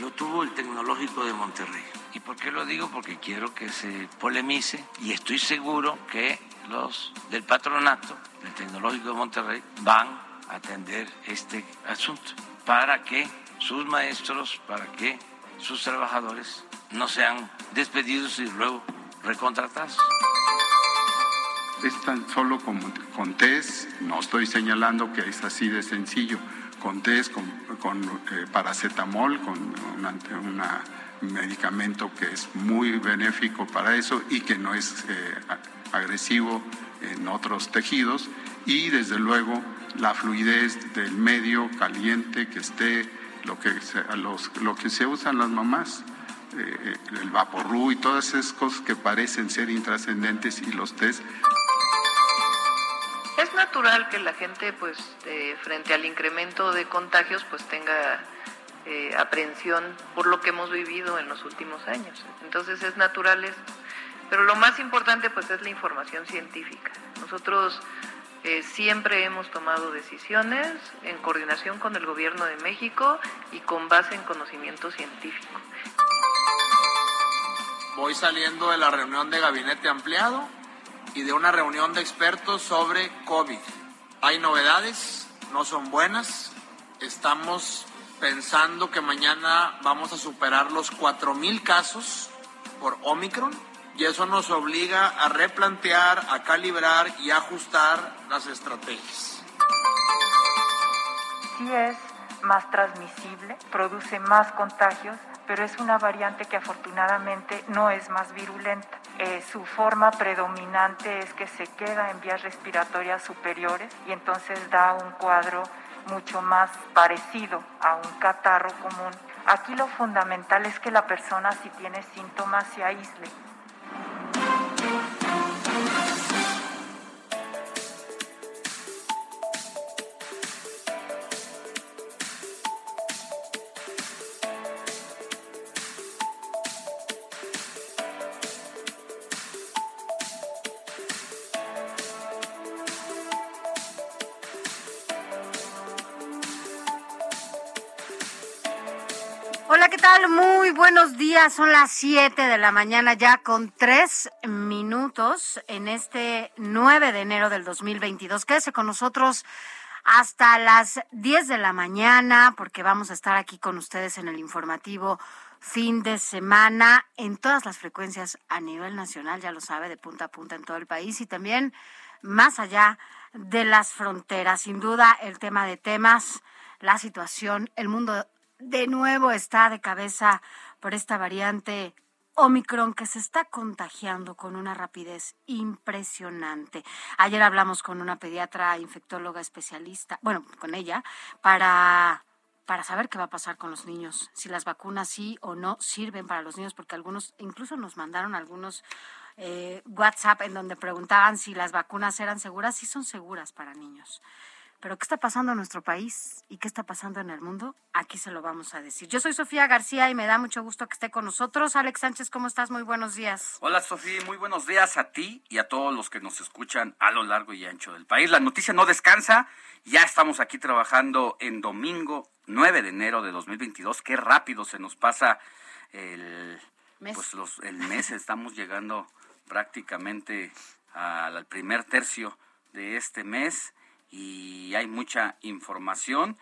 lo tuvo el Tecnológico de Monterrey. ¿Y por qué lo digo? Porque quiero que se polemice y estoy seguro que los del patronato del Tecnológico de Monterrey van a atender este asunto para que sus maestros, para que sus trabajadores no sean despedidos y luego recontratados. Es tan solo como con test, no estoy señalando que es así de sencillo, con test, con, eh, paracetamol, con un medicamento que es muy benéfico para eso y que no es eh, agresivo en otros tejidos y desde luego la fluidez del medio caliente que esté, lo que se, los, lo que se usan las mamás. Eh, el vaporru y todas esas cosas que parecen ser intrascendentes y los test es natural que la gente, pues, eh, frente al incremento de contagios, pues tenga eh, aprehensión por lo que hemos vivido en los últimos años. Entonces es natural esto. Pero lo más importante, pues, es la información científica. Nosotros eh, siempre hemos tomado decisiones en coordinación con el Gobierno de México y con base en conocimiento científico. Voy saliendo de la reunión de gabinete ampliado y de una reunión de expertos sobre COVID. Hay novedades, no son buenas. Estamos pensando que mañana vamos a superar los 4.000 casos por Omicron y eso nos obliga a replantear, a calibrar y ajustar las estrategias. Sí es más transmisible, produce más contagios, pero es una variante que afortunadamente no es más virulenta. Eh, su forma predominante es que se queda en vías respiratorias superiores y entonces da un cuadro mucho más parecido a un catarro común. Aquí lo fundamental es que la persona si tiene síntomas se aísle. Son las 7 de la mañana ya con tres minutos en este 9 de enero del 2022. Quédese con nosotros hasta las 10 de la mañana porque vamos a estar aquí con ustedes en el informativo fin de semana en todas las frecuencias a nivel nacional, ya lo sabe, de punta a punta en todo el país y también más allá de las fronteras. Sin duda, el tema de temas, la situación, el mundo de nuevo está de cabeza por esta variante Omicron que se está contagiando con una rapidez impresionante. Ayer hablamos con una pediatra infectóloga especialista, bueno, con ella, para para saber qué va a pasar con los niños, si las vacunas sí o no sirven para los niños, porque algunos, incluso nos mandaron algunos eh, WhatsApp en donde preguntaban si las vacunas eran seguras, sí son seguras para niños. Pero ¿qué está pasando en nuestro país y qué está pasando en el mundo? Aquí se lo vamos a decir. Yo soy Sofía García y me da mucho gusto que esté con nosotros. Alex Sánchez, ¿cómo estás? Muy buenos días. Hola Sofía, muy buenos días a ti y a todos los que nos escuchan a lo largo y ancho del país. La noticia no descansa. Ya estamos aquí trabajando en domingo 9 de enero de 2022. Qué rápido se nos pasa el mes. Pues los, el mes. Estamos llegando prácticamente al primer tercio de este mes y hay mucha información.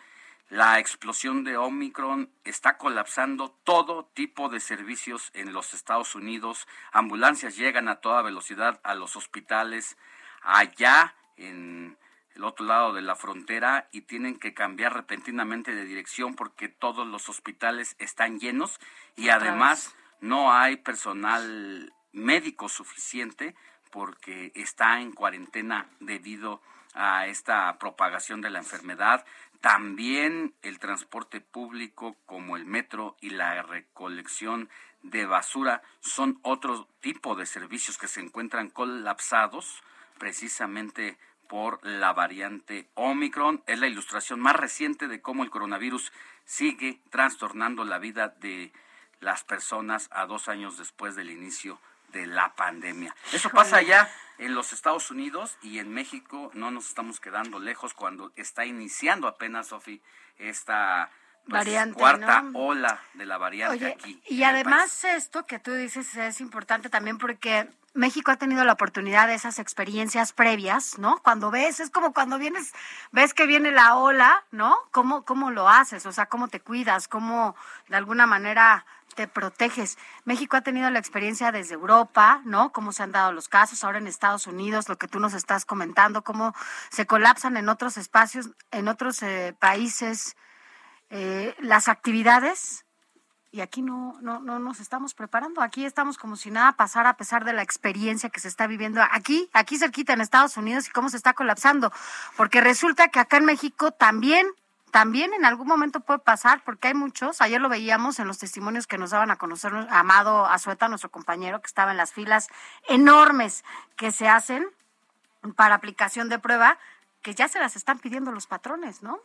la explosión de Omicron está colapsando todo tipo de servicios en los Estados Unidos. Ambulancias llegan a toda velocidad a los hospitales allá en el otro lado de la frontera y tienen que cambiar repentinamente de dirección porque todos los hospitales están llenos y además no hay personal médico suficiente porque está en cuarentena debido a esta propagación de la enfermedad. También el transporte público como el metro y la recolección de basura son otro tipo de servicios que se encuentran colapsados precisamente por la variante Omicron. Es la ilustración más reciente de cómo el coronavirus sigue trastornando la vida de las personas a dos años después del inicio de la pandemia. Eso pasa ya en los Estados Unidos y en México no nos estamos quedando lejos cuando está iniciando apenas, Sofi, esta pues, cuarta ola de la variante aquí. Y además esto que tú dices es importante también porque México ha tenido la oportunidad de esas experiencias previas, ¿no? Cuando ves, es como cuando vienes, ves que viene la ola, ¿no? ¿Cómo, cómo lo haces? O sea, cómo te cuidas, cómo de alguna manera te proteges. México ha tenido la experiencia desde Europa, ¿no? Cómo se han dado los casos, ahora en Estados Unidos, lo que tú nos estás comentando, cómo se colapsan en otros espacios, en otros eh, países eh, las actividades. Y aquí no, no, no nos estamos preparando. Aquí estamos como si nada pasara a pesar de la experiencia que se está viviendo aquí, aquí cerquita en Estados Unidos y cómo se está colapsando. Porque resulta que acá en México también también en algún momento puede pasar, porque hay muchos, ayer lo veíamos en los testimonios que nos daban a conocer Amado Azueta, nuestro compañero, que estaba en las filas enormes que se hacen para aplicación de prueba, que ya se las están pidiendo los patrones, ¿no?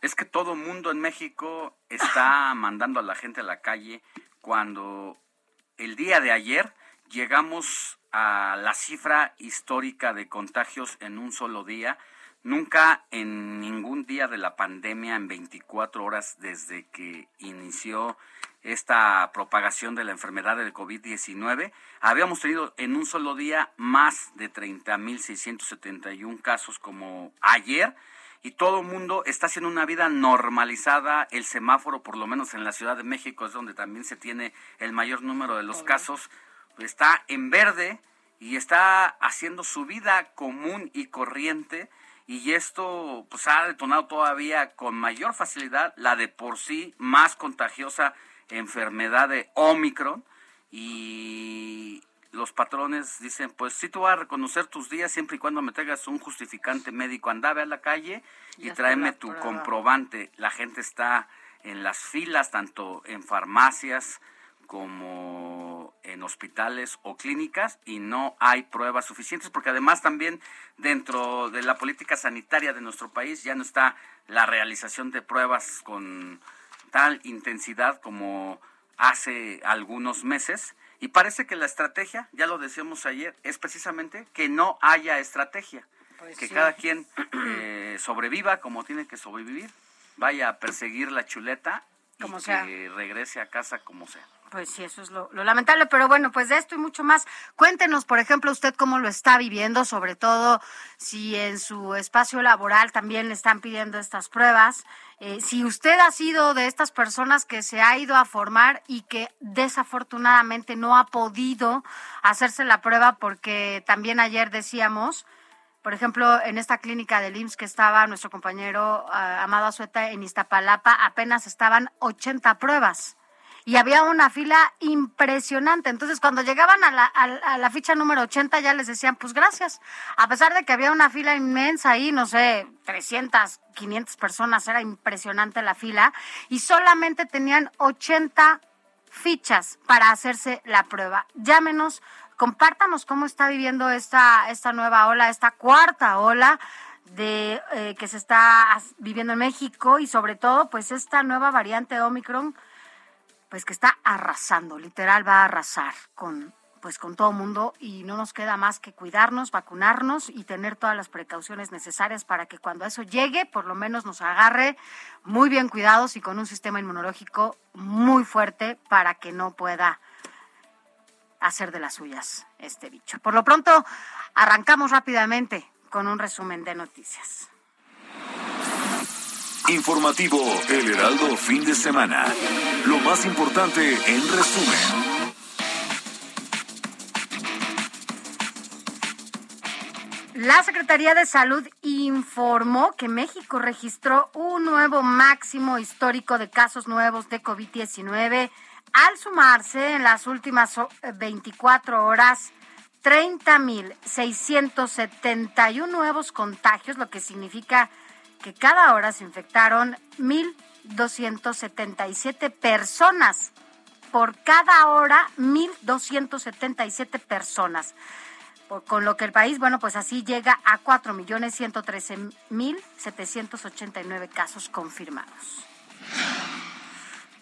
Es que todo mundo en México está mandando a la gente a la calle cuando el día de ayer llegamos a la cifra histórica de contagios en un solo día Nunca en ningún día de la pandemia, en 24 horas desde que inició esta propagación de la enfermedad del COVID-19, habíamos tenido en un solo día más de 30.671 casos como ayer y todo el mundo está haciendo una vida normalizada. El semáforo, por lo menos en la Ciudad de México, es donde también se tiene el mayor número de los casos, está en verde y está haciendo su vida común y corriente y esto pues ha detonado todavía con mayor facilidad la de por sí más contagiosa enfermedad de Omicron y los patrones dicen, pues sí, tú vas a reconocer tus días siempre y cuando me traigas un justificante médico. Andave a la calle y tráeme tu comprobante. La gente está en las filas, tanto en farmacias como en hospitales o clínicas y no hay pruebas suficientes porque además también dentro de la política sanitaria de nuestro país ya no está la realización de pruebas con tal intensidad como hace algunos meses. Y parece que la estrategia, ya lo decíamos ayer, es precisamente que no haya estrategia, pues que cada quien eh, sobreviva como tiene que sobrevivir, vaya a perseguir la chuleta y que regrese a casa como sea. Pues sí, eso es lo, lamentable, pero bueno, pues de esto y mucho más. Cuéntenos, por ejemplo, usted cómo lo está viviendo, sobre todo si en su espacio laboral también le están pidiendo estas pruebas. Eh, si usted ha sido de estas personas que se ha ido a formar y que desafortunadamente no ha podido hacerse la prueba porque también ayer decíamos, por ejemplo, en esta clínica del IMSS que estaba nuestro compañero ah, Amado Azueta en Iztapalapa, apenas estaban 80 pruebas y había una fila impresionante. Entonces, cuando llegaban a la, a, la ficha número 80, ya les decían, pues gracias. A pesar de que había una fila inmensa ahí, no sé, 300, 500 personas, era impresionante la fila, y solamente tenían 80 fichas para hacerse la prueba. Llámenos, compártanos cómo está viviendo esta, esta nueva ola, esta cuarta ola de eh, que se está viviendo en México y sobre todo pues esta nueva variante Omicron pues que está arrasando, literal va a arrasar con pues con todo mundo y no nos queda más que cuidarnos, vacunarnos y tener todas las precauciones necesarias para que cuando eso llegue, por lo menos nos agarre muy bien cuidados y con un sistema inmunológico muy fuerte para que no pueda hacer de las suyas este bicho. Por lo pronto, arrancamos rápidamente con un resumen de noticias. Informativo El Heraldo Fin de Semana. Lo más importante en resumen. La Secretaría de Salud informó que México registró un nuevo máximo histórico de casos nuevos de COVID-19 al sumarse en las últimas 24 horas 30.671 nuevos contagios, lo que significa que cada hora se infectaron 1.277 personas. Por cada hora, 1.277 personas con lo que el país, bueno, pues así llega a 4.113.789 casos confirmados.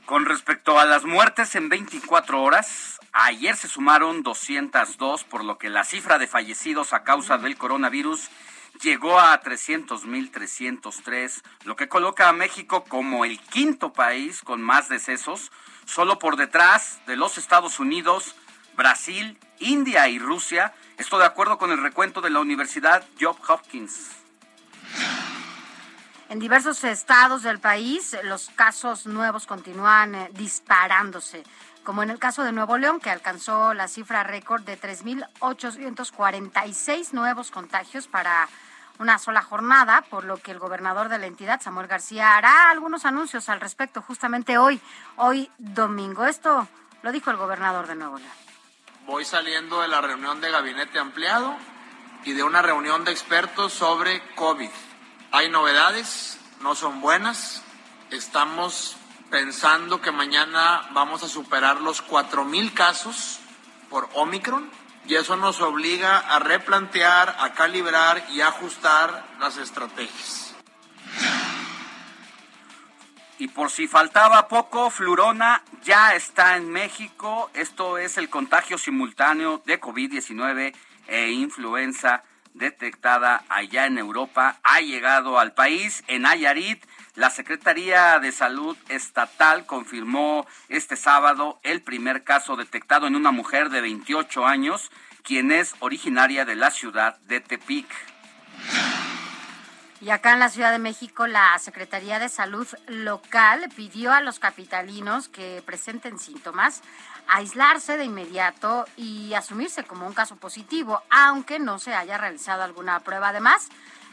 Con respecto a las muertes en 24 horas, ayer se sumaron 202, por lo que la cifra de fallecidos a causa del coronavirus llegó a 300.303, lo que coloca a México como el quinto país con más decesos, solo por detrás de los Estados Unidos, Brasil, India y Rusia, esto de acuerdo con el recuento de la Universidad Job Hopkins. En diversos estados del país, los casos nuevos continúan eh, disparándose, como en el caso de Nuevo León, que alcanzó la cifra récord de 3.846 nuevos contagios para una sola jornada, por lo que el gobernador de la entidad, Samuel García, hará algunos anuncios al respecto justamente hoy, hoy domingo. Esto lo dijo el gobernador de Nuevo León. Voy saliendo de la reunión de gabinete ampliado y de una reunión de expertos sobre COVID. Hay novedades, no son buenas. Estamos pensando que mañana vamos a superar los 4.000 casos por Omicron y eso nos obliga a replantear, a calibrar y ajustar las estrategias. Y por si faltaba poco, Flurona ya está en México. Esto es el contagio simultáneo de COVID-19 e influenza detectada allá en Europa. Ha llegado al país en Ayarit. La Secretaría de Salud Estatal confirmó este sábado el primer caso detectado en una mujer de 28 años, quien es originaria de la ciudad de Tepic. Y acá en la Ciudad de México, la Secretaría de Salud local pidió a los capitalinos que presenten síntomas aislarse de inmediato y asumirse como un caso positivo, aunque no se haya realizado alguna prueba. Además,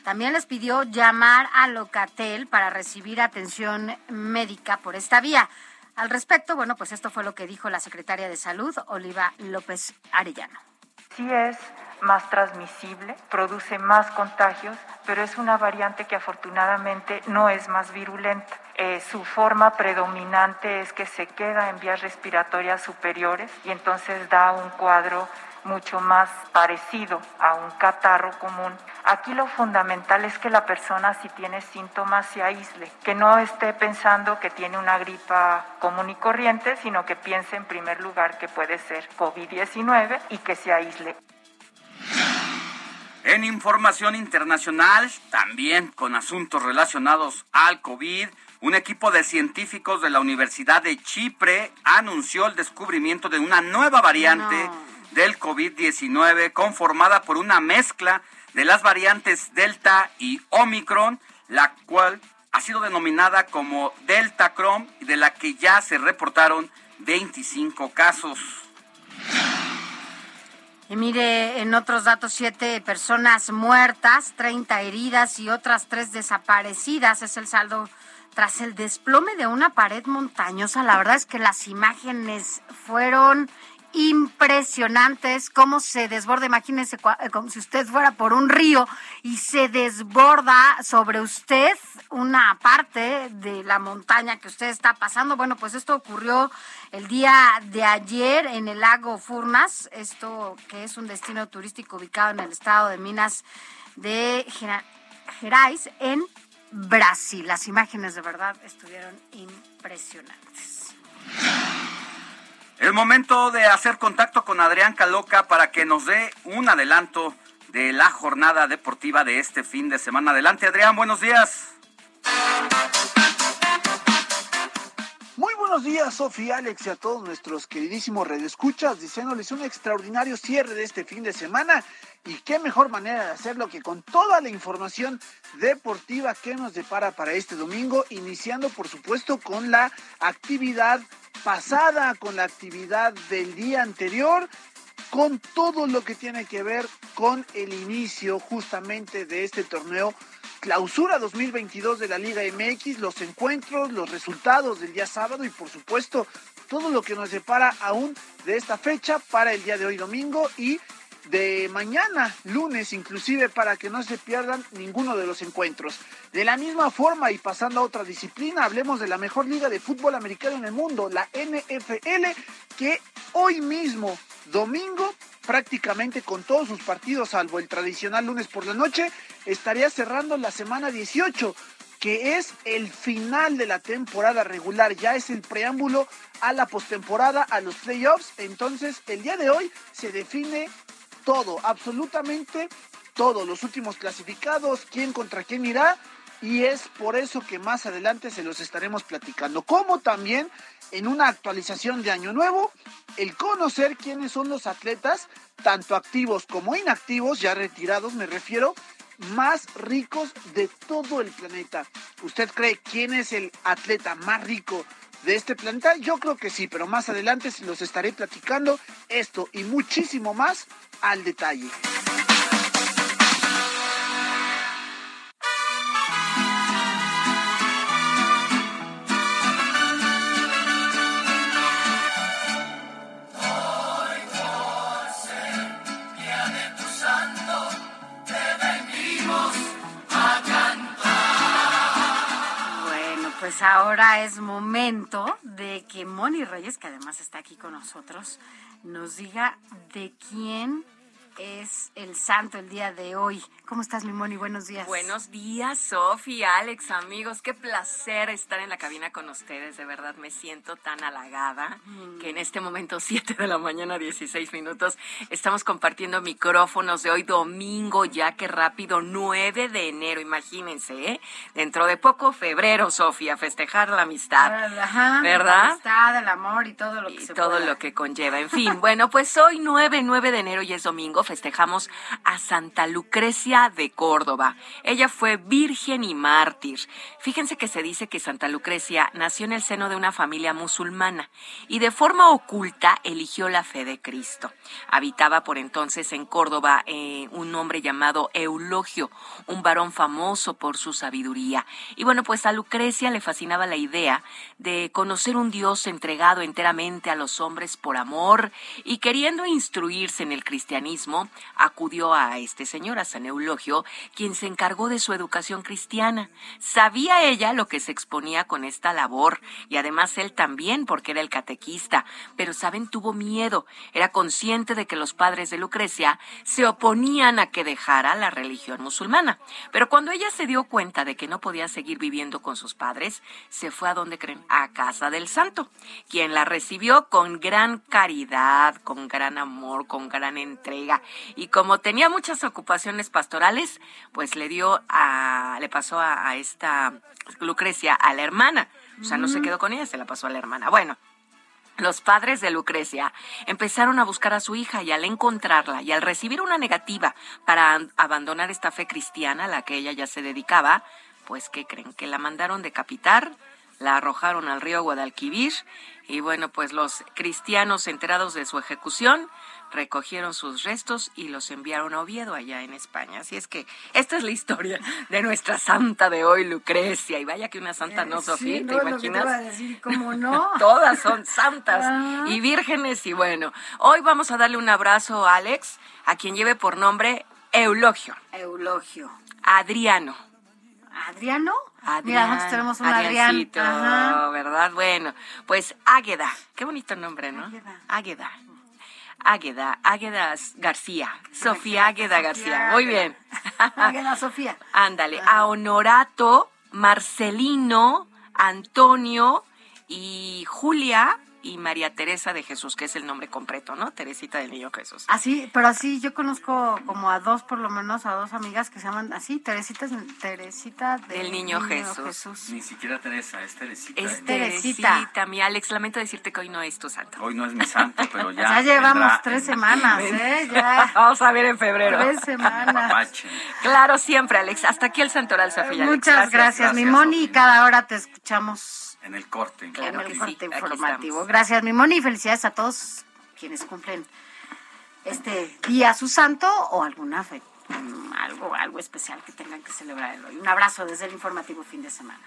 también les pidió llamar a Locatel para recibir atención médica por esta vía. Al respecto, bueno, pues esto fue lo que dijo la secretaria de Salud, Oliva López Arellano. Sí es más transmisible, produce más contagios, pero es una variante que afortunadamente no es más virulenta. Eh, su forma predominante es que se queda en vías respiratorias superiores y entonces da un cuadro mucho más parecido a un catarro común. Aquí lo fundamental es que la persona si tiene síntomas se aísle, que no esté pensando que tiene una gripa común y corriente, sino que piense en primer lugar que puede ser COVID-19 y que se aísle. En información internacional, también con asuntos relacionados al COVID, un equipo de científicos de la Universidad de Chipre anunció el descubrimiento de una nueva variante del COVID-19 conformada por una mezcla de las variantes Delta y Omicron, la cual ha sido denominada como Delta Chrome y de la que ya se reportaron 25 casos. Y mire, en otros datos, siete personas muertas, 30 heridas y otras tres desaparecidas. Es el saldo tras el desplome de una pared montañosa. La verdad es que las imágenes fueron impresionantes cómo se desborda. Imagínense eh, como si usted fuera por un río y se desborda sobre usted una parte de la montaña que usted está pasando. Bueno, pues esto ocurrió el día de ayer en el lago Furnas, esto que es un destino turístico ubicado en el estado de Minas de Gerais, en Brasil. Las imágenes de verdad estuvieron impresionantes. El momento de hacer contacto con Adrián Caloca para que nos dé un adelanto de la jornada deportiva de este fin de semana. Adelante, Adrián, buenos días. Buenos días, Sofía, Alex y a todos nuestros queridísimos redescuchas, diciéndoles un extraordinario cierre de este fin de semana. Y qué mejor manera de hacerlo que con toda la información deportiva que nos depara para este domingo, iniciando por supuesto con la actividad pasada, con la actividad del día anterior, con todo lo que tiene que ver con el inicio justamente de este torneo clausura 2022 de la Liga MX, los encuentros, los resultados del día sábado y por supuesto todo lo que nos separa aún de esta fecha para el día de hoy domingo y de mañana, lunes, inclusive para que no se pierdan ninguno de los encuentros. De la misma forma y pasando a otra disciplina, hablemos de la mejor liga de fútbol americano en el mundo, la NFL, que hoy mismo, domingo, prácticamente con todos sus partidos, salvo el tradicional lunes por la noche, estaría cerrando la semana 18 que es el final de la temporada regular, ya es el preámbulo a la postemporada, a los playoffs. Entonces, el día de hoy se define todo, absolutamente todo, los últimos clasificados, quién contra quién irá, y es por eso que más adelante se los estaremos platicando. Como también en una actualización de Año Nuevo, el conocer quiénes son los atletas, tanto activos como inactivos, ya retirados me refiero, más ricos de todo el planeta. ¿Usted cree quién es el atleta más rico de este planeta? Yo creo que sí, pero más adelante se los estaré platicando esto y muchísimo más al detalle. Pues ahora es momento de que Moni Reyes, que además está aquí con nosotros, nos diga de quién es el santo el día de hoy. ¿Cómo estás, mi Moni? Buenos días. Buenos días, Sofi, Alex, amigos. Qué placer estar en la cabina con ustedes. De verdad me siento tan halagada que en este momento, 7 de la mañana, 16 minutos, estamos compartiendo micrófonos de hoy domingo, ya que rápido, 9 de enero. Imagínense, ¿eh? Dentro de poco, febrero, Sofía, festejar la amistad. Ajá, ¿Verdad? La amistad, el amor y todo lo que y se todo pueda. lo que conlleva. En fin, bueno, pues hoy 9, 9 de enero y es domingo, festejamos a Santa Lucrecia de Córdoba. Ella fue virgen y mártir. Fíjense que se dice que Santa Lucrecia nació en el seno de una familia musulmana y de forma oculta eligió la fe de Cristo. Habitaba por entonces en Córdoba eh, un hombre llamado Eulogio, un varón famoso por su sabiduría. Y bueno, pues a Lucrecia le fascinaba la idea de conocer un Dios entregado enteramente a los hombres por amor y queriendo instruirse en el cristianismo, acudió a este señor, a San Eulogio, quien se encargó de su educación cristiana. Sabía ella lo que se exponía con esta labor y además él también, porque era el catequista, pero saben, tuvo miedo, era consciente de que los padres de Lucrecia se oponían a que dejara la religión musulmana. Pero cuando ella se dio cuenta de que no podía seguir viviendo con sus padres, se fue a donde creen, a casa del santo, quien la recibió con gran caridad, con gran amor, con gran entrega. Y como tenía muchas ocupaciones pastorales, pues le dio a, le pasó a, a esta Lucrecia a la hermana. O sea, no se quedó con ella, se la pasó a la hermana. Bueno, los padres de Lucrecia empezaron a buscar a su hija y al encontrarla y al recibir una negativa para an- abandonar esta fe cristiana a la que ella ya se dedicaba, pues ¿qué creen? Que la mandaron decapitar, la arrojaron al río Guadalquivir y bueno, pues los cristianos enterados de su ejecución recogieron sus restos y los enviaron a Oviedo allá en España. Así es que esta es la historia de nuestra santa de hoy, Lucrecia. Y vaya que una santa no, Eh, Sofía, sí, ¿te no, lo que te imaginas? a decir, ¿cómo no? Todas son santas Ah. y vírgenes. Y bueno, hoy vamos a darle un abrazo a Alex, a quien lleve por nombre Eulogio. Eulogio. Adriano. ¿Adriano? Adrián, Mira, nosotros tenemos un Adrián. ¿verdad? Bueno, pues Águeda. Qué bonito nombre, ¿no? Águeda. Águeda, Águeda García. Sofía Águeda García. Muy bien. Águeda Sofía. Ándale, a Honorato, Marcelino, Antonio y Julia y María Teresa de Jesús, que es el nombre completo, ¿no? Teresita del Niño Jesús. Así, pero así yo conozco como a dos, por lo menos, a dos amigas que se llaman así, Teresita, Teresita del, Niño, Jesús. Ni siquiera Teresa, es Teresita. Es Teresita. Mi Alex, lamento decirte que hoy no es tu santo. Hoy no es mi santo, pero ya. ya llevamos tres semanas, ¿eh? Ya. Vamos a ver en febrero. Tres semanas. claro, siempre, Alex. Hasta aquí el santoral, Sofía. Muchas gracias, mi Moni. Y cada hora te escuchamos. En el corte. en el corte informativo. Gracias, mi Moni. Y felicidades a todos quienes cumplen este día su santo o alguna fe, algo, algo especial que tengan que celebrar hoy. Un abrazo desde el informativo fin de semana.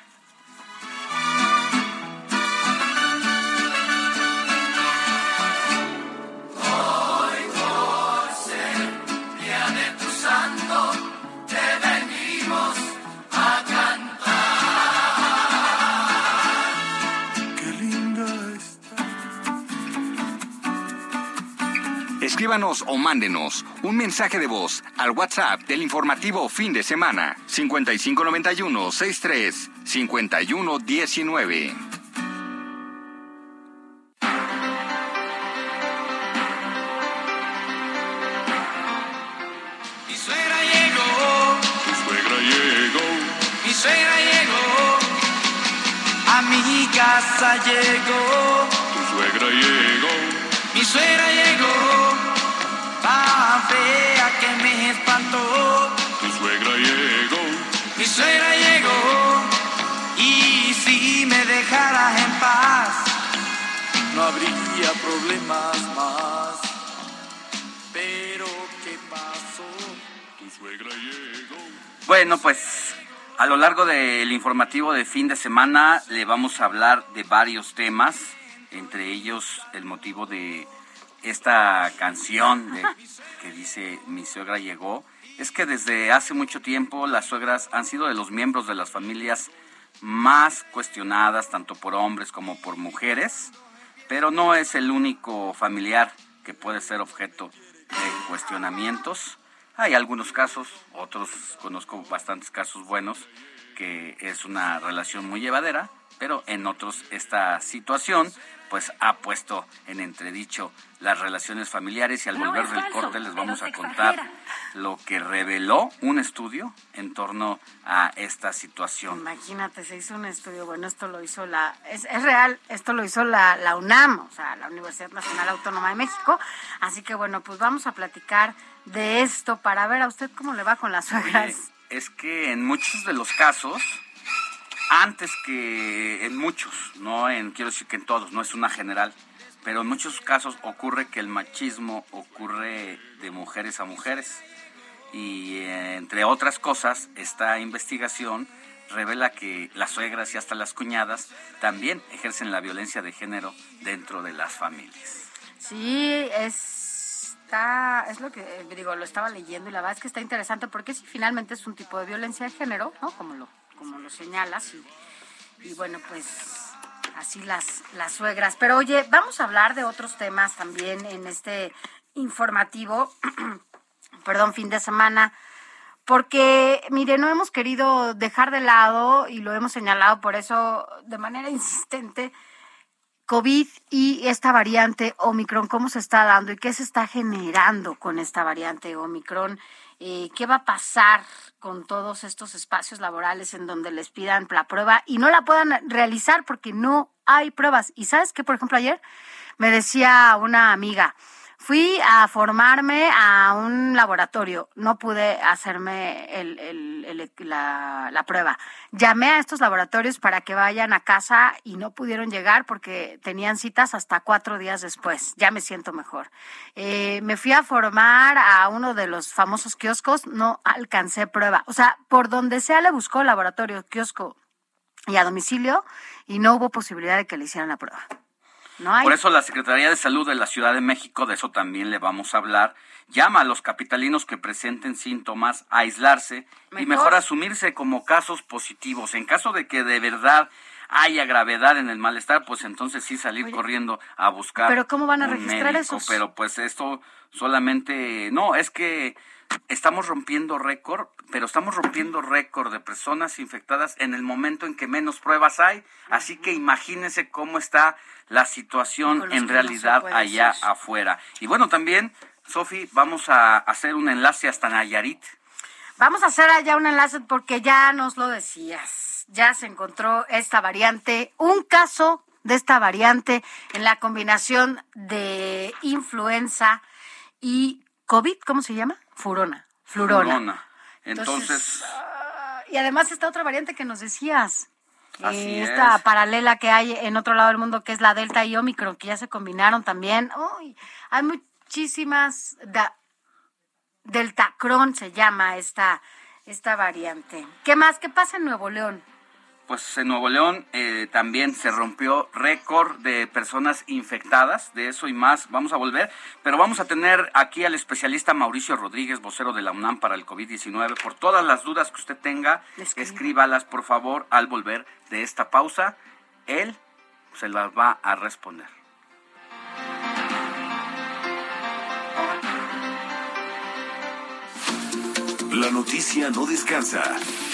Escríbanos o mándenos un mensaje de voz al WhatsApp del informativo fin de semana 5591 63 5119. Mi suegra llegó, tu suegra llegó, mi suegra llegó, a mi casa llegó, tu suegra llegó, mi suegra llegó fea que me espantó. Tu suegra llegó. Mi suegra llegó. Y si me dejaras en paz, no habría problemas más. Pero ¿qué pasó? Tu suegra llegó. Bueno, pues a lo largo del informativo de fin de semana le vamos a hablar de varios temas, entre ellos el motivo de esta canción que dice Mi suegra llegó, es que desde hace mucho tiempo las suegras han sido de los miembros de las familias más cuestionadas, tanto por hombres como por mujeres, pero no es el único familiar que puede ser objeto de cuestionamientos. Hay algunos casos, otros conozco bastantes casos buenos, que es una relación muy llevadera, pero en otros esta situación pues ha puesto en entredicho las relaciones familiares y al volver del corte les vamos a contar lo que reveló un estudio en torno a esta situación. Imagínate, se hizo un estudio, bueno, esto lo hizo la, es, real, esto lo hizo la, la, UNAM, o sea, la Universidad Nacional Autónoma de México, así que bueno, pues vamos a platicar de esto para ver a usted cómo le va con las suegras. es que en muchos de los casos, antes que en muchos, no en quiero decir que en todos, no es una general, pero en muchos casos ocurre que el machismo ocurre de mujeres a mujeres. Y eh, entre otras cosas, esta investigación revela que las suegras y hasta las cuñadas también ejercen la violencia de género dentro de las familias. Sí, es, está, es lo que digo, lo estaba leyendo y la verdad es que está interesante porque si finalmente es un tipo de violencia de género, ¿no? Como lo como lo señalas. Y, bueno, pues así las, las suegras. Pero oye, vamos a hablar de otros temas también en este informativo, perdón, fin de semana. Porque, mire, no hemos querido dejar de lado, y lo hemos señalado por eso de manera insistente, COVID y esta variante Omicron, cómo se está dando y qué se está generando con esta variante Omicron eh, qué va a pasar con todos estos espacios laborales en donde les pidan la prueba y no la puedan realizar porque no hay pruebas. Y sabes que, por ejemplo, ayer me decía una amiga, Fui a formarme a un laboratorio, no pude hacerme la, la, prueba. Llamé a estos laboratorios para que vayan a casa y no pudieron llegar porque tenían citas hasta cuatro días después. Ya me siento mejor. Eh, me fui a formar a uno de los famosos kioscos, no alcancé prueba. O sea, por donde sea le buscó laboratorio, kiosco y a domicilio y no hubo posibilidad de que le hicieran la prueba. Por eso la Secretaría de Salud de la Ciudad de México, de eso también le vamos a hablar, llama a los capitalinos que presenten síntomas a aislarse y mejor asumirse como casos positivos. En caso de que de verdad haya gravedad en el malestar, pues entonces sí salir corriendo a buscar. Pero ¿cómo van a registrar esos? Pero pues esto solamente, no, es que estamos rompiendo récord, pero estamos rompiendo récord de personas infectadas en el momento en que menos pruebas hay. Así que imagínense cómo está la situación en no realidad allá hacer. afuera. Y bueno, también, Sofi, vamos a hacer un enlace hasta Nayarit. Vamos a hacer allá un enlace porque ya nos lo decías. Ya se encontró esta variante, un caso de esta variante en la combinación de influenza y COVID, ¿cómo se llama? Furona, flurona. Flurona. Entonces, ah, y además está otra variante que nos decías. Así esta es. paralela que hay en otro lado del mundo que es la Delta y Omicron, que ya se combinaron también. Uy, hay muchísimas da- Deltacron se llama esta, esta variante. ¿Qué más? ¿Qué pasa en Nuevo León? Pues en Nuevo León eh, también se rompió récord de personas infectadas, de eso y más vamos a volver, pero vamos a tener aquí al especialista Mauricio Rodríguez, vocero de la UNAM para el COVID-19. Por todas las dudas que usted tenga, escríbalas por favor al volver de esta pausa. Él se las va a responder. La noticia no descansa.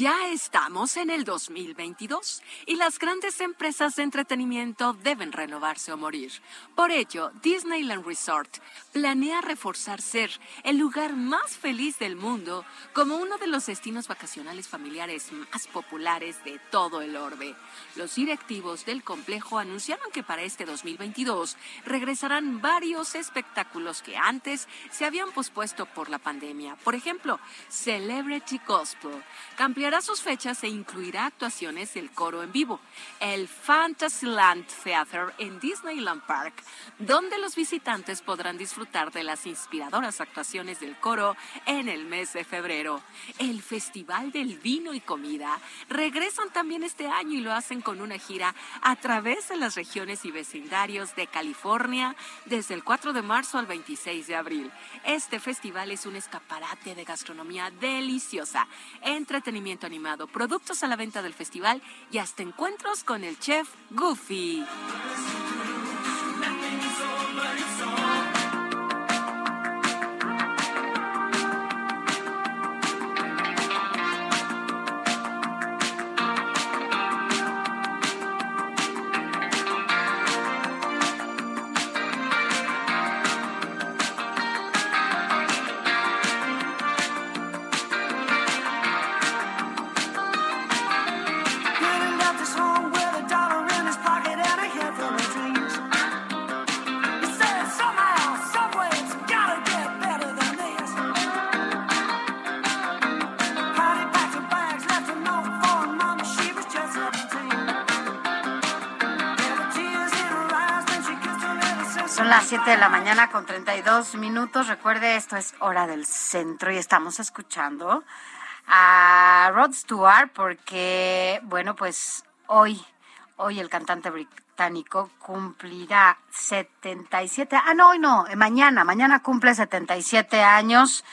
Ya estamos en el 2022 y las grandes empresas de entretenimiento deben renovarse o morir. Por ello, Disneyland Resort planea reforzar ser el lugar más feliz del mundo como uno de los destinos vacacionales familiares más populares de todo el orbe. Los directivos del complejo anunciaron que para este 2022 regresarán varios espectáculos que antes se habían pospuesto por la pandemia. Por ejemplo, Celebrity Gospel que ampliará sus fechas e incluirá actuaciones del coro en vivo. El Fantasyland Theater en Disneyland Park, donde los visitantes podrán disfrutar de las inspiradoras actuaciones del coro en el mes de febrero. El Festival del Vino y Comida regresan también este año y lo hacen con una gira a través de las regiones y vecindarios de California desde el 4 de marzo al 26 de abril. Este festival es un escaparate de gastronomía deliciosa, entretenimiento animado, productos a la venta del festival y hasta encuentros con el chef Goofy. 32 minutos. Recuerde, esto es Hora del Centro y estamos escuchando a Rod Stewart porque, bueno, pues hoy, hoy el cantante británico cumplirá 77. Ah, no, hoy no, mañana, mañana cumple 77 años.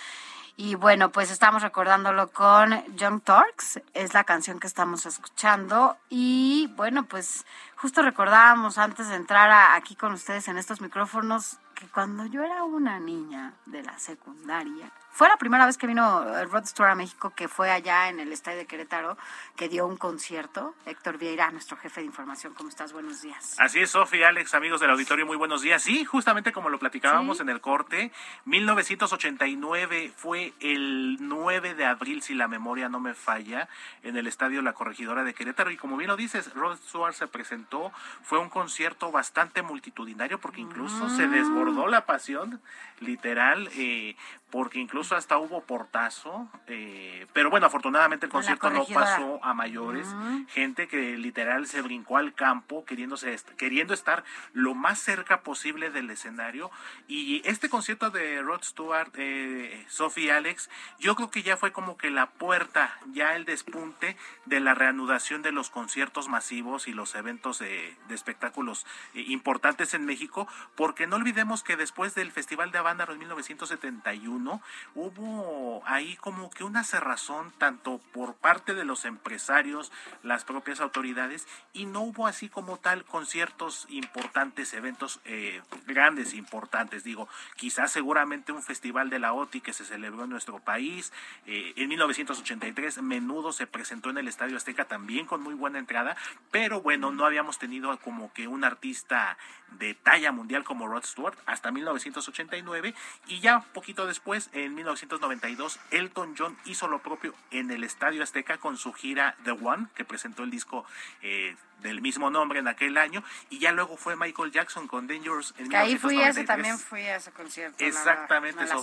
Y bueno, pues estamos recordándolo con Young Turks, es la canción que estamos escuchando. Y bueno, pues justo recordábamos antes de entrar aquí con ustedes en estos micrófonos que cuando yo era una niña de la secundaria, fue la primera vez que vino eh, Rod Stewart a México, que fue allá en el estadio de Querétaro, que dio un concierto. Héctor Vieira, nuestro jefe de información, ¿cómo estás? Buenos días. Así es, Sofía, Alex, amigos del auditorio, muy buenos días. Sí, justamente como lo platicábamos Sí. en el corte, 1989 fue el 9 de abril, si la memoria no me falla, en el estadio La Corregidora de Querétaro. Y como bien lo dices, Rod Stewart se presentó, fue un concierto bastante multitudinario porque incluso se desbordó la pasión, literal, eh, porque incluso hasta hubo portazo, eh, pero bueno, afortunadamente el concierto no pasó a mayores, gente que literal se brincó al campo queriéndose est- queriendo estar lo más cerca posible del escenario. Y este concierto de Rod Stewart, eh, Sophie Alex, yo creo que ya fue como que la puerta, ya el despunte de la reanudación de los conciertos masivos y los eventos de, de espectáculos eh, importantes en México, porque no olvidemos que después del Festival de Avándaro en 1971 hubo ahí como que una cerrazón tanto por parte de los empresarios, las propias autoridades, y no hubo así como tal conciertos importantes, eventos eh, grandes, importantes. Digo, quizás seguramente un festival de la OTI que se celebró en nuestro país. eh, en 1983, Menudo se presentó en el Estadio Azteca también con muy buena entrada, pero bueno, no habíamos tenido como que un artista de talla mundial como Rod Stewart hasta 1989 y ya poquito después, en 1992, Elton John hizo lo propio en el Estadio Azteca con su gira The One, que presentó el disco eh, del mismo nombre en aquel año, y ya luego fue Michael Jackson con Dangerous en Que ahí fui a ese 1993. también, fui a ese concierto. la- Exactamente, en la.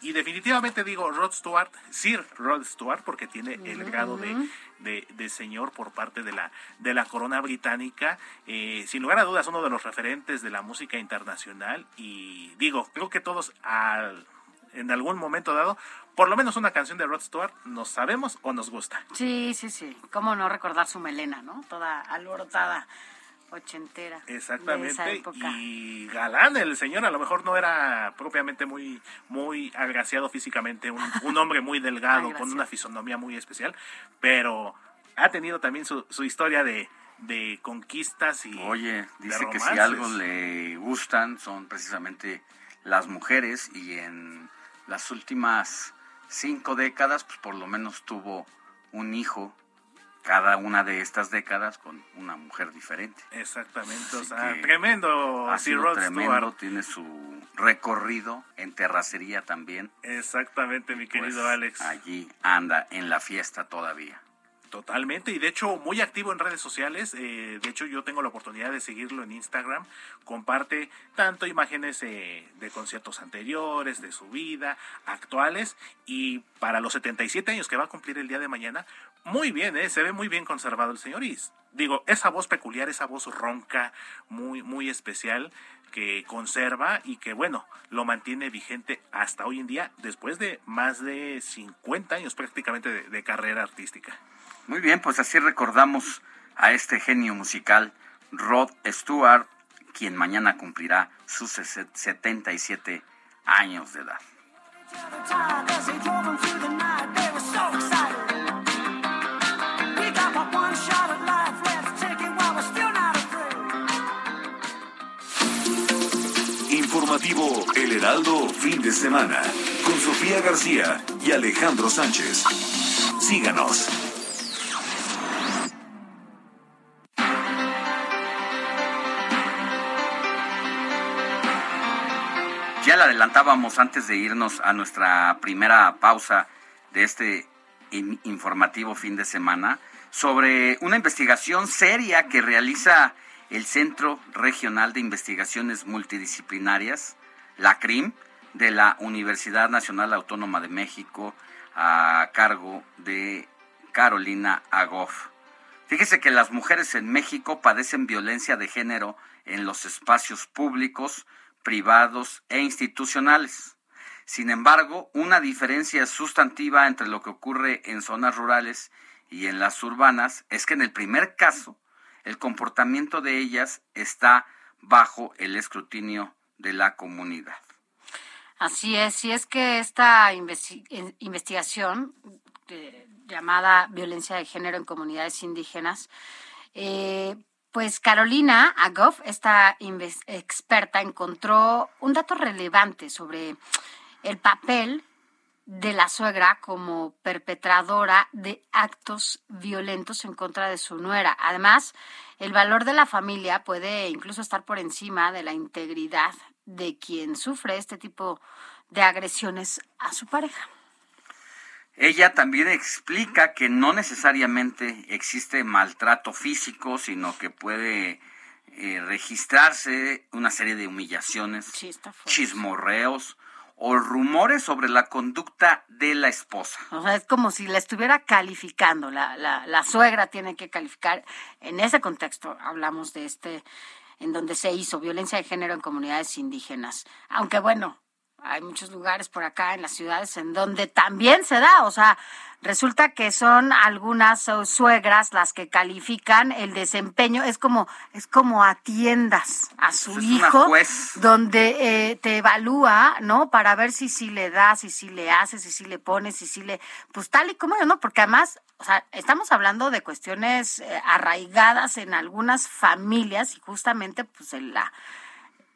Y definitivamente digo, Rod Stewart, Sir Rod Stewart, porque tiene el grado de, de señor por parte de la, de la corona británica. Eh, sin lugar a dudas, uno de los referentes de la música internacional. Y digo, creo que todos al, en algún momento dado, por lo menos una canción de Rod Stewart, nos sabemos o nos gusta. Sí, sí, sí. ¿Cómo no recordar su melena, no? Toda alborotada, ochentera. De esa Exactamente. época. Y galán, el señor a lo mejor no era propiamente muy, muy agraciado físicamente, un, un hombre muy delgado, con una fisonomía muy especial, pero ha tenido también su, su historia de, de conquistas y Oye, de dice que si algo le gustan son precisamente las mujeres y en las últimas cinco décadas, pues por lo menos tuvo un hijo cada una de estas décadas con una mujer diferente. Exactamente, o sea, tremendo, Ha así sido Rod tremendo, Stewart. tiene su recorrido en terracería también. Exactamente, mi querido Pues, Alex. Allí anda en la fiesta todavía. Totalmente, y de hecho muy activo en redes sociales. eh, de hecho, yo tengo la oportunidad de seguirlo en Instagram. Comparte tanto imágenes eh, de conciertos anteriores, de su vida, actuales, y para los 77 años que va a cumplir el día de mañana, muy bien, eh, se ve muy bien conservado el señor. Y digo, esa voz peculiar, esa voz ronca, muy, muy especial, que conserva y que, bueno, lo mantiene vigente hasta hoy en día, después de más de 50 años prácticamente de- de carrera artística. Muy bien, pues así recordamos a este genio musical, Rod Stewart, quien mañana cumplirá sus sese- 77 años de edad. Informativo El Heraldo Fin de Semana con Sofía García y Alejandro Sánchez. Síganos. Adelantábamos antes de irnos a nuestra primera pausa de este in- informativo fin de semana sobre una investigación seria que realiza el Centro Regional de Investigaciones Multidisciplinarias, la CRIM, de la Universidad Nacional Autónoma de México, a cargo de Carolina Agoff. Fíjese que las mujeres en México padecen violencia de género en los espacios públicos, privados e institucionales. Sin embargo, una diferencia sustantiva entre lo que ocurre en zonas rurales y en las urbanas es que en el primer caso, el comportamiento de ellas está bajo el escrutinio de la comunidad. Así es, y es que esta investi- in- investigación eh, llamada violencia de género en comunidades indígenas, eh, pues Carolina Agoff, esta experta, encontró un dato relevante sobre el papel de la suegra como perpetradora de actos violentos en contra de su nuera. Además, el valor de la familia puede incluso estar por encima de la integridad de quien sufre este tipo de agresiones a su pareja. Ella también explica que no necesariamente existe maltrato físico, sino que puede eh, registrarse una serie de humillaciones, chismorreos o rumores sobre la conducta de la esposa. O sea, es como si la estuviera calificando. La, la, la suegra tiene que calificar. En ese contexto hablamos de este, en donde se hizo violencia de género en comunidades indígenas. Aunque bueno, hay muchos lugares por acá en las ciudades en donde también se da, o sea, resulta que son algunas uh, suegras las que califican el desempeño, es como es como atiendas a su es hijo donde eh, te evalúa, ¿no? Para ver si sí le das, si sí le haces, si sí le pones, si sí le pues tal y como yo, ¿no? Porque además, o sea, estamos hablando de cuestiones eh, arraigadas en algunas familias y justamente pues en la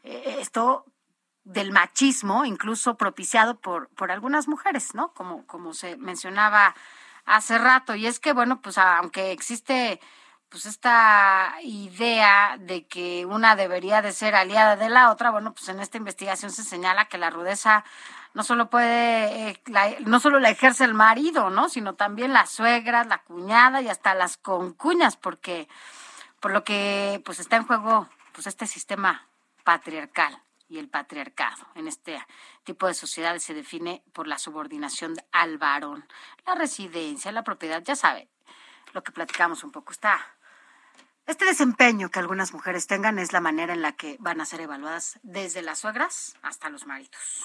eh, esto del machismo, incluso propiciado por, por algunas mujeres, ¿no? Como, como se mencionaba hace rato. Y es que, bueno, pues aunque existe pues esta idea de que una debería de ser aliada de la otra, bueno, pues en esta investigación se señala que la rudeza no solo puede, eh, la- no solo la ejerce el marido, ¿no? Sino también las suegras, la cuñada y hasta las concuñas, porque por lo que pues está en juego pues este sistema patriarcal y el patriarcado en este tipo de sociedades se define por la subordinación al varón, la residencia, la propiedad, ya sabe, lo que platicamos un poco está este desempeño que algunas mujeres tengan es la manera en la que van a ser evaluadas desde las suegras hasta los maridos.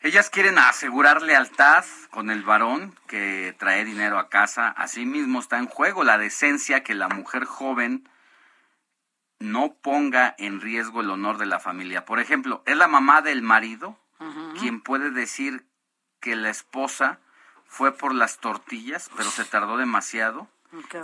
Ellas quieren asegurar lealtad con el varón que trae dinero a casa. Asimismo está en juego la decencia que la mujer joven no ponga en riesgo el honor de la familia. Por ejemplo, es la mamá del marido quien puede decir que la esposa fue por las tortillas, pero se tardó demasiado.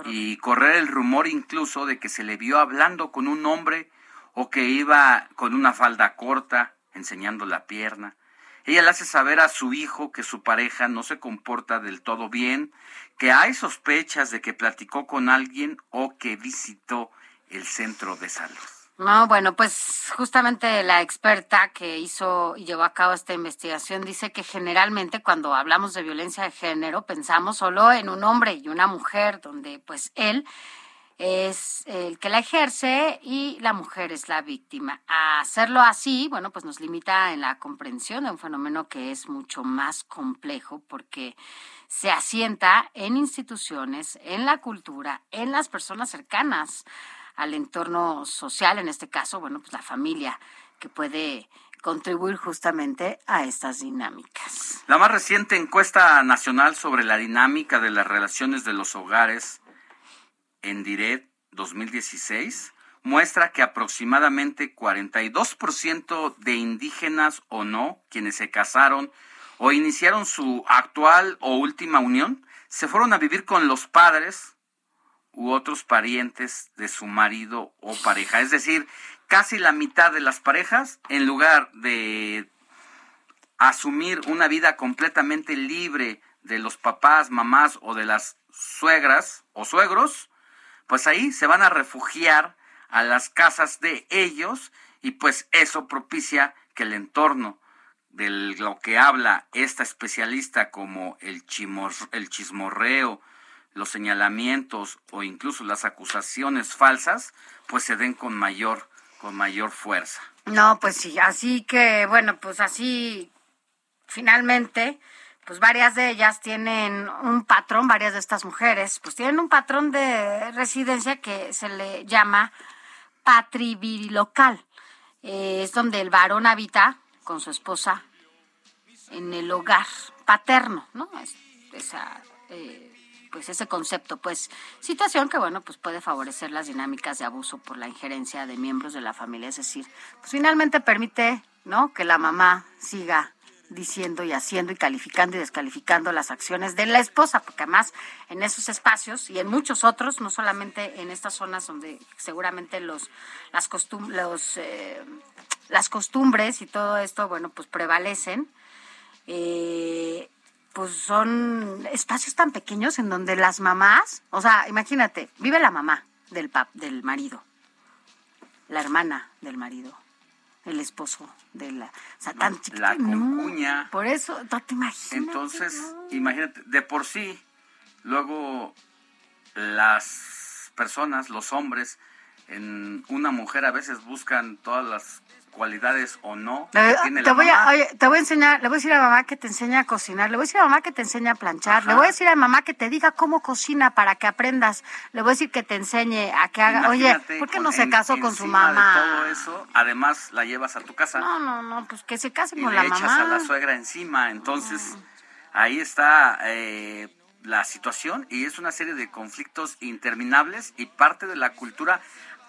Y correr el rumor incluso de que se le vio hablando con un hombre o que iba con una falda corta, enseñando la pierna. Ella le hace saber a su hijo que su pareja no se comporta del todo bien, que hay sospechas de que platicó con alguien o que visitó el centro de salud. No, bueno, pues justamente la experta que hizo y llevó a cabo esta investigación dice que generalmente cuando hablamos de violencia de género pensamos solo en un hombre y una mujer, donde pues él es el que la ejerce y la mujer es la víctima. A hacerlo así, bueno, pues nos limita en la comprensión de un fenómeno que es mucho más complejo porque se asienta en instituciones, en la cultura, en las personas cercanas al entorno social, en este caso, bueno, pues la familia, que puede contribuir justamente a estas dinámicas. La más reciente encuesta nacional sobre la dinámica de las relaciones de los hogares en Diret 2016 muestra que aproximadamente 42% de indígenas o no, quienes se casaron o iniciaron su actual o última unión, se fueron a vivir con los padres u otros parientes de su marido o pareja. Es decir, casi la mitad de las parejas, en lugar de asumir una vida completamente libre de los papás, mamás o de las suegras o suegros, pues ahí se van a refugiar a las casas de ellos y pues eso propicia que el entorno de lo que habla esta especialista como el, el chismorreo, los señalamientos o incluso las acusaciones falsas, pues se den con mayor, con mayor fuerza. No, pues sí, así que, bueno, pues así, finalmente, pues varias de ellas tienen un patrón, varias de estas mujeres, pues tienen un patrón de residencia que se le llama patrivirilocal. Eh, es donde el varón habita con su esposa en el hogar paterno, ¿no? Es- esa, eh, pues ese concepto, pues situación que bueno, pues puede favorecer las dinámicas de abuso por la injerencia de miembros de la familia, es decir, pues finalmente permite, ¿no? Que la mamá siga diciendo y haciendo y calificando y descalificando las acciones de la esposa, porque además en esos espacios y en muchos otros, no solamente en estas zonas donde seguramente los las costum los eh, las costumbres y todo esto, bueno, pues prevalecen. Eh, pues son espacios tan pequeños en donde las mamás, o sea, imagínate, vive la mamá del pap, del marido, la hermana del marido, el esposo de la, o sea, tan chiquito, La no, concuña. por eso, no te imaginas. Entonces, imagínate, de por sí, luego las personas, los hombres, en una mujer a veces buscan todas las cualidades o no Le- que tiene te, la voy mamá. a, oye, te voy a enseñar, le voy a decir a mamá que te enseñe a cocinar, le voy a decir a mamá que te enseñe a planchar, Ajá. le voy a decir a mamá que te diga cómo cocina para que aprendas, le voy a decir que te enseñe a que haga, oye, Imagínate ¿por qué no se en- casó con su de mamá? todo eso, además la llevas a tu casa. No, no, no, pues que se case y con le la echas mamá. a la suegra encima. Entonces, ahí está eh, la situación y es una serie de conflictos interminables y parte de la cultura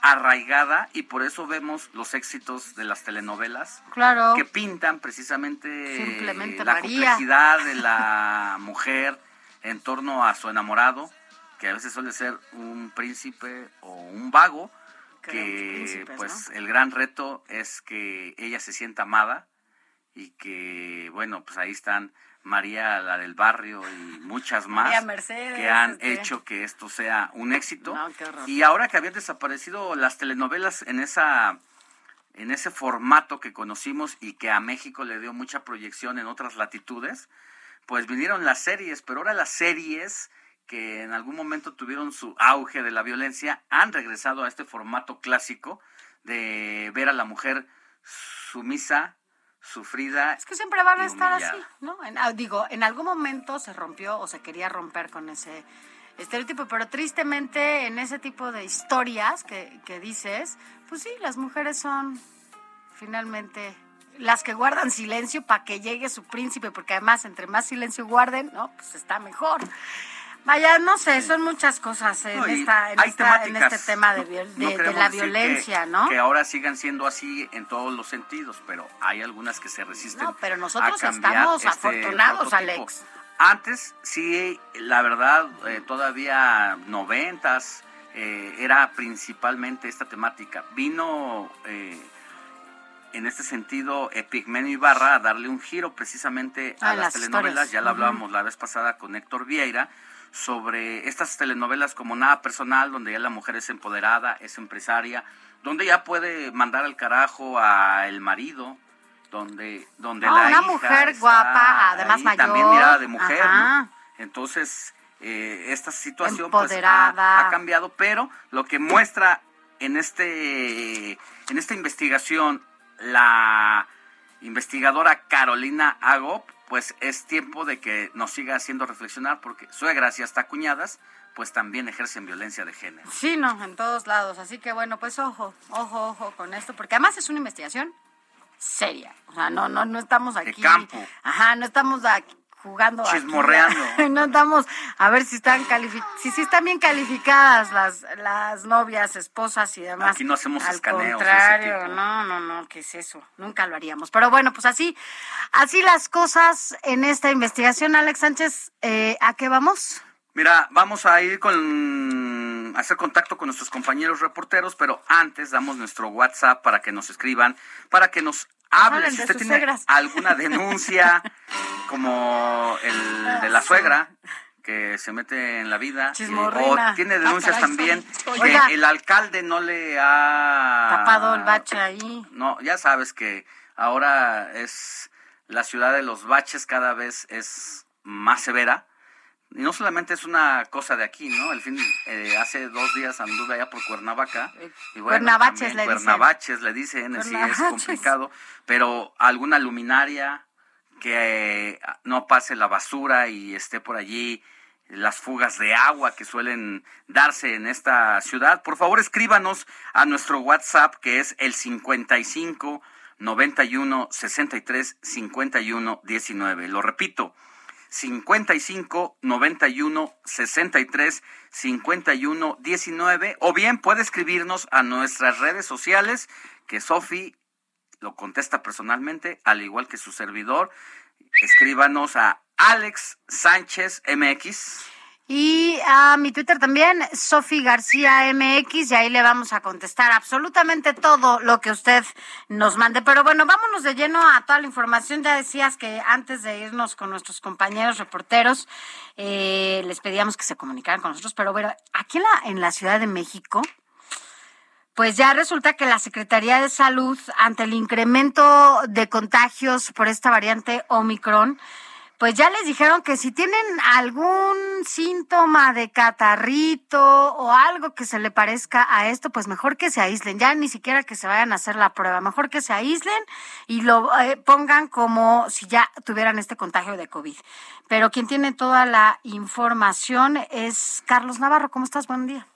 arraigada y por eso vemos los éxitos de las telenovelas Claro. que pintan precisamente Simplemente la María. complejidad de la mujer en torno a su enamorado, que a veces suele ser un príncipe o un vago, que pues el gran reto es que ella se sienta amada y que bueno pues ahí están María la del barrio y muchas más Mercedes, que han este. hecho que esto sea un éxito No, y ahora que habían desaparecido las telenovelas en esa en ese formato que conocimos y que a México le dio mucha proyección en otras latitudes, pues vinieron las series, pero ahora las series que en algún momento tuvieron su auge de la violencia han regresado a este formato clásico de ver a la mujer sumisa, sufrida. Es que siempre van a estar así. ¿no? En- ah, digo, en algún momento se rompió o se quería romper con ese estereotipo, pero tristemente en ese tipo de historias que, que dices, pues sí, las mujeres son finalmente las que guardan silencio para que llegue su príncipe, porque además entre más silencio guarden, ¿no? Pues está mejor. Vaya, no sé, son muchas cosas en, No, esta, en, esta- este tema de, viol- No de- de queremos la que- violencia, ¿no? Que ahora sigan siendo así en todos los sentidos, pero hay algunas que se resisten. No, pero nosotros a estamos este afortunados, prototipo. Alex. Antes, sí, la verdad, eh, todavía noventas, eh, era principalmente esta temática. Vino eh, en este sentido Epigmenio Ibarra a darle un giro precisamente a las las telenovelas. historias. Ya lo hablábamos la vez pasada con Héctor Vieira sobre estas telenovelas como Nada Personal, donde ya la mujer es empoderada, es empresaria, donde ya puede mandar al carajo a el marido, donde, donde No, la una hija mujer está guapa, además ahí, mayor. También mirada de mujer. ¿no? Entonces, eh, esta situación pues, ha, ha cambiado, pero lo que muestra en este en esta investigación la investigadora Carolina Agop, pues es tiempo de que nos siga haciendo reflexionar porque suegras y hasta cuñadas pues también ejercen violencia de género. Sí, no, en todos lados. Así que bueno, pues ojo, ojo, ojo con esto, porque además es una investigación seria. O sea, no, no, no estamos aquí. campo. Ajá, no estamos aquí jugando. aquí. Chismorreando. no estamos a ver si están si, si están bien calificadas las, las novias, esposas y demás. Aquí no hacemos Al escaneos ese contrario, tipo. no, no, no, ¿qué es eso? Nunca lo haríamos. Pero bueno, pues así, así las cosas en esta investigación. Alex Sánchez, eh, ¿a qué vamos? Mira, vamos a ir con a hacer contacto con nuestros compañeros reporteros, pero antes damos nuestro WhatsApp para que nos escriban, para que nos hablen Si usted tiene suegras. alguna denuncia, como el de la suegra que se mete en la vida, eh, o tiene Ah, denuncias también que el alcalde no le ha Tapado el bache ahí. no, ya sabes que ahora es la ciudad de los baches cada vez es más severa. Y no solamente es una cosa de aquí, ¿no? El fin, eh, hace dos días anduve allá por Cuernavaca. Y bueno, Cuernavaches también le dicen. Cuernavaches le dicen, sí es Cuernavaches. complicado. Pero alguna luminaria que eh, no pase la basura y esté por allí las fugas de agua que suelen darse en esta ciudad. Por favor, escríbanos a nuestro WhatsApp que es el 55 91 63 51 19. Lo repito, 55 91 63 51 19 o bien puede escribirnos a nuestras redes sociales que Sofi lo contesta personalmente, al igual que su servidor. Escríbanos a Alex Sánchez MX. Y a mi Twitter también, Sofi García MX, y ahí le vamos a contestar absolutamente todo lo que usted nos mande. Pero bueno, vámonos de lleno a toda la información. Ya decías que antes de irnos con nuestros compañeros reporteros, eh, les pedíamos que se comunicaran con nosotros. Pero bueno, aquí en la, en la Ciudad de México, pues ya resulta que la Secretaría de Salud, ante el incremento de contagios por esta variante Omicron, pues ya les dijeron que si tienen algún síntoma de catarrito o algo que se le parezca a esto, pues mejor que se aíslen, ya ni siquiera que se vayan a hacer la prueba, mejor que se aíslen y lo eh, pongan como si ya tuvieran este contagio de COVID. Pero quien tiene toda la información es Carlos Navarro. ¿Cómo estás? Buen día.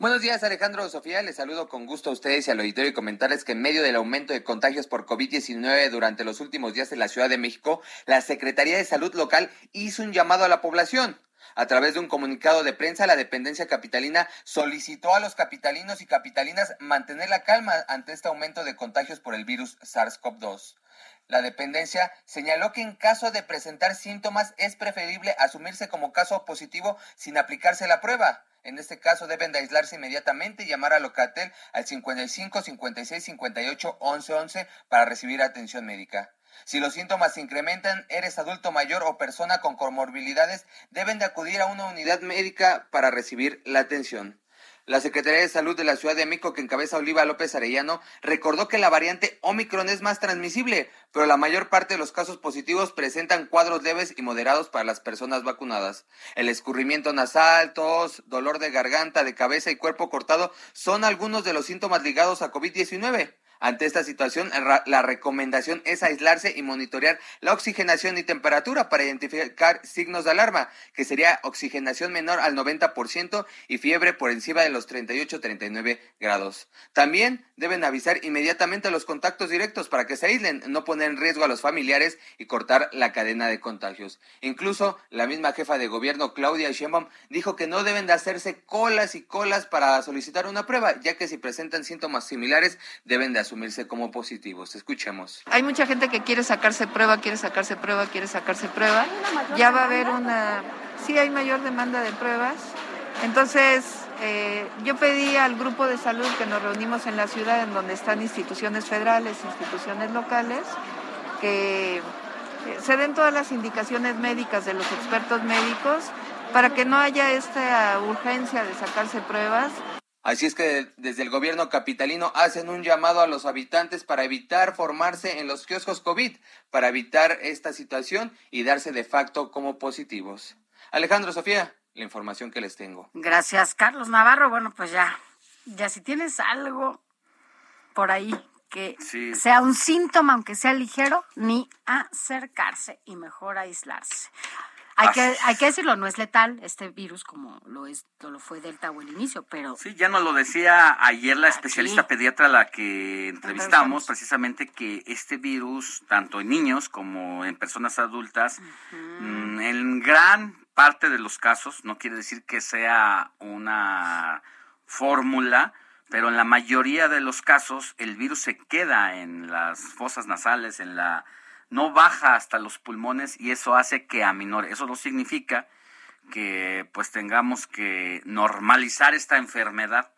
Buenos días, Alejandro Sofía. Les saludo con gusto a ustedes y al auditorio y comentarles que en medio del aumento de contagios por COVID-19 durante los últimos días en la Ciudad de México, la Secretaría de Salud local hizo un llamado a la población. A través de un comunicado de prensa, la dependencia capitalina solicitó a los capitalinos y capitalinas mantener la calma ante este aumento de contagios por el virus SARS-CoV-2. La dependencia señaló que en caso de presentar síntomas es preferible asumirse como caso positivo sin aplicarse la prueba. En este caso deben de aislarse inmediatamente y llamar a Locatel al 55 56 58 11 11 para recibir atención médica. Si los síntomas se incrementan, eres adulto mayor o persona con comorbilidades, deben de acudir a una unidad médica para recibir la atención. La Secretaría de Salud de la Ciudad de México, que encabeza Oliva López Arellano, recordó que la variante Omicron es más transmisible, pero la mayor parte de los casos positivos presentan cuadros leves y moderados para las personas vacunadas. El escurrimiento nasal, tos, dolor de garganta, de cabeza y cuerpo cortado son algunos de los síntomas ligados a COVID-19. Ante esta situación, la recomendación es aislarse y monitorear la oxigenación y temperatura para identificar signos de alarma, que sería oxigenación menor al 90% y fiebre por encima de los 38-39 grados. También deben avisar inmediatamente a los contactos directos para que se aíslen, no poner en riesgo a los familiares y cortar la cadena de contagios. Incluso la misma jefa de gobierno, Claudia Sheinbaum, dijo que no deben de hacerse colas y colas para solicitar una prueba, ya que si presentan síntomas similares deben de asumirse como positivos. Escuchemos. Hay mucha gente que quiere sacarse prueba, quiere sacarse prueba, quiere sacarse prueba. Ya va a haber una, sí hay mayor demanda de pruebas. Entonces, eh, yo pedí al grupo de salud que nos reunimos en la ciudad, en donde están instituciones federales, instituciones locales, que se den todas las indicaciones médicas de los expertos médicos para que no haya esta urgencia de sacarse pruebas Así es que desde el gobierno capitalino hacen un llamado a los habitantes para evitar formarse en los kioscos COVID, para evitar esta situación y darse de facto como positivos. Alejandro Sofía, la información que les tengo. Gracias, Carlos Navarro. Bueno, pues ya, ya si tienes algo por ahí que sea un síntoma, aunque sea ligero, ni acercarse y mejor aislarse. Hay que, hay que decirlo, no es letal este virus como lo es lo fue Delta o el inicio, pero... Sí, ya nos lo decía ayer la especialista pediatra a la que entrevistamos, precisamente que este virus, tanto en niños como en personas adultas, mm, en gran parte de los casos, no quiere decir que sea una fórmula, pero en la mayoría de los casos el virus se queda en las fosas nasales, en la no baja hasta los pulmones y eso hace que aminore. Eso no significa que pues tengamos que normalizar esta enfermedad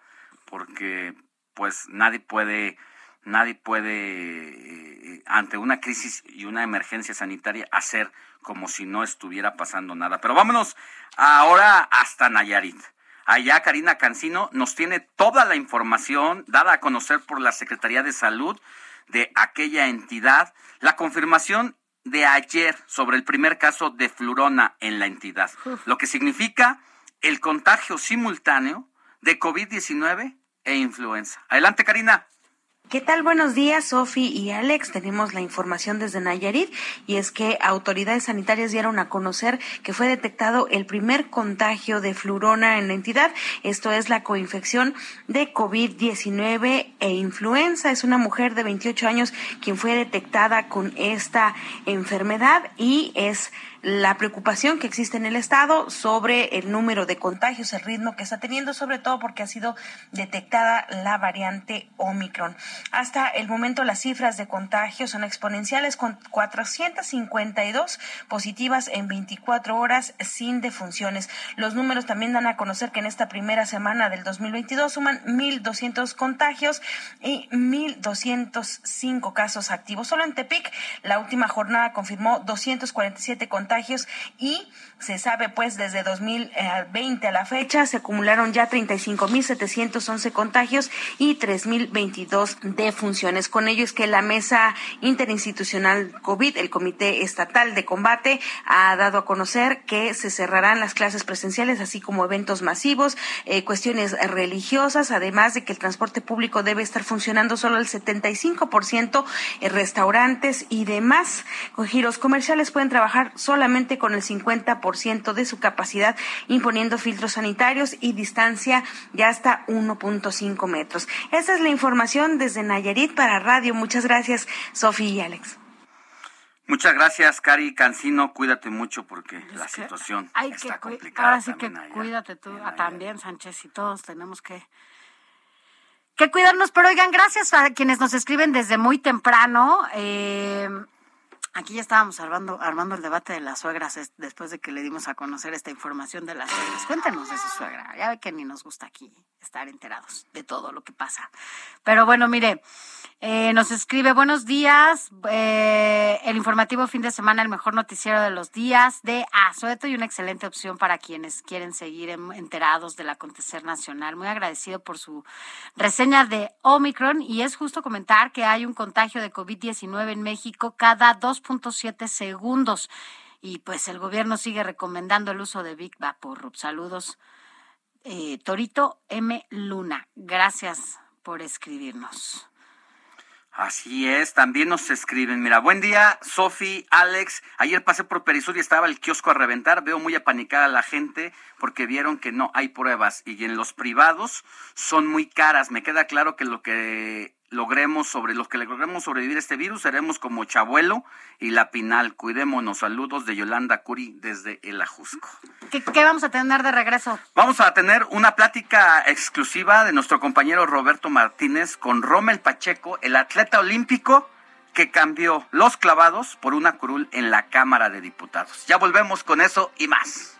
porque pues nadie puede nadie puede eh, ante una crisis y una emergencia sanitaria hacer como si no estuviera pasando nada. Pero vámonos ahora hasta Nayarit. Allá Karina Cancino nos tiene toda la información dada a conocer por la Secretaría de Salud de aquella entidad, la confirmación de ayer sobre el primer caso de flurona en la entidad, lo que significa el contagio simultáneo de COVID-19 e influenza. Adelante, Karina. ¿Qué tal? Buenos días, Sofi y Alex. Tenemos la información desde Nayarit y es que autoridades sanitarias dieron a conocer que fue detectado el primer contagio de flurona en la entidad. Esto es la coinfección de COVID-19 e influenza. Es una mujer de 28 años quien fue detectada con esta enfermedad y es la preocupación que existe en el Estado sobre el número de contagios, el ritmo que está teniendo, sobre todo porque ha sido detectada la variante Omicron. Hasta el momento las cifras de contagios son exponenciales con 452 positivas en 24 horas sin defunciones. Los números también dan a conocer que en esta primera semana del 2022 suman 1.200 contagios y 1.205 casos activos. Solo en Tepic, la última jornada confirmó 247 contagios y se sabe pues desde 2020 a la fecha se acumularon ya 35.711 contagios y 3.022 defunciones. Con ello es que la mesa interinstitucional COVID, el Comité Estatal de Combate, ha dado a conocer que se cerrarán las clases presenciales, así como eventos masivos, eh, cuestiones religiosas, además de que el transporte público debe estar funcionando solo el 75%, en restaurantes y demás con giros comerciales pueden trabajar solamente con el 50% de su capacidad, imponiendo filtros sanitarios y distancia de hasta 1.5 metros. Esa es la información desde Nayarit para Radio. Muchas gracias, Sofía y Alex. Muchas gracias, Cari Cancino. Cuídate mucho porque la situación Hay está que, complicada. ahora sí que allá. cuídate tú también, Sánchez, y todos tenemos que, que cuidarnos. Pero oigan, gracias a quienes nos escriben desde muy temprano. Eh, aquí ya estábamos armando, el debate de las suegras es- después de que le dimos a conocer esta información de las suegras. Cuéntenos de su suegra. Ya ve que ni nos gusta aquí estar enterados de todo lo que pasa. Pero bueno, mire, eh, nos escribe, buenos días, eh, el informativo fin de semana, el mejor noticiero de los días de Azueto y una excelente opción para quienes quieren seguir en- enterados del acontecer nacional. Muy agradecido por su reseña de Omicron y es justo comentar que hay un contagio de COVID-19 en México cada 2.7 segundos y pues el gobierno sigue recomendando el uso de Big Vaporub. Saludos. Eh, Torito M. Luna, gracias por escribirnos. Así es, también nos escriben. Mira, buen día, Sofi, Alex. Ayer pasé por Perisur y estaba el kiosco a reventar. Veo muy apanicada a la gente porque vieron que no hay pruebas y en los privados son muy caras. Me queda claro que lo que logremos sobre los que logremos sobrevivir a este virus seremos como Chabuelo y La Pinal. Cuidémonos. Saludos de Yolanda Curi desde el Ajusco. ¿Qué, qué vamos a tener de regreso? Vamos a tener una plática exclusiva de nuestro compañero Roberto Martínez con Rommel Pacheco, el atleta olímpico que cambió los clavados por una curul en la Cámara de Diputados. Ya volvemos con eso y más.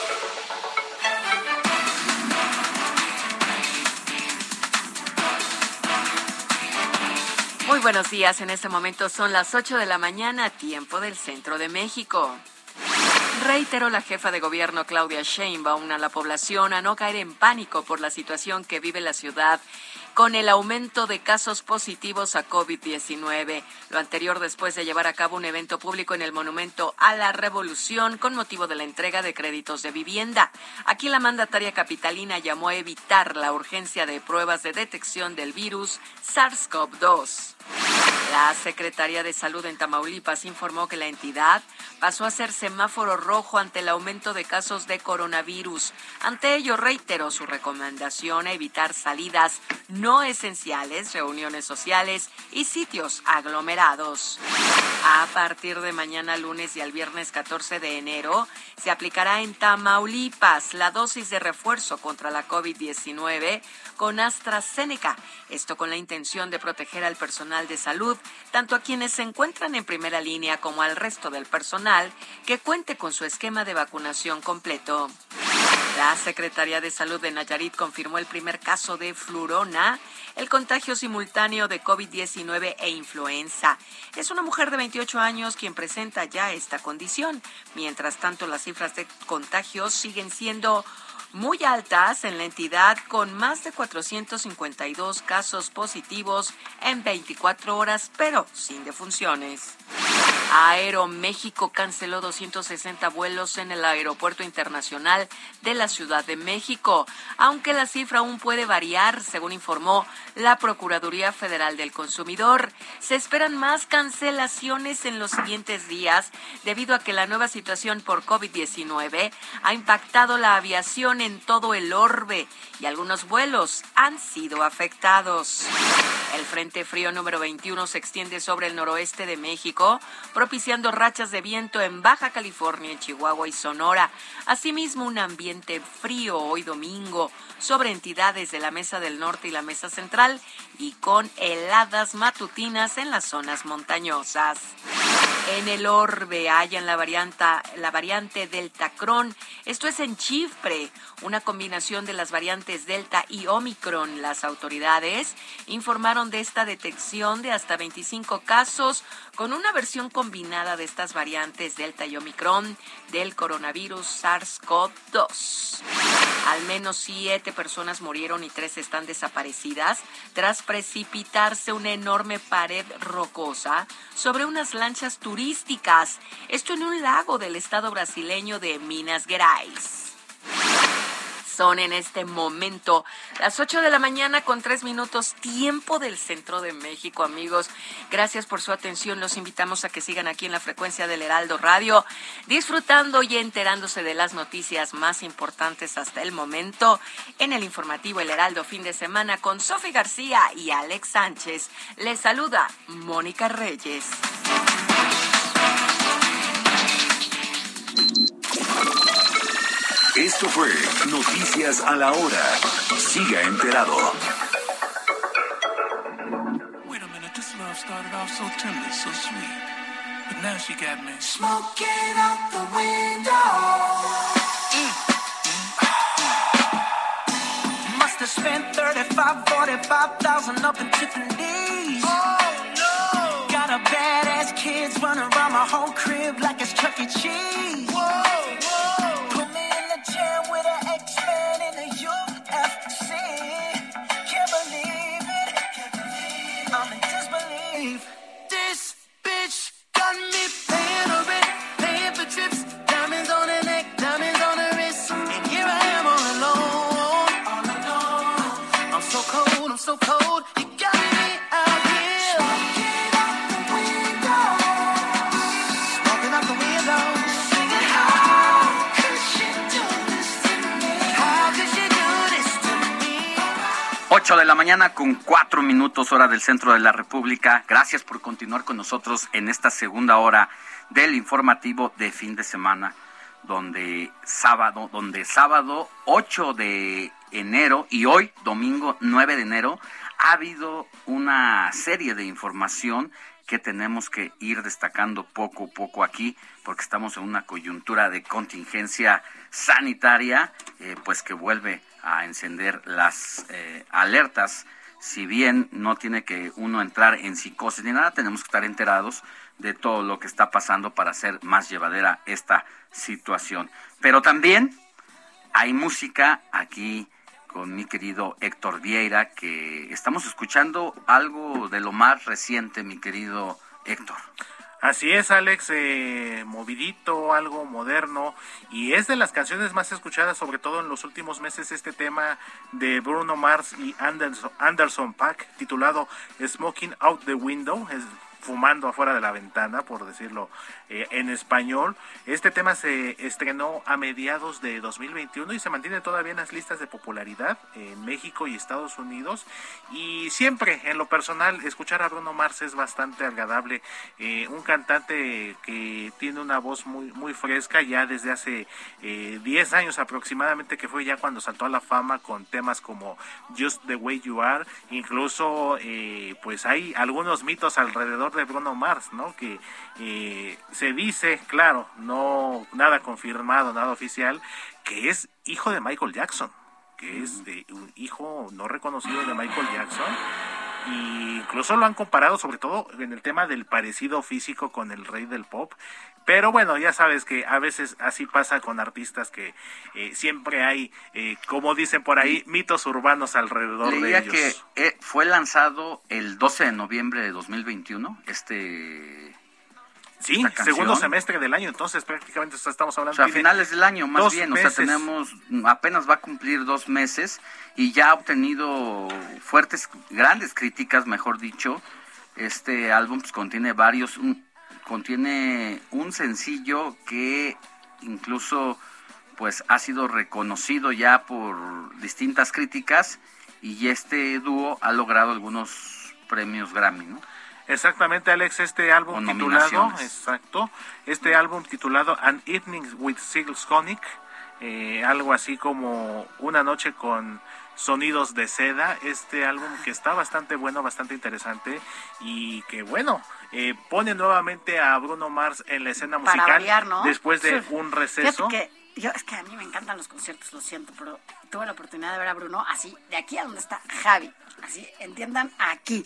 Muy buenos días, en este momento son las 8 de la mañana, tiempo del centro de México. Reiteró la jefa de gobierno Claudia Sheinbaum a la población a no caer en pánico por la situación que vive la ciudad con el aumento de casos positivos a COVID-19. Lo anterior después de llevar a cabo un evento público en el Monumento a la Revolución con motivo de la entrega de créditos de vivienda. Aquí la mandataria capitalina llamó a evitar la urgencia de pruebas de detección del virus SARS-CoV-2. La Secretaría de Salud en Tamaulipas informó que la entidad pasó a ser semáforo rojo ante el aumento de casos de coronavirus. Ante ello, reiteró su recomendación a evitar salidas no esenciales, reuniones sociales y sitios aglomerados. A partir de mañana lunes y al viernes 14 de enero, se aplicará en Tamaulipas la dosis de refuerzo contra la COVID-19 con AstraZeneca. Esto con la intención de proteger al personal de salud, tanto a quienes se encuentran en primera línea como al resto del personal que cuente con su esquema de vacunación completo. La Secretaría de Salud de Nayarit confirmó el primer caso de flurona, el contagio simultáneo de COVID-19 e influenza. Es una mujer de 28 años quien presenta ya esta condición. Mientras tanto, las cifras de contagios siguen siendo muy altas en la entidad con más de 452 casos positivos en 24 horas, pero sin defunciones. Aeroméxico canceló 260 vuelos en el Aeropuerto Internacional de la Ciudad de México, aunque la cifra aún puede variar, según informó la Procuraduría Federal del Consumidor. Se esperan más cancelaciones en los siguientes días debido a que la nueva situación por COVID-19 ha impactado la aviación en todo el orbe y algunos vuelos han sido afectados. El Frente Frío número 21 se extiende sobre el noroeste de México, propiciando rachas de viento en Baja California, Chihuahua y Sonora. Asimismo, un ambiente frío hoy domingo sobre entidades de la Mesa del Norte y la Mesa Central y con heladas matutinas en las zonas montañosas. En el orbe hallan la la variante Delta Cron. Esto es en Chipre, una combinación de las variantes Delta y Omicron. Las autoridades informaron de esta detección de hasta 25 casos con una versión combinada de estas variantes Delta y Omicron del coronavirus SARS-CoV-2. Al menos siete personas murieron y tres están desaparecidas tras precipitarse una enorme pared rocosa sobre unas lanchas turísticas. Esto en un lago del estado brasileño de Minas Gerais. En este momento las 8 de la mañana con 3 minutos tiempo del centro de México, amigos. Gracias por su atención. Los invitamos a que sigan aquí en la frecuencia del Heraldo Radio, disfrutando y enterándose de las noticias más importantes hasta el momento en el informativo El Heraldo fin de semana con Sofi García y Alex Sánchez. Les saluda Mónica Reyes. Esto fue Noticias a la Hora. Siga enterado. Wait a minute, this love started off so tender, so sweet. But now she got me smoking out the window. Mm, mm. Must have spent 35, 45,000 up in Tiffany's. Oh no! Got a badass kids running around my whole crib like it's Chuck E. Cheese. So cold, I'm so cold. You got me out here. Smoking out the window, smoking out the window, singing how could she do this to me? How could she do this to me? 8 de la mañana con 4 minutos hora del centro de la República. Gracias por continuar con nosotros en esta segunda hora del informativo de fin de semana, donde sábado, donde sábado 8 de enero y hoy domingo 9 de enero ha habido una serie de información que tenemos que ir destacando poco a poco aquí, porque estamos en una coyuntura de contingencia sanitaria, eh, pues que vuelve a encender las eh, alertas. Si bien no tiene que uno entrar en psicosis ni nada, tenemos que estar enterados de todo lo que está pasando para hacer más llevadera esta situación. Pero también hay música aquí con mi querido Héctor Vieira, que estamos escuchando algo de lo más reciente, mi querido Héctor. Así es, Alex, eh, movidito, algo moderno, y es de las canciones más escuchadas, sobre todo en los últimos meses, este tema de Bruno Mars y Anderson, Anderson Pack, titulado Smoking Out the Window, es fumando afuera de la ventana, por decirlo eh, en español. Este tema se estrenó a mediados de 2021 y se mantiene todavía en las listas de popularidad en México y Estados Unidos. Y siempre, en lo personal, escuchar a Bruno Mars es bastante agradable. Eh, un cantante que tiene una voz muy, muy fresca ya desde hace eh, 10 años aproximadamente, que fue ya cuando saltó a la fama con temas como Just the Way You Are. Incluso, eh, pues hay algunos mitos alrededor de Bruno Mars, ¿no? Que eh, se dice, claro, no nada confirmado, nada oficial, que es hijo de Michael Jackson, que es de un hijo no reconocido de Michael Jackson. Y incluso lo han comparado sobre todo en el tema del parecido físico con el rey del pop. Pero bueno, ya sabes que a veces así pasa con artistas que eh, siempre hay, eh, como dicen por ahí, mitos urbanos alrededor Leía de ellos. que eh, fue lanzado el 12 de noviembre de 2021, este... Sí, segundo semestre del año, entonces prácticamente estamos O hablando sea, a finales del año, más bien. O sea, tenemos, apenas va a cumplir dos meses y ya ha obtenido fuertes, grandes críticas, mejor dicho. Este álbum pues, contiene varios, un- contiene un sencillo que incluso pues ha sido reconocido ya por distintas críticas y este dúo ha logrado algunos premios Grammy, ¿no? Exactamente, Alex, este álbum titulado, exacto, este álbum titulado An Evening with Seagulls Conic, eh, algo así como Una noche con sonidos de seda, este álbum que está bastante bueno, bastante interesante y que bueno, eh, pone nuevamente a Bruno Mars en la escena Para musical variar, ¿no? después de Sí. un receso. Que yo, es que a mí me encantan los conciertos, lo siento, pero tuve la oportunidad de ver a Bruno así, de aquí a donde está Javi, así, entiendan, aquí.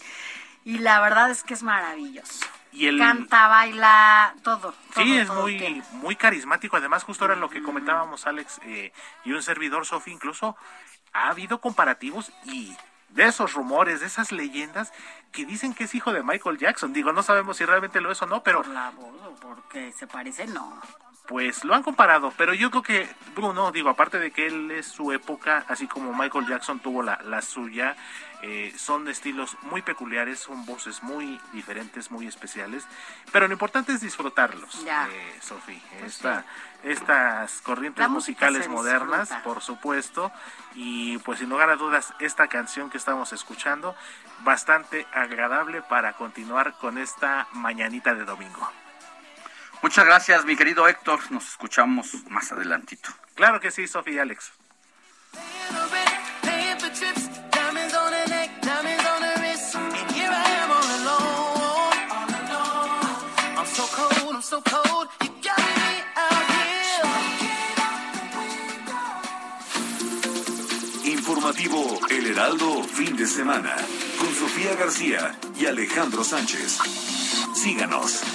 Y la verdad es que es maravilloso. Y el- Canta, baila, todo. Sí, es todo muy, tiene. muy carismático. Además, justo era lo que comentábamos Alex eh, y un servidor, Sofi, incluso ha habido comparativos y de esos rumores, de esas leyendas que dicen que es hijo de Michael Jackson. Digo, no sabemos si realmente lo es o no, pero Por la voz o porque se parece, no. Pues lo han comparado. Pero yo creo que Bruno, digo, aparte de que él es su época, así como Michael Jackson tuvo la, la suya, eh, son de estilos muy peculiares, son voces muy diferentes, muy especiales. Pero lo importante es disfrutarlos, eh, Sofi. Pues Esta- Estas corrientes La musicales modernas, disfruta. por supuesto. Y pues sin lugar a dudas, esta canción que estamos escuchando, bastante agradable para continuar con esta mañanita de domingo. Muchas gracias, mi querido Héctor. Nos escuchamos más adelantito. Claro que sí, Sofi y Alex. Informativo El Heraldo, fin de semana, con Sofía García y Alejandro Sánchez. Síganos.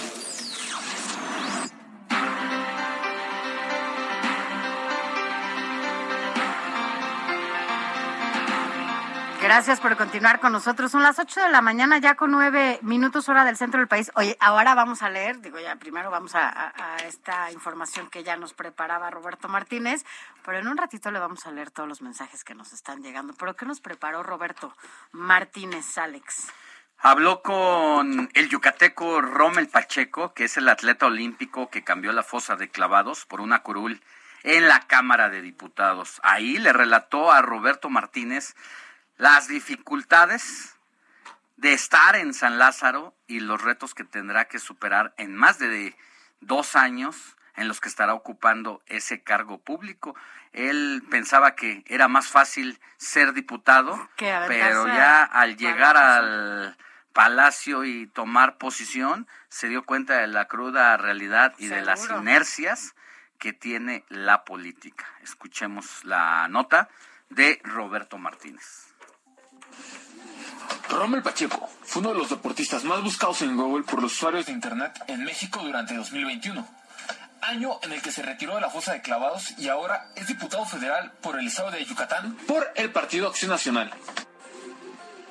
Gracias por continuar con nosotros. Son las 8 de la mañana, ya con nueve minutos hora del centro del país. Oye, ahora vamos a leer, digo ya, primero vamos a esta información que ya nos preparaba Roberto Martínez, pero en un ratito le vamos a leer todos los mensajes que nos están llegando. ¿Pero qué nos preparó Roberto Martínez, Alex? Habló con el yucateco Rommel Pacheco, que es el atleta olímpico que cambió la fosa de clavados por una curul en la Cámara de Diputados. Ahí le relató a Roberto Martínez las dificultades de estar en San Lázaro y los retos que tendrá que superar en más de dos años en los que estará ocupando ese cargo público. Él pensaba que era más fácil ser diputado, pero ya al llegar al palacio y tomar posición, se dio cuenta de la cruda realidad y de las inercias que tiene la política. Escuchemos la nota de Roberto Martínez. Rommel Pacheco fue uno de los deportistas más buscados en Google por los usuarios de Internet en México durante 2021, año en el que se retiró de la fosa de clavados y ahora es diputado federal por el estado de Yucatán por el Partido Acción Nacional.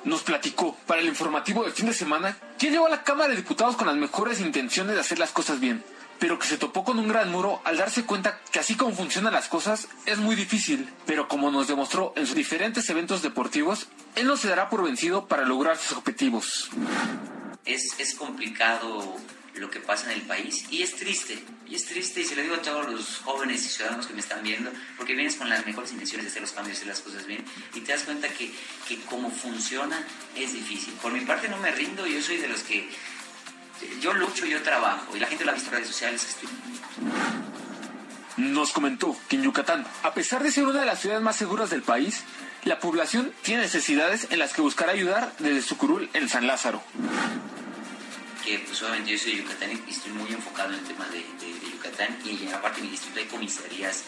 Nos platicó para el informativo de fin de semana que llegó a la Cámara de Diputados con las mejores intenciones de hacer las cosas bien, pero que se topó con un gran muro al darse cuenta que así como funcionan las cosas es muy difícil, pero como nos demostró en sus diferentes eventos deportivos, él no se dará por vencido para lograr sus objetivos. es, es complicado lo que pasa en el país y es triste, y es triste y se lo digo a todos los jóvenes y ciudadanos que me están viendo, porque vienes con las mejores intenciones de hacer los cambios y las cosas bien y te das cuenta que, que como funciona es difícil. Por mi parte no me rindo, yo soy de los que yo lucho, yo trabajo y la gente lo ha visto en redes sociales. estoy- Nos comentó que en Yucatán, a pesar de ser una de las ciudades más seguras del país, la población tiene necesidades en las que buscará ayudar desde su curul en San Lázaro. que pues obviamente yo soy de Yucatán y estoy muy enfocado en el tema de, de- de Yucatán y en aparte de mi distrito hay comisarías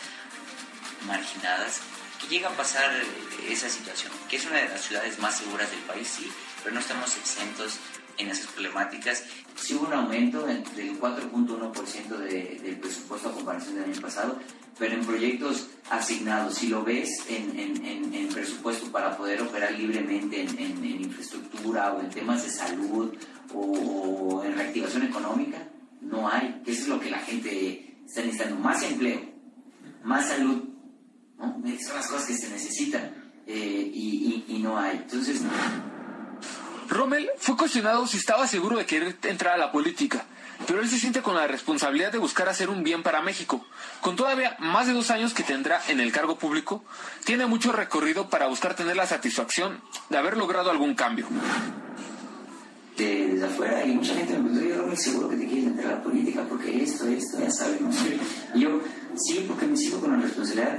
marginadas que llega a pasar eh, esa situación, que es una de las ciudades más seguras del país, sí, pero no estamos exentos en esas problemáticas. Sí hubo un aumento en- del 4.1% de, del presupuesto a comparación del año pasado, pero en proyectos asignados, si lo ves en, en- en- en presupuesto para poder operar libremente en, infraestructura o en temas de salud o, o en reactivación económica, no hay, eso es lo que la gente está necesitando, más empleo, más salud, ¿no? Esas son las cosas que se necesitan eh, y, y- y no hay. Entonces, Rommel fue cuestionado si estaba seguro de querer entrar a la política, pero él se siente con la responsabilidad de buscar hacer un bien para México. Con todavía más de dos años que tendrá en el cargo público, tiene mucho recorrido para buscar tener la satisfacción de haber logrado algún cambio. de- desde afuera y mucha gente me preguntó, Rommel, seguro que te quieres meter a la política porque esto, esto, ya sabes, ¿no? Y yo, sí, porque me sigo con la responsabilidad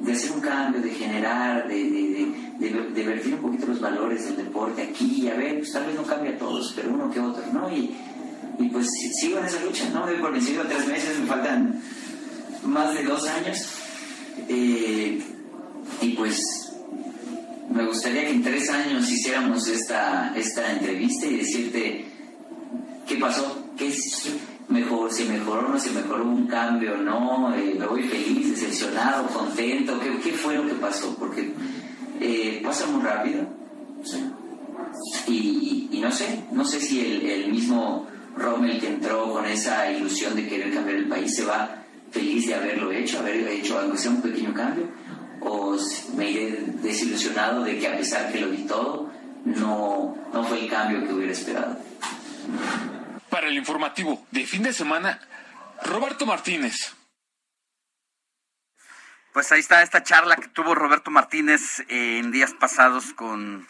de hacer un cambio, de generar, de, de, de, de, vertir un poquito los valores del deporte aquí y a ver, pues tal vez no cambie a todos, pero uno que otro, ¿no? Y, y pues sigo en esa lucha, ¿no? Doy por vencido tres meses, me faltan más de dos años. Eh, y pues me gustaría que en tres años hiciéramos esta, esta entrevista y decirte qué pasó, qué es mejor, si mejoró o no se mejoró un cambio, no, Eh, me voy feliz, decepcionado, contento, qué, qué fue lo que pasó, porque eh, pasa muy rápido. sí. Y, y no sé, no sé si el, el mismo Rommel que entró con esa ilusión de querer cambiar el país se va feliz de haberlo hecho, haber hecho aunque sea un pequeño cambio, o me iré desilusionado de que a pesar que lo di todo, no, no fue el cambio que hubiera esperado. Para el informativo de fin de semana, Roberto Martínez. Pues ahí está esta charla que tuvo Roberto Martínez eh, en días pasados con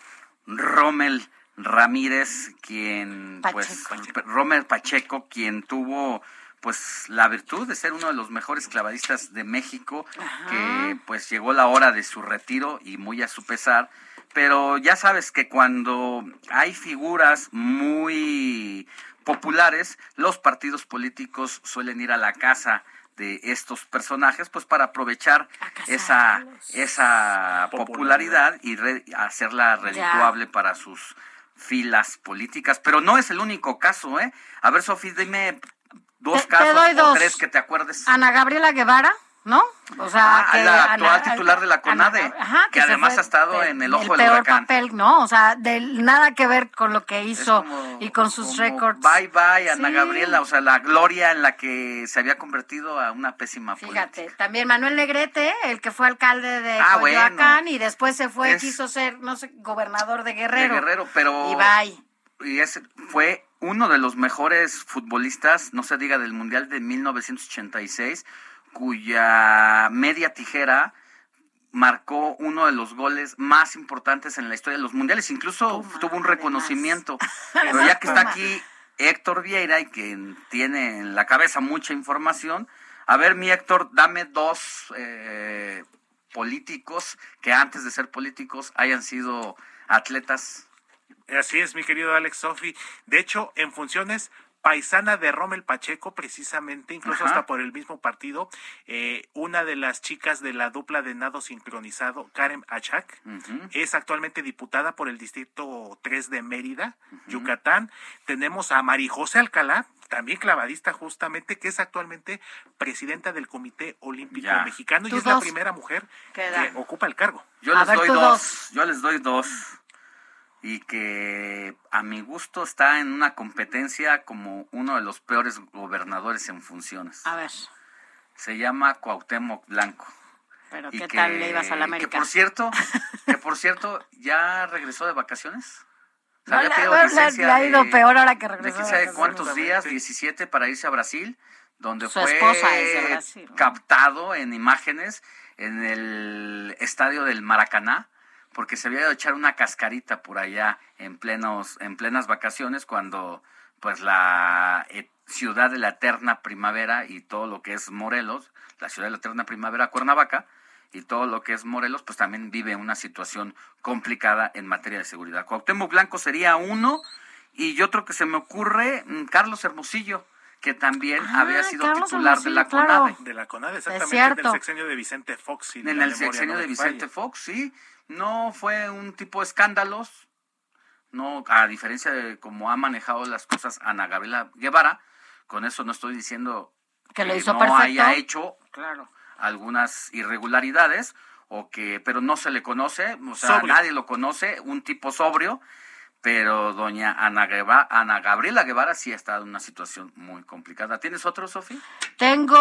Rommel Ramírez, quien pues Rommel Pacheco, quien tuvo pues la virtud de ser uno de los mejores clavadistas de México, que pues llegó la hora de su retiro y muy a su pesar, pero ya sabes que cuando hay figuras muy populares, los partidos políticos suelen ir a la casa de estos personajes, pues para aprovechar esa, esa popularidad y re- hacerla redituable para sus filas políticas. Pero no es el único caso, ¿eh? A ver, Sofi, dime dos Te- te casos doy o dos. tres que te acuerdes. Ana Gabriela Guevara, ¿no? O sea, Ah, que la actual Ana- titular de la CONADE, Ana- ajá, que además ha estado de- en el del ojo del peor huracán. papel, ¿no? O sea, del nada que ver con lo que hizo y con sus récords. Bye bye, Ana Sí. Gabriela, o sea, la gloria en la que se había convertido a una pésima política. Fíjate, también Manuel Negrete, el que fue alcalde de Ah, Coyoacán bueno. y después se fue, Es- quiso ser, no sé, gobernador de de Guerrero. Guerrero, pero Y bye. y ese fue uno de los mejores futbolistas, no se diga del Mundial de 1986, cuya media tijera marcó uno de los goles más importantes en la historia de los mundiales, incluso tuvo un reconocimiento. Pero ya que está aquí Héctor Vieira y que tiene en la cabeza mucha información, a ver mi Héctor, dame dos eh, políticos que antes de ser políticos hayan sido atletas. Así es, mi querido Alex Sofi. De hecho, en funciones paisana de Rommel Pacheco, precisamente, incluso Ajá. hasta por el mismo partido, eh, una de las chicas de la dupla de nado sincronizado, Karen Achak, es actualmente diputada por el Distrito 3 de Mérida, Yucatán. Tenemos a Marijose Alcalá, también clavadista justamente, que es actualmente presidenta del Comité Olímpico Ya. Mexicano y es la primera mujer que ocupa el cargo. Yo les doy dos, yo les doy dos. Y que a mi gusto está en una competencia como uno de los peores gobernadores en funciones. A ver, Se llama Cuauhtémoc Blanco. pero Y ¿qué que- tal le ibas a la Que América? por cierto, que por cierto, ya regresó de vacaciones. O sea, No, había pedido le- licencia le ha ido de- peor ahora que De regresó quién de sabe vacaciones. cuántos días, 17 para irse a Brasil, donde Su fue esposa es de Brasil, ¿no? captado en imágenes en el estadio del Maracaná, porque se había ido a echar una cascarita por allá en plenos, en plenas vacaciones, cuando pues la eh, ciudad de la eterna primavera y todo lo que es Morelos, la ciudad de la eterna primavera, Cuernavaca, y todo lo que es Morelos, pues también vive una situación complicada en materia de seguridad. Cuauhtémoc Blanco sería uno, y otro que se me ocurre, mm, Carlos Hermosillo, que también Ah, había sido Carlos titular de la claro. CONADE. De la CONADE, exactamente, cierto. en el sexenio de Vicente Fox. si En el memoria sexenio no de Vicente falla. Fox, sí. No fue un tipo de escándalos, no a diferencia de cómo ha manejado las cosas Ana Gabriela Guevara, con eso no estoy diciendo Que lo hizo no perfecto. haya hecho Claro. algunas irregularidades o que pero no se le conoce, o sea, Sobrio. nadie lo conoce, un tipo sobrio, pero doña Ana, Gueva- Ana Gabriela Guevara sí ha estado en una situación muy complicada. ¿Tienes otro, Sofi? Tengo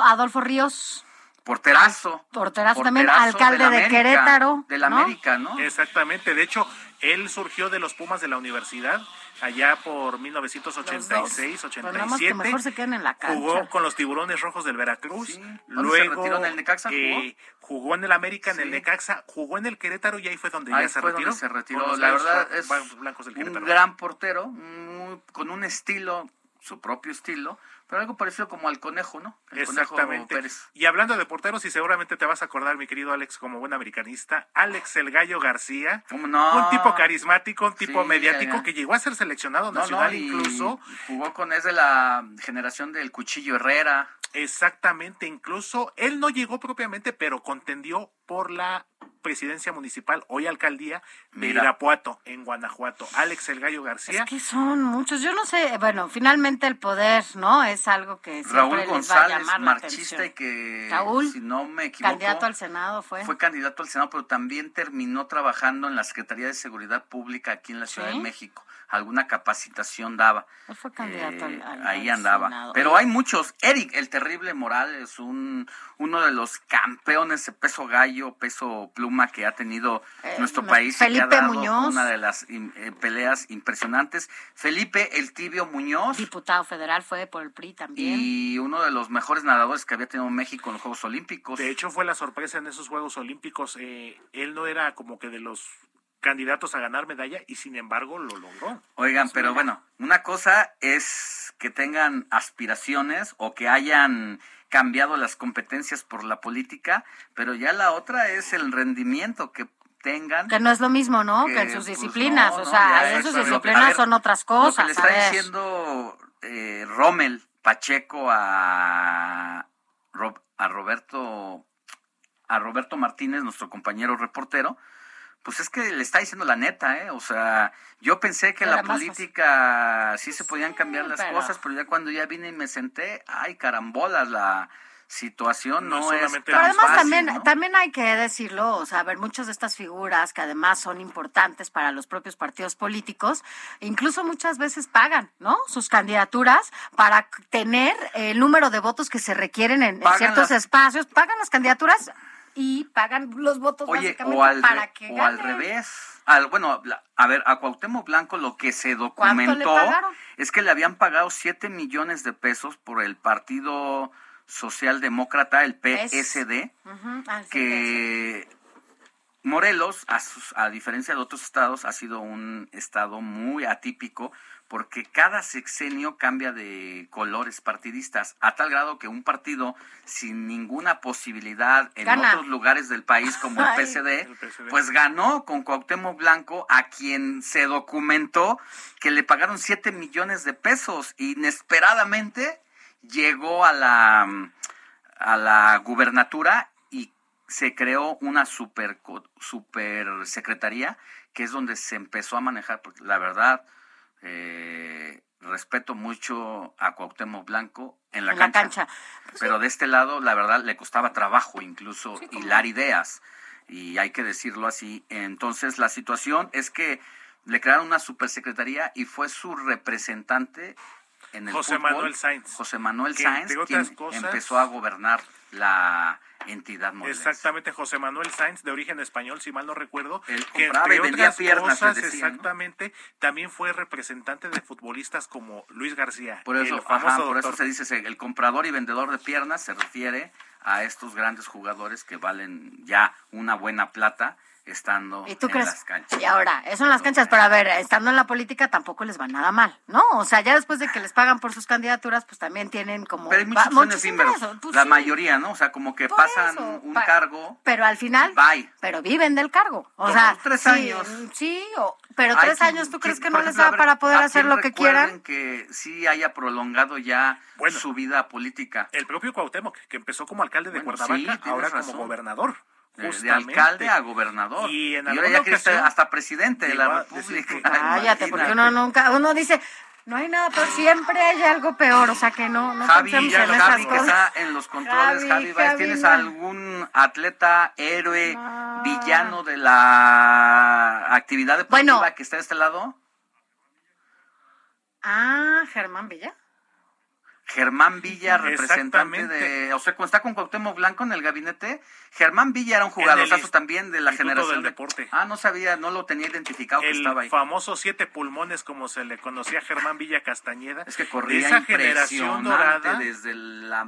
Adolfo Ríos, Porterazo. porterazo también, Porterazo alcalde la de América, Querétaro. De la ¿no? América, ¿no? Exactamente, de hecho, Él surgió de los Pumas de la universidad allá por 1986, Pero nada más que 87. mejor se queden en la cancha. Jugó con los Tiburones Rojos del Veracruz. ¿Dónde se Luego retiró? ¿En el Necaxa jugó? eh, jugó en el América, en el. Necaxa, jugó en el Querétaro y ahí fue donde Ahí ya se fue donde retiró. se retiró. La verdad es Blan- blancos del un Querétaro. gran portero, muy- con un estilo, su propio estilo, pero algo parecido como al conejo, ¿no? El conejo Exactamente. Pérez. Y hablando de porteros, y seguramente te vas a acordar, mi querido Alex, como buen americanista, Alex El Gallo García, no? un tipo carismático, un tipo Sí, mediático ya, ya. que llegó a ser seleccionado nacional no, incluso. Jugó con, es de la generación del Cuchillo Herrera. Exactamente, incluso él no llegó propiamente, pero contendió por la presidencia municipal, hoy alcaldía, de Mira. Irapuato, en Guanajuato. Alex El Gallo García. Es que son muchos. Yo no sé, bueno, finalmente el poder, ¿no? Es algo que siempre Raúl les va a González, llamar la marchista y que, Raúl, si no me equivoco, Candidato al Senado fue. fue candidato al Senado, pero también terminó trabajando en la Secretaría de Seguridad Pública aquí en la Ciudad ¿Sí? de México. Alguna capacitación daba. Él fue candidato al- Eh, al- ahí al andaba. Senado. Pero hay muchos. Eric, el terrible Morales, un, uno de los campeones de peso gallo, peso pluma que ha tenido Eh, nuestro no, país. y que ha Felipe dado Muñoz. Una de las eh, peleas impresionantes. Felipe el Tibio Muñoz. Diputado federal fue por el PRI también. Y uno de los mejores nadadores que había tenido México en los Juegos Olímpicos. De hecho, fue la sorpresa en esos Juegos Olímpicos. eh, él no era como que de los candidatos a ganar medalla y sin embargo lo logró. Oigan, pero bueno, una cosa es que tengan aspiraciones o que hayan cambiado las competencias por la política, pero ya la otra es el rendimiento que tengan. Que no es lo mismo, ¿no? Que, que, en sus pues, disciplinas. no, o sea, en sus disciplinas ver, son otras cosas. Lo que le está diciendo eh, Rommel Pacheco a, Rob- a Roberto a Roberto Martínez, nuestro compañero reportero, pues es que le está diciendo la neta, ¿eh? O sea, yo pensé que la política sí se podían cambiar las pero- cosas, pero ya cuando ya vine y me senté, ay, carambolas, la situación No no, es solamente Pero tan además fácil, también, ¿no? también hay que decirlo, o sea, a ver, muchas de estas figuras que además son importantes para los propios partidos políticos, incluso muchas veces pagan, ¿no? Sus candidaturas para tener el número de votos que se requieren en, ciertos las- espacios, pagan las candidaturas y pagan los votos Oye, básicamente o al, para re- que o al revés. Al, bueno, a ver, a Cuauhtémoc Blanco lo que se documentó es que le habían pagado 7 millones de pesos por el Partido Socialdemócrata, el PSD, ah, que Morelos, a, sus- a diferencia de otros estados, ha sido un estado muy atípico porque cada sexenio cambia de colores partidistas, a tal grado que un partido sin ninguna posibilidad en Gana. otros lugares del país como el. PSD, pues ganó con Cuauhtémoc Blanco, a quien se documentó que le pagaron 7 millones de pesos. Inesperadamente llegó a la, a la gubernatura y se creó una super, super secretaría que es donde se empezó a manejar, porque la verdad, eh, respeto mucho a Cuauhtémoc Blanco en la En la cancha. cancha. Pero de este lado, la verdad, le costaba trabajo incluso hilar ideas. Y hay que decirlo así. Entonces, la situación es que le crearon una supersecretaría y fue su representante en el José fútbol, Manuel Sainz. José Manuel Que, Sainz, quien cosas- empezó a gobernar la entidad morelense. Exactamente, José Manuel Sainz, de origen español, si mal no recuerdo. Él que entre vendía otras piernas, cosas, exactamente, también fue representante de futbolistas como Luis García, Por eso, el famoso ajá, por eso se dice el comprador y vendedor de piernas se refiere a estos grandes jugadores que valen ya una buena plata estando ¿Y tú en crees? las canchas. Y ahora, eso en las canchas, pero a ver, estando en la política tampoco les va nada mal, ¿no? O sea, ya después de que les pagan por sus candidaturas, pues también tienen como... Pero hay muchos son muchos ingresos, pues la sí. mayoría, ¿no? O sea, como que Por pasan eso, un pa- cargo, Pero al final, bye. pero viven del cargo. O Por sea, tres sí, años. Sí, o- pero Hay tres años, ¿tú crees que no les da ver, para poder ¿a hacer lo que quieran? que sí haya prolongado ya su vida política. El propio Cuauhtémoc, que empezó como alcalde de Bueno, Cuernavaca, sí, ahora razón. como gobernador. De- de justamente. alcalde a gobernador. Y en ahora alguna ya ocasión hasta presidente de la República. Cállate, porque uno nunca, uno dice, no hay nada peor, siempre hay algo peor, o sea que no, no Javi, pensemos ya en lo- esas Javi que cosas. está en los controles, Javi, Javi, ¿tienes no. algún atleta, héroe, villano de la actividad deportiva Bueno. que está de este lado? Ah, Germán Villa. Germán Villa, representante de, o sea, cuando está con Cuauhtémoc Blanco en el gabinete, Germán Villa era un jugadorazo también de la generación del de- Deporte. Ah, no sabía, no lo tenía identificado que el estaba ahí. famoso siete pulmones como se le conocía a Germán Villa Castañeda Es que de corría esa generación impresionante dorada desde la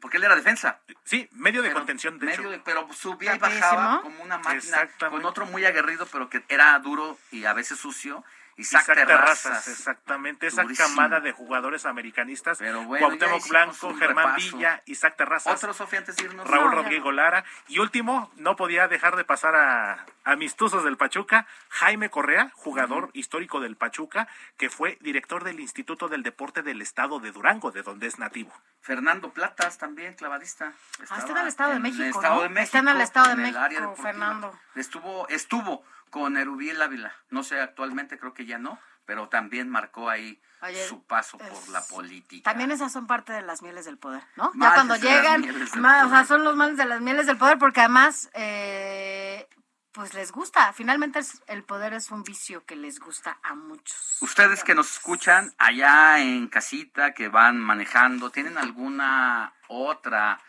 porque él era defensa. sí medio de Pero- contención de medio hecho de- pero subía y bajaba como una máquina con otro muy aguerrido pero que era duro y a veces sucio Isaac, Isaac Terrazas, Terrazas, exactamente, esa camada de jugadores americanistas, Pero bueno, Cuauhtémoc Blanco, Germán repaso. Villa, Isaac Terrazas, Otro, Sofía, antes de irnos. Raúl No, Rodrigo no. Lara, y último, no podía dejar de pasar a, a mis tuzos del Pachuca, Jaime Correa, jugador histórico del Pachuca, que fue director del Instituto del Deporte del Estado de Durango, de donde es nativo. Fernando Platas también, clavadista. Ah, está en el Estado de en México, el Estado ¿no? de México, Está en el Estado de en México. Fernando. Estuvo, estuvo con Erubiel Ávila. No sé, actualmente creo que ya no, pero también marcó ahí Oye, su paso por la política. También esas son parte de las mieles del poder, ¿no? ya cuando llegan, ma- o sea, son los males de las mieles del poder porque además, eh, pues les gusta. Finalmente el poder es un vicio que les gusta a muchos. Ustedes que nos escuchan allá en casita, que van manejando, ¿tienen alguna otra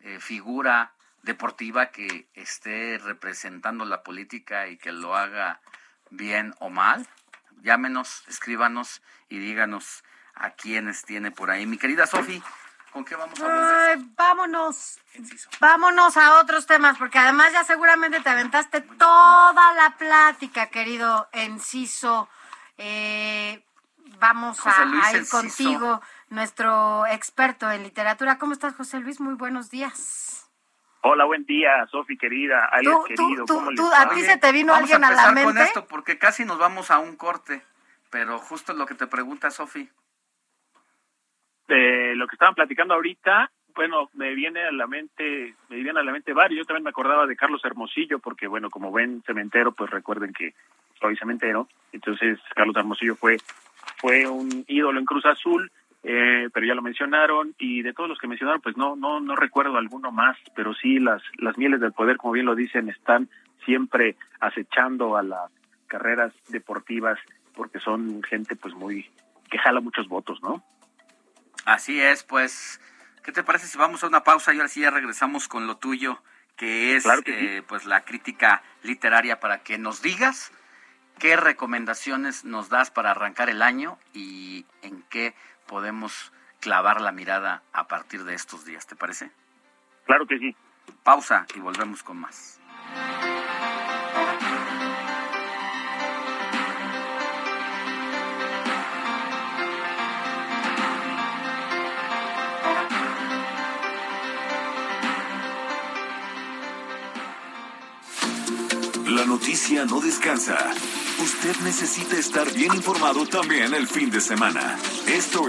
eh, figura deportiva que esté representando la política y que lo haga bien o mal? Llámenos, escríbanos y díganos a quiénes tiene por ahí. Mi querida Sofi, ¿con qué vamos a hablar? Ay, vámonos. Vámonos a otros temas, porque además ya seguramente te aventaste toda la plática, querido Enciso. Eh, vamos José a, Luis a ir Enciso. contigo, nuestro experto en literatura. ¿Cómo estás, José Luis? Muy buenos días. Hola, buen día, Sofi querida, Alex Tú- querido, tú- ¿cómo les tú- a ti se te vino Vamos alguien a la empezar con mente. esto porque casi nos vamos a un corte, pero justo lo que te pregunta Sofi. De lo que estaban platicando ahorita, bueno, me viene a la mente, me viene a la mente varios, yo también me acordaba de Carlos Hermosillo, porque bueno, como ven cementero, pues recuerden que soy cementero, entonces Carlos Hermosillo fue, fue un ídolo en Cruz Azul, eh, pero ya lo mencionaron, y de todos los que mencionaron, pues no, no, no recuerdo alguno más, pero sí las, las mieles del poder, como bien lo dicen, están siempre acechando a las carreras deportivas, porque son gente pues muy, que jala muchos votos, ¿no? Así es, pues, ¿qué te parece si vamos a una pausa y ahora sí ya regresamos con lo tuyo, que es Claro que sí. eh, pues la crítica literaria para que nos digas qué recomendaciones nos das para arrancar el año y en qué podemos clavar la mirada a partir de estos días, ¿te parece? Claro que sí. Pausa y volvemos con más. La noticia no descansa. Usted necesita estar bien informado también el fin de semana. Esto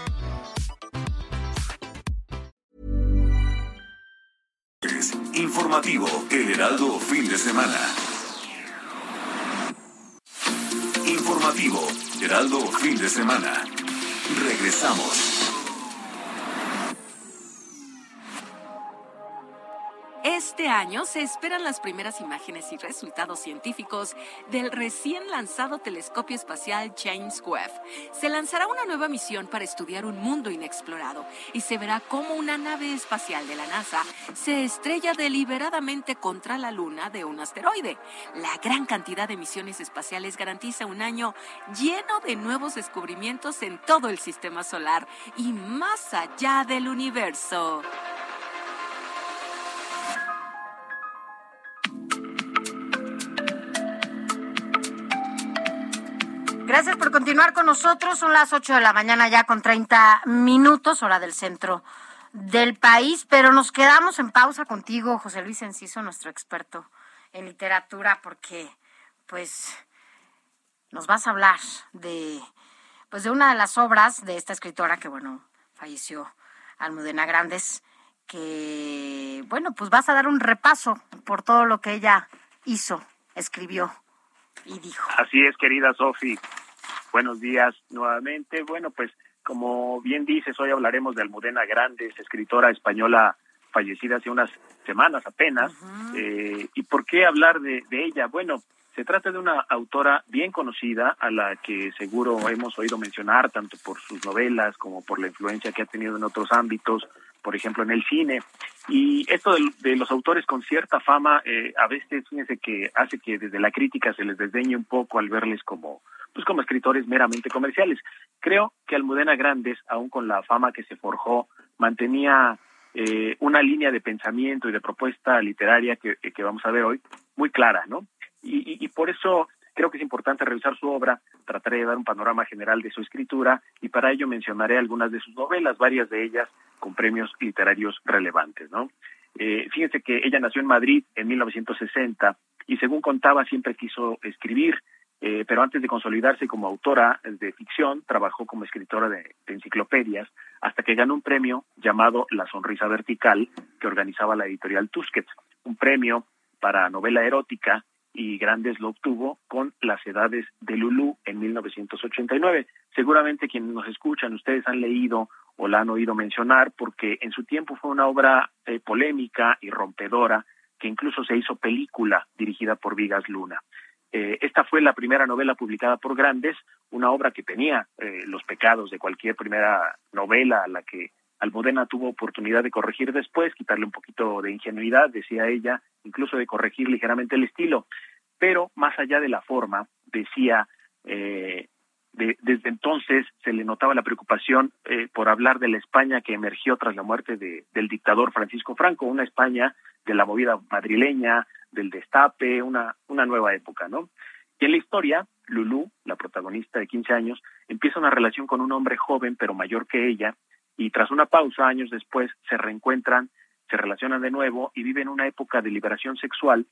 Informativo El Heraldo fin de semana. Informativo Heraldo fin de semana. Regresamos. Este año se esperan las primeras imágenes y resultados científicos del recién lanzado telescopio espacial James Webb. Se lanzará una nueva misión para estudiar un mundo inexplorado y se verá cómo una nave espacial de la NASA se estrella deliberadamente contra la luna de un asteroide. La gran cantidad de misiones espaciales garantiza un año lleno de nuevos descubrimientos en todo el sistema solar y más allá del universo. Gracias por continuar con nosotros. Son las 8 de la mañana ya con 30 minutos, hora del centro del país, pero nos quedamos en pausa contigo, José Luis Enciso, nuestro experto en literatura, porque pues nos vas a hablar de pues de una de las obras de esta escritora que bueno, falleció Almudena Grandes, que, bueno, pues vas a dar un repaso por todo lo que ella hizo, escribió y dijo. Así es, querida Sofi. Buenos días nuevamente. Bueno, pues como bien dices, hoy hablaremos de Almudena Grandes, escritora española fallecida hace unas semanas apenas. Eh, ¿Y por qué hablar de, de ella? Bueno, se trata de una autora bien conocida a la que seguro hemos oído mencionar tanto por sus novelas como por la influencia que ha tenido en otros ámbitos, por ejemplo en el cine. Y esto de, los autores con cierta fama eh, a veces fíjense que hace que desde la crítica se les desdeñe un poco al verles como pues como escritores meramente comerciales. Creo que Almudena Grandes, aun con la fama que se forjó, mantenía eh, una línea de pensamiento y de propuesta literaria que, vamos a ver hoy muy clara, ¿no? Y, y, por eso creo que es importante revisar su obra, trataré de dar un panorama general de su escritura y para ello mencionaré algunas de sus novelas, varias de ellas con premios literarios relevantes, ¿no? Eh, fíjense que ella nació en Madrid en 1960 y según contaba siempre quiso escribir, eh, pero antes de consolidarse como autora de ficción, trabajó como escritora de, de, enciclopedias hasta que ganó un premio llamado La Sonrisa Vertical que organizaba la editorial Tusquets, un premio para novela erótica y Grandes lo obtuvo con Las Edades de Lulú en 1989. Seguramente quienes nos escuchan, ustedes han leído o la han oído mencionar porque en su tiempo fue una obra eh, polémica y rompedora que incluso se hizo película dirigida por Vigas Luna. Eh, esta fue la primera novela publicada por Grandes, una obra que tenía eh, los pecados de cualquier primera novela a la que Almudena tuvo oportunidad de corregir después, quitarle un poquito de ingenuidad, decía ella, incluso de corregir ligeramente el estilo. Pero más allá de la forma, decía, eh, de, desde entonces se le notaba la preocupación eh, por hablar de la España que emergió tras la muerte de, del dictador Francisco Franco, una España de la movida madrileña, del destape, una, una nueva época, ¿no? Y en la historia, Lulú, la protagonista de 15 años, empieza una relación con un hombre joven pero mayor que ella, y tras una pausa, años después, se reencuentran, se relacionan de nuevo y viven una época de liberación sexual,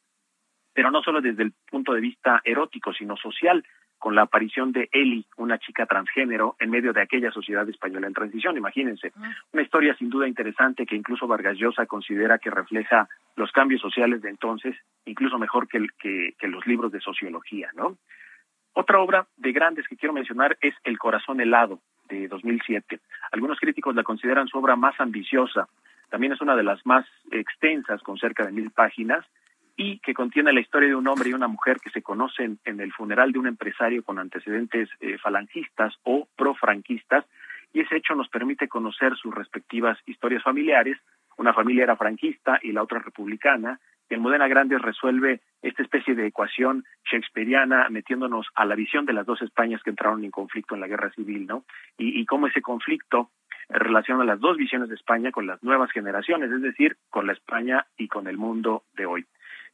pero no solo desde el punto de vista erótico, sino social, con la aparición de Eli, una chica transgénero, en medio de aquella sociedad española en transición, imagínense. Una historia sin duda interesante que incluso Vargas Llosa considera que refleja los cambios sociales de entonces, incluso mejor que, el, que, que los libros de sociología, ¿no? Otra obra de grandes que quiero mencionar es El corazón helado, de 2007. Algunos críticos la consideran su obra más ambiciosa. También es una de las más extensas, con cerca de mil páginas, y que contiene la historia de un hombre y una mujer que se conocen en el funeral de un empresario con antecedentes eh, falangistas o profranquistas, y ese hecho nos permite conocer sus respectivas historias familiares. Una familia era franquista y la otra republicana, y el Modena Grandes resuelve esta especie de ecuación shakespeariana metiéndonos a la visión de las dos Españas que entraron en conflicto en la guerra civil, ¿no? Y, cómo ese conflicto relaciona las dos visiones de España con las nuevas generaciones, es decir, con la España y con el mundo de hoy.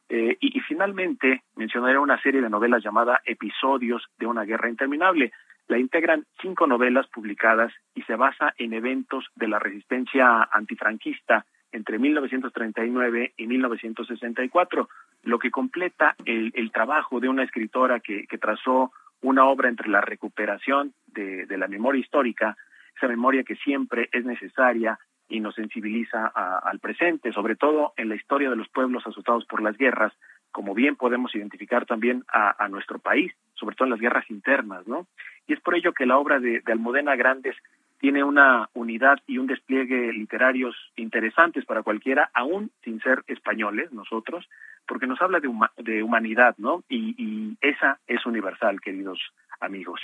Eh, y, y finalmente mencionaré una serie de novelas llamada Episodios de una guerra interminable. La integran cinco novelas publicadas y se basa en eventos de la resistencia antifranquista entre 1939 y 1964, lo que completa el, el trabajo de una escritora que, que, trazó una obra entre la recuperación de, la memoria histórica, esa memoria que siempre es necesaria y nos sensibiliza a, al presente, sobre todo en la historia de los pueblos asustados por las guerras, como bien podemos identificar también a, nuestro país, sobre todo en las guerras internas, ¿no? Y es por ello que la obra de, de Grandes tiene una unidad y un despliegue literarios interesantes para cualquiera, aún sin ser españoles nosotros, porque nos habla de, de humanidad, ¿no? Y, y, esa es universal, queridos amigos.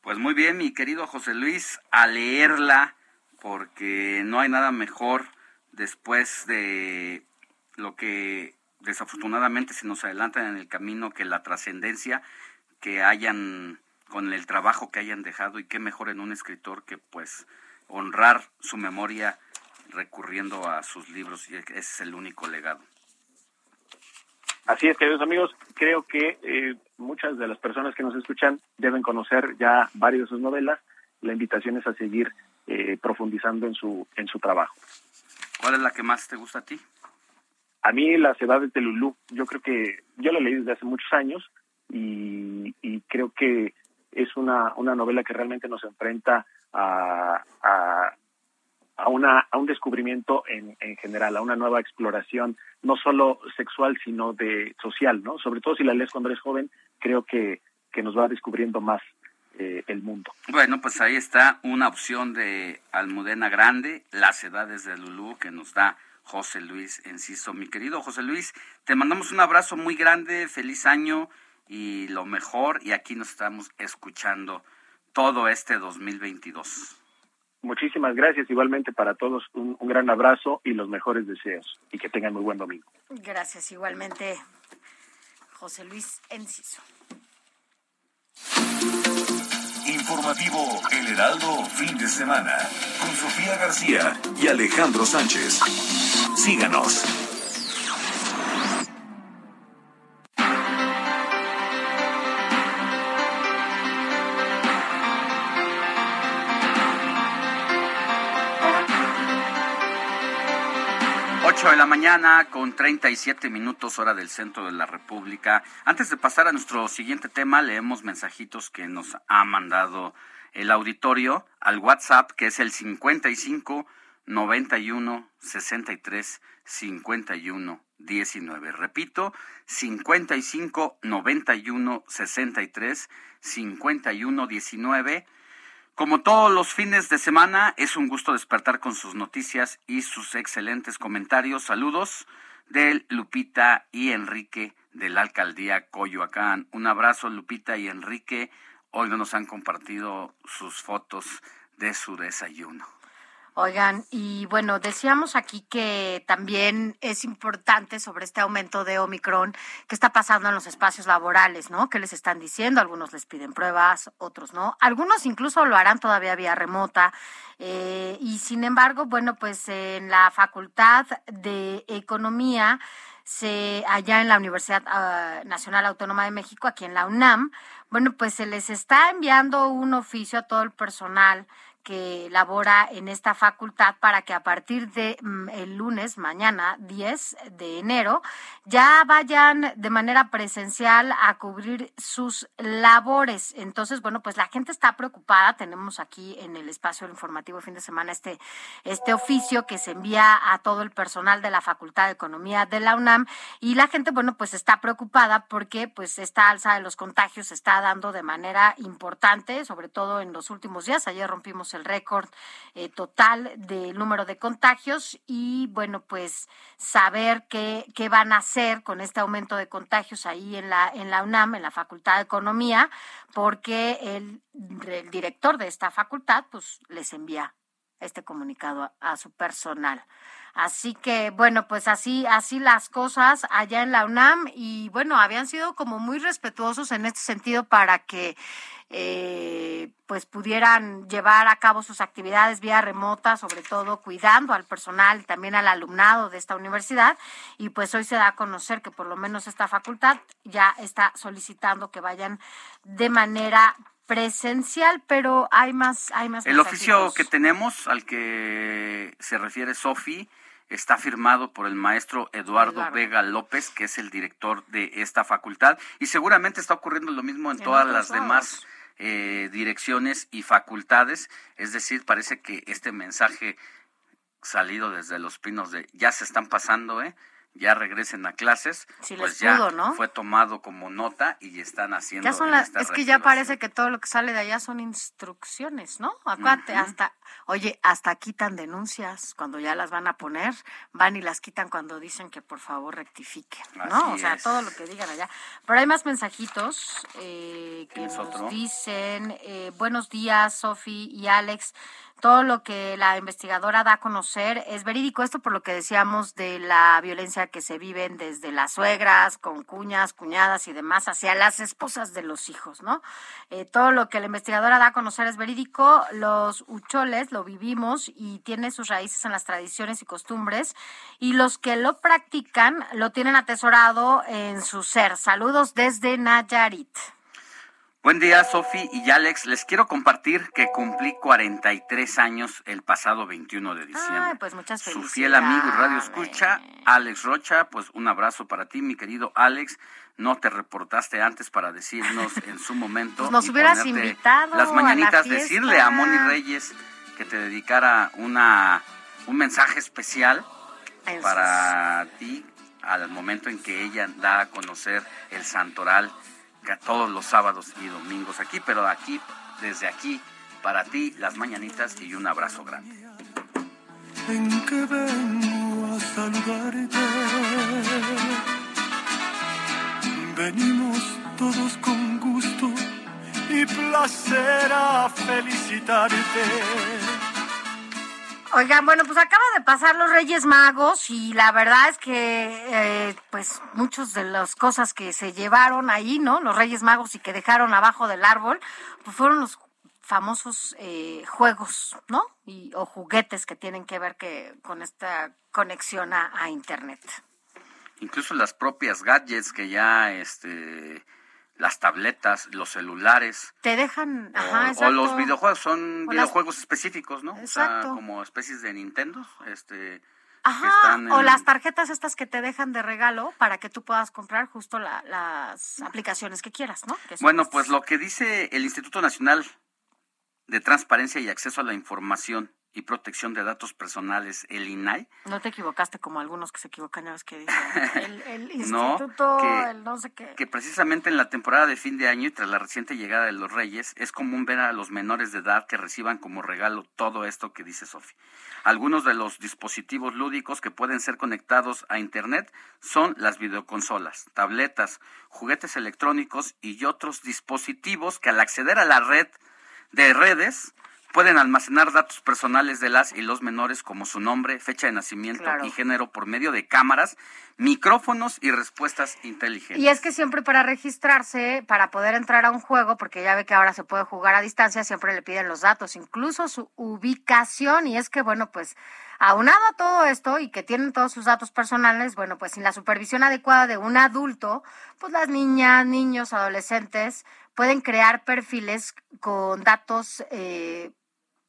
Pues muy bien, mi querido José Luis, a leerla, porque no hay nada mejor después de lo que desafortunadamente se nos adelanta en el camino que la trascendencia que hayan con el trabajo que hayan dejado y qué mejor en un escritor que pues honrar su memoria recurriendo a sus libros y ese es el único legado. Así es, queridos amigos, creo que eh, muchas de las personas que nos escuchan deben conocer ya varias de sus novelas. La invitación es a seguir eh, profundizando en su en su trabajo. ¿Cuál es la que más te gusta a ti? A mí Las Edades de Lulú, yo creo que yo la leí desde hace muchos años y, y creo que es una, una novela que realmente nos enfrenta a, a, a una a un descubrimiento en, en general, a una nueva exploración, no solo sexual, sino de social, ¿no? Sobre todo si la lees cuando eres joven, creo que, que nos va descubriendo más eh, el mundo. Bueno, pues ahí está una opción de Almudena Grande, Las Edades de Lulú, que nos da José Luis Enciso. Mi querido José Luis, te mandamos un abrazo muy grande, feliz año y lo mejor, y aquí nos estamos escuchando todo este 2022. Muchísimas gracias, igualmente para todos un, un gran abrazo y los mejores deseos, y que tengan muy buen domingo. Gracias, igualmente, José Luis Enciso. Informativo El Heraldo, fin de semana, con Sofía García y Alejandro Sánchez. Síganos. Mañana con 37 minutos hora del centro de la República. Antes de pasar a nuestro siguiente tema, leemos mensajitos que nos ha mandado el auditorio al WhatsApp, que es el 55 91 63 51 19. Repito, 55 91 63 51 19. Como todos los fines de semana, es un gusto despertar con sus noticias y sus excelentes comentarios. Saludos del Lupita y Enrique de la alcaldía Coyoacán. Un abrazo, Lupita y Enrique. Hoy no nos han compartido sus fotos de su desayuno. Oigan, y bueno, decíamos aquí que también es importante sobre este aumento de Omicron que está pasando en los espacios laborales, ¿no? ¿Qué les están diciendo? Algunos les piden pruebas, otros no. Algunos incluso lo harán todavía vía remota. Eh, y sin embargo, bueno, pues en la Facultad de Economía, se, allá en la Universidad ah, Nacional Autónoma de México, aquí en la UNAM, bueno, pues se les está enviando un oficio a todo el personal que labora en esta facultad para que a partir de mm, el lunes, mañana 10 de enero, ya vayan de manera presencial a cubrir sus labores. Entonces, bueno, pues la gente está preocupada. Tenemos aquí en el espacio informativo fin de semana este, este oficio que se envía a todo el personal de la Facultad de Economía de la UNAM y la gente, bueno, pues está preocupada porque pues esta alza de los contagios se está dando de manera importante, sobre todo en los últimos días. Ayer rompimos el récord eh, total del número de contagios y bueno, pues saber qué, qué van a hacer con este aumento de contagios ahí en la, en la UNAM, en la Facultad de Economía, porque el, director de esta facultad pues les envía este comunicado a, a su personal. Así que, bueno, pues así, así las cosas allá en la UNAM y bueno, habían sido como muy respetuosos en este sentido para que eh, pues pudieran llevar a cabo sus actividades vía remota, sobre todo cuidando al personal y también al alumnado de esta universidad. Y pues hoy se da a conocer que por lo menos esta facultad ya está solicitando que vayan de manera presencial, pero hay más, hay más. El oficio que tenemos, al que se refiere Sofi, está firmado por el maestro Eduardo, Eduardo. Vega López, que es el director de esta facultad, y seguramente está ocurriendo lo mismo en, En todas las demás eh, direcciones y facultades. Es decir, parece que este mensaje salido desde los pinos de ya se están pasando, ¿eh? ya regresen a clases, Sí pues les ya pudo, ¿no? fue tomado como nota y están haciendo Ya son las, es que ya parece que todo lo que sale de allá son instrucciones, ¿no? Acuérdate, Ujú. hasta, oye, hasta quitan denuncias cuando ya las van a poner, van y las quitan cuando dicen que por favor rectifiquen, ¿no? Así o sea, es. todo lo que digan allá. Pero hay más mensajitos eh, que ¿Tienes nos otro? dicen, eh, buenos días, Sofi y Alex. Todo lo que la investigadora da a conocer es verídico. Esto por lo que decíamos de la violencia que se viven desde las suegras, con cuñas, cuñadas y demás, hacia las esposas de los hijos, ¿no? Eh, todo lo que la investigadora da a conocer es verídico. Los hucholes lo vivimos y tiene sus raíces en las tradiciones y costumbres. Y los que lo practican lo tienen atesorado en su ser. Saludos desde Nayarit. Buen día, Sofi y Alex. Les quiero compartir que cumplí 43 años el pasado 21 de diciembre. Ay, pues muchas Su fiel amigo y radio escucha, Alex Rocha, pues un abrazo para ti, mi querido Alex. No te reportaste antes para decirnos en su momento. Pues nos hubieras invitado Las a la mañanitas, decirle a Moni Reyes que te dedicara una un mensaje especial Eso para ti al momento en que ella da a conocer el santoral que todos los sábados y domingos aquí, pero aquí, desde aquí, para ti, las mañanitas y un abrazo grande. en que vengo a saludarte. Venimos todos con gusto y placer a felicitarte. Oigan, bueno, pues acaba de pasar los Reyes Magos y la verdad es que, eh, pues, muchas de las cosas que se llevaron ahí, ¿no? Los Reyes Magos y que dejaron abajo del árbol, pues fueron los famosos eh, juegos, ¿no? Y, o juguetes que tienen que ver que con esta conexión a, a Internet. Incluso las propias gadgets que ya, este, las tabletas, los celulares, Te dejan, ajá, o, o exacto. los videojuegos, son O las- videojuegos específicos, ¿no? O sea, Exacto. como especies de Nintendo, este, Ajá, o las tarjetas estas que te dejan de regalo para que tú puedas comprar justo la- las aplicaciones que quieras, ¿no? Que Bueno, pues lo que dice el Instituto Nacional de Transparencia y Acceso a la Información y Protección de Datos Personales, el INAI, No te equivocaste como algunos que se equivocan, ya ves que dicen el, el No, instituto, que- el no sé qué. que precisamente en la temporada de fin de año y tras la reciente llegada de los Reyes, es común ver a los menores de edad que reciban como regalo todo esto que dice Sofi. Algunos de los dispositivos lúdicos que pueden ser conectados a Internet son las videoconsolas, tabletas, juguetes electrónicos y otros dispositivos que al acceder a la red de redes pueden almacenar datos personales de las y los menores como su nombre, fecha de nacimiento Claro. y género por medio de cámaras, micrófonos y respuestas inteligentes. Y es que siempre para registrarse, para poder entrar a un juego, porque ya ve que ahora se puede jugar a distancia, siempre le piden los datos, incluso su ubicación. Y es que, bueno, pues aunado a todo esto y que tienen todos sus datos personales, bueno, pues sin la supervisión adecuada de un adulto, pues las niñas, niños, adolescentes pueden crear perfiles con datos eh,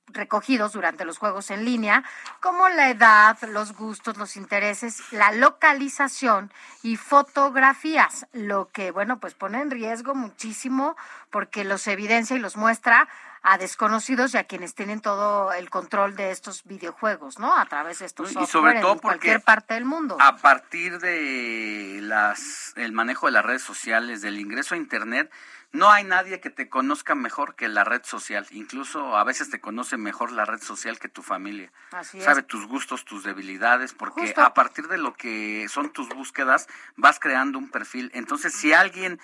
recogidos durante los juegos en línea, como la edad, los gustos, los intereses, la localización y fotografías, lo que, bueno, pues pone en riesgo muchísimo porque los evidencia y los muestra a desconocidos y a quienes tienen todo el control de estos videojuegos, ¿no? A través de estos Y software sobre todo en cualquier parte del mundo. A partir de las el manejo de las redes sociales, del ingreso a internet, no hay nadie que te conozca mejor que la red social. Incluso a veces te conoce mejor la red social que tu familia. Así Sabe es. tus gustos, tus debilidades, porque Justo. a partir de lo que son tus búsquedas vas creando un perfil. Entonces, si alguien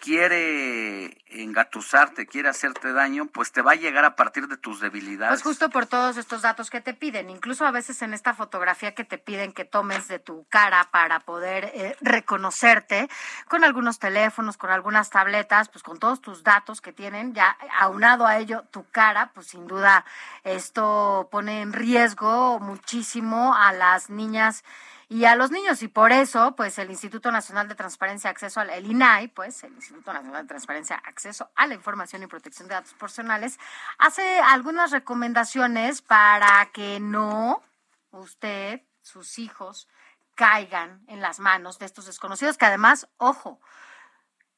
quiere engatusarte, quiere hacerte daño, pues te va a llegar a partir de tus debilidades. Pues justo por todos estos datos que te piden, incluso a veces en esta fotografía que te piden que tomes de tu cara para poder eh, reconocerte, con algunos teléfonos, con algunas tabletas, pues con todos tus datos que tienen, ya aunado a ello tu cara, pues sin duda esto pone en riesgo muchísimo a las niñas y a los niños y por eso pues el Instituto Nacional de Transparencia Acceso al el INAI pues el Instituto Nacional de Transparencia Acceso a la Información y Protección de Datos Personales hace algunas recomendaciones para que no usted sus hijos caigan en las manos de estos desconocidos que además ojo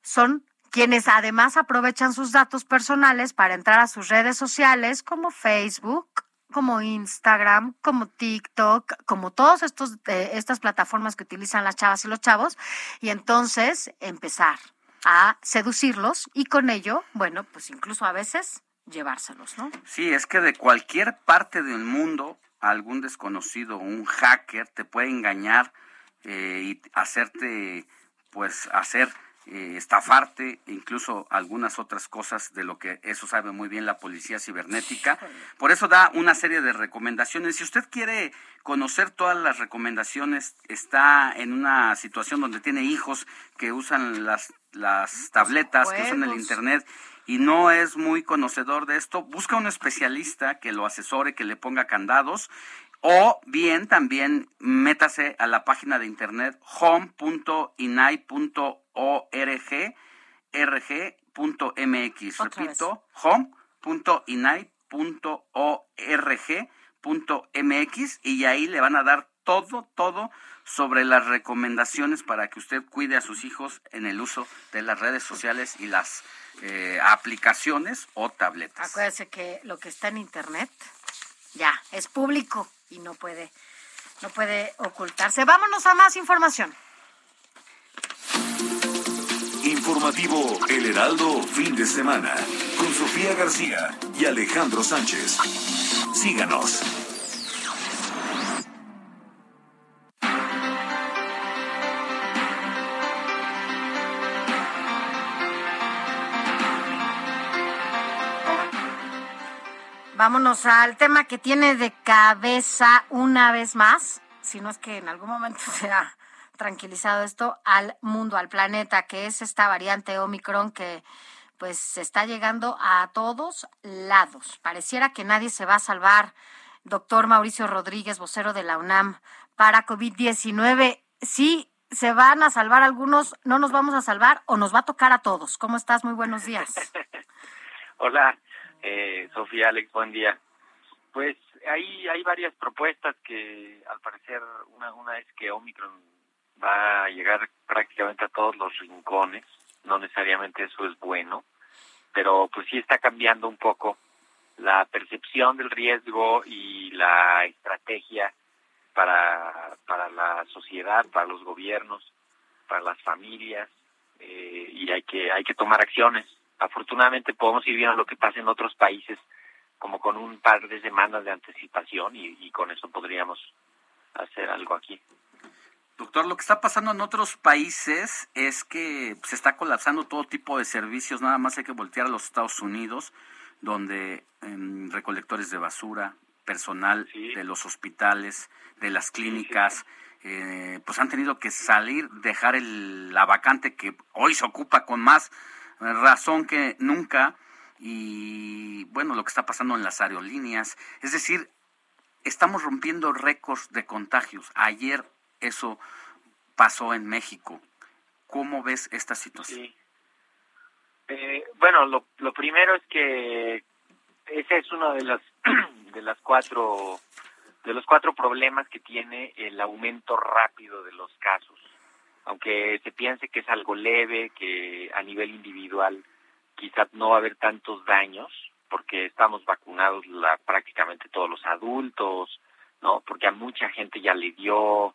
son quienes además aprovechan sus datos personales para entrar a sus redes sociales como Facebook, como Instagram, como TikTok, como todas eh, estas plataformas que utilizan las chavas y los chavos y entonces empezar a seducirlos y con ello, bueno, pues incluso a veces llevárselos, ¿no? Sí, es que de cualquier parte del mundo, algún desconocido, un hacker, te puede engañar eh, y hacerte, pues, hacer, eh, estafarte, incluso algunas otras cosas de lo que eso sabe muy bien la policía cibernética. Por eso da una serie de recomendaciones. Si usted quiere conocer todas las recomendaciones, está en una situación donde tiene hijos que usan las, las tabletas, que usan el internet y no es muy conocedor de esto, busca un especialista que lo asesore, que le ponga candados, o bien también métase a la página de internet home.inai.org rg.mx. Otra vez. Repito, home.inai.org.mx y ahí le van a dar todo, todo sobre las recomendaciones para que usted cuide a sus hijos en el uso de las redes sociales y las eh, aplicaciones o tabletas. Acuérdese que lo que está en internet ya es público y no puede, no puede ocultarse. Vámonos a más información. Informativo El Heraldo, fin de semana, con Sofía García y Alejandro Sánchez. Síganos. Vámonos al tema que tiene de cabeza una vez más, si no es que en algún momento se ha tranquilizado esto, al mundo, al planeta, que es esta variante Omicron que pues se está llegando a todos lados. Pareciera que nadie se va a salvar. Doctor Mauricio Rodríguez, vocero de la UNAM, para COVID-19. Sí, se van a salvar algunos, no nos vamos a salvar o nos va a tocar a todos. ¿Cómo estás? Muy buenos días. Hola, eh, Sofía, Alex, buen día. Pues hay, hay varias propuestas que al parecer una, una es que Omicron va a llegar prácticamente a todos los rincones, no necesariamente eso es bueno, pero pues sí está cambiando un poco la percepción del riesgo y la estrategia para, para la sociedad, para los gobiernos, para las familias, eh, y hay que, hay que tomar acciones afortunadamente podemos ir viendo lo que pasa en otros países como con un par de semanas de anticipación y, con eso podríamos hacer algo aquí. Doctor, lo que está pasando en otros países es que se está colapsando todo tipo de servicios, nada más hay que voltear a los Estados Unidos, donde em, recolectores de basura, personal de los hospitales, de las clínicas, eh, pues han tenido que salir, dejar el, la vacante que hoy se ocupa con más razón que nunca. Y bueno, lo que está pasando en las aerolíneas, es decir, estamos rompiendo récords de contagios. Ayer eso pasó en México. ¿Cómo ves esta situación? Eh, bueno, lo, primero es que ese es uno de las de las cuatro de los cuatro problemas que tiene el aumento rápido de los casos aunque se piense que es algo leve, que a nivel individual quizás no va a haber tantos daños, porque estamos vacunados la, prácticamente todos los adultos, ¿no? Porque a mucha gente ya le dio,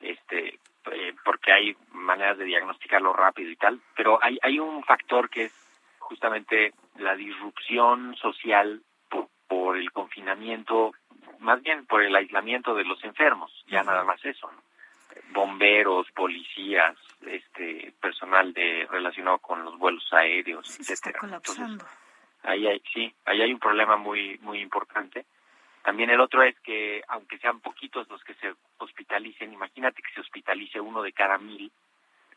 este, eh, porque hay maneras de diagnosticarlo rápido y tal, pero hay, hay un factor que es justamente la disrupción social por, por el confinamiento, más bien por el aislamiento de los enfermos, ya nada más eso, ¿no? bomberos, policías, este personal de relacionado con los vuelos aéreos, sí, Se está colapsando. ahí hay, sí, ahí hay un problema muy muy importante. También el otro es que aunque sean poquitos los que se hospitalicen, imagínate que se hospitalice uno de cada mil,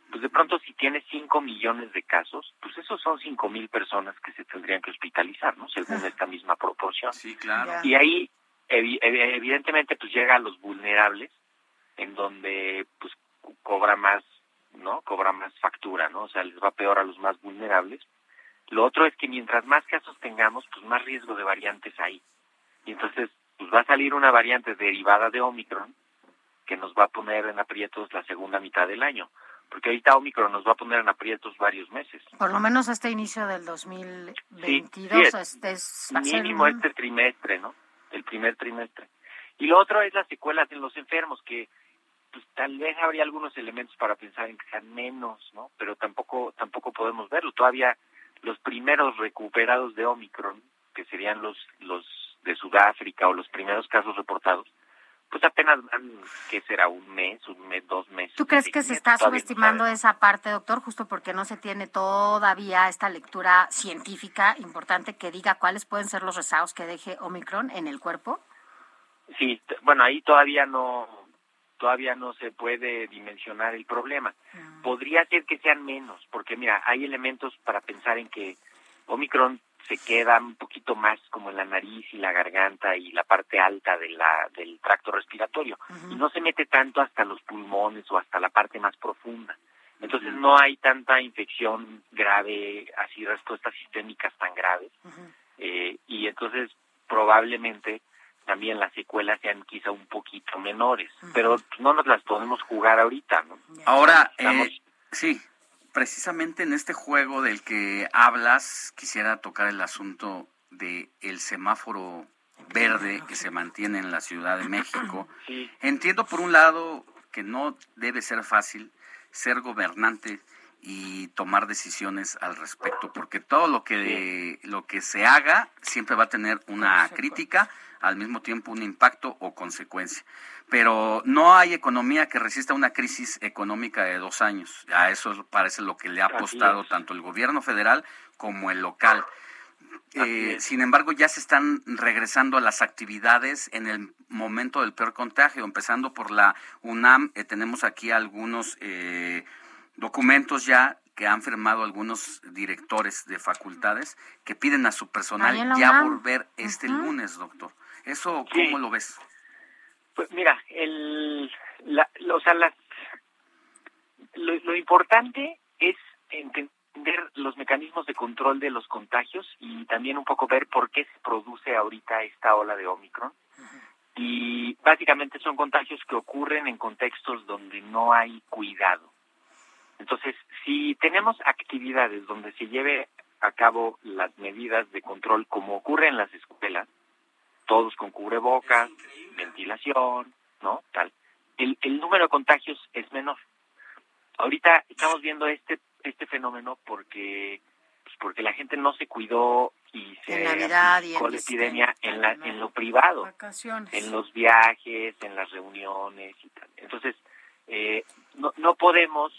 pues de pronto si tiene cinco millones de casos, pues esos son cinco mil personas que se tendrían que hospitalizar, ¿no? Según esta misma proporción. Sí, claro. Y ahí evidentemente pues llega a los vulnerables en donde pues cobra más, ¿no? Cobra más factura, ¿no? O sea, les va peor a los más vulnerables. Lo otro es que mientras más casos tengamos, pues más riesgo de variantes hay. Y entonces, pues va a salir una variante derivada de Omicron que nos va a poner en aprietos la segunda mitad del año. Porque ahorita Omicron nos va a poner en aprietos varios meses. Por lo menos este inicio del 2022 este es mínimo este trimestre, ¿no? El primer trimestre. Y lo otro es las secuelas en los enfermos, que pues tal vez habría algunos elementos para pensar en que sean menos, ¿no? Pero tampoco tampoco podemos verlo. Todavía los primeros recuperados de Omicron, que serían los los de Sudáfrica o los primeros casos reportados, pues apenas van, ¿qué será? Un mes, un mes, dos meses. ¿Tú crees que se está subestimando esa parte, doctor, justo porque no se tiene todavía esta lectura científica importante que diga cuáles pueden ser los rezagos que deje Omicron en el cuerpo? Sí, bueno, ahí todavía no todavía no se puede dimensionar el problema. Ah. Podría ser que sean menos, porque mira, hay elementos para pensar en que Omicron se queda un poquito más como en la nariz y la garganta y la parte alta de la, del tracto respiratorio. Y no se mete tanto hasta los pulmones o hasta la parte más profunda. Entonces no hay tanta infección grave, así respuestas sistémicas tan graves. Eh, y entonces probablemente también las secuelas sean quizá un poquito menores, pero no nos las podemos jugar ahorita, ¿no? Ahora, eh, sí, precisamente en este juego del que hablas, quisiera tocar el asunto de el semáforo verde que se mantiene en la Ciudad de México. Entiendo por un lado que no debe ser fácil ser gobernante y tomar decisiones al respecto, porque todo lo que lo que se haga siempre va a tener una crítica, al mismo tiempo un impacto o consecuencia. Pero no hay economía que resista una crisis económica de dos años. A eso parece lo que le ha apostado tanto el gobierno federal como el local. Eh, sin embargo, ya se están regresando a las actividades en el momento del peor contagio, empezando por la UNAM. Eh, tenemos aquí algunos eh, documentos ya que han firmado algunos directores de facultades que piden a su personal ya volver este lunes, doctor. ¿Eso cómo lo ves? Pues mira, el, la, o sea, las, lo, lo importante es entender los mecanismos de control de los contagios y también un poco ver por qué se produce ahorita esta ola de Omicron. Y básicamente son contagios que ocurren en contextos donde no hay cuidado. Entonces, si tenemos actividades donde se lleve a cabo las medidas de control como ocurre en las escuelas, todos con cubrebocas, ventilación, ¿no? Tal. El, el número de contagios es menor. Ahorita estamos viendo este este fenómeno porque pues porque la gente no se cuidó y se Navidad y la epidemia en la en lo privado en los viajes en las reuniones y tal entonces eh, no no podemos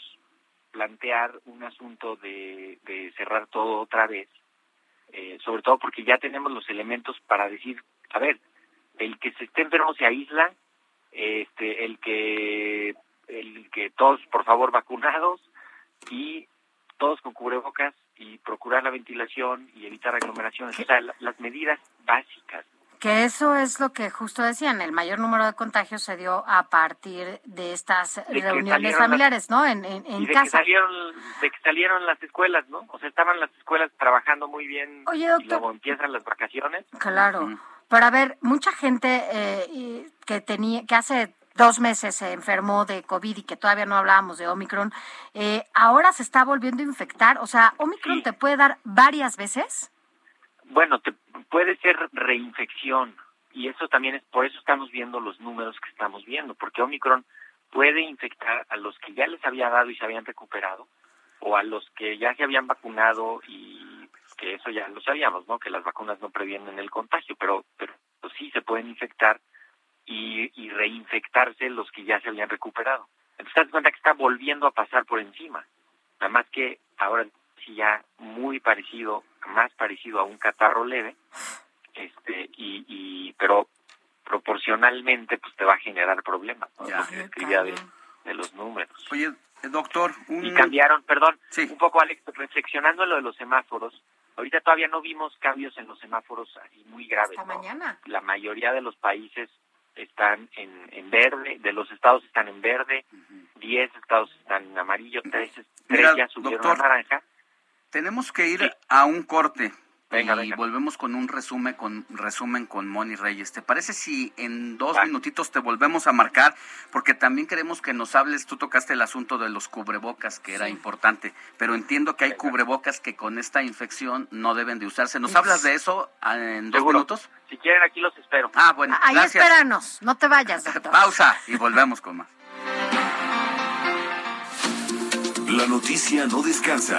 plantear un asunto de, de cerrar todo otra vez eh, sobre todo porque ya tenemos los elementos para decir a ver el que se esté enfermo se aísla este el que el que todos por favor vacunados y todos con cubrebocas y procurar la ventilación y evitar aglomeraciones, o sea, las medidas básicas. Que eso es lo que justo decían, el mayor número de contagios se dio a partir de estas reuniones familiares, ¿no? En, en, y de casa. Que salieron, de que salieron las escuelas, ¿no? O sea, estaban las escuelas trabajando muy bien Oye, y luego empiezan las vacaciones. Claro. Pero a ver, mucha gente eh, que tenía, que hace dos meses se enfermó de COVID y que todavía no hablábamos de Omicron, eh, ahora se está volviendo a infectar. O sea, ¿Omicron te puede dar varias veces? Bueno, te, puede ser reinfección y eso también es, por eso estamos viendo los números que estamos viendo, porque Omicron puede infectar a los que ya les había dado y se habían recuperado o a los que ya se habían vacunado y que eso ya lo sabíamos, ¿no? Que las vacunas no previenen el contagio, pero, pero sí se pueden infectar y, y reinfectarse los que ya se habían recuperado. Entonces, te das cuenta que está volviendo a pasar por encima. Nada más que ahora sí ya muy parecido, más parecido a un catarro leve, este, y, y pero proporcionalmente pues te va a generar problemas, ¿no? Ya. de, de los números. Oye, doctor, un... Y cambiaron, perdón, un poco Alex, reflexionando en lo de los semáforos, ahorita todavía no vimos cambios en los semáforos así muy graves. Hasta ¿no? mañana. La mayoría de los países están en, en verde, de los estados están en verde, 10 estados están en amarillo, 3, Mira, ya subieron doctor, a naranja. Tenemos que ir a un corte. Venga, y venga. volvemos con un resumen con resumen con Moni Reyes. ¿Te parece si en dos minutitos te volvemos a marcar? Porque también queremos que nos hables, tú tocaste el asunto de los cubrebocas, que era importante, pero entiendo que hay cubrebocas que con esta infección no deben de usarse. ¿Nos hablas de eso ah, en dos Seguro. minutos? Si quieren aquí los espero. Ah, bueno, Ahí gracias. espéranos, no te vayas, doctor. Pausa y volvemos con más. La noticia no descansa.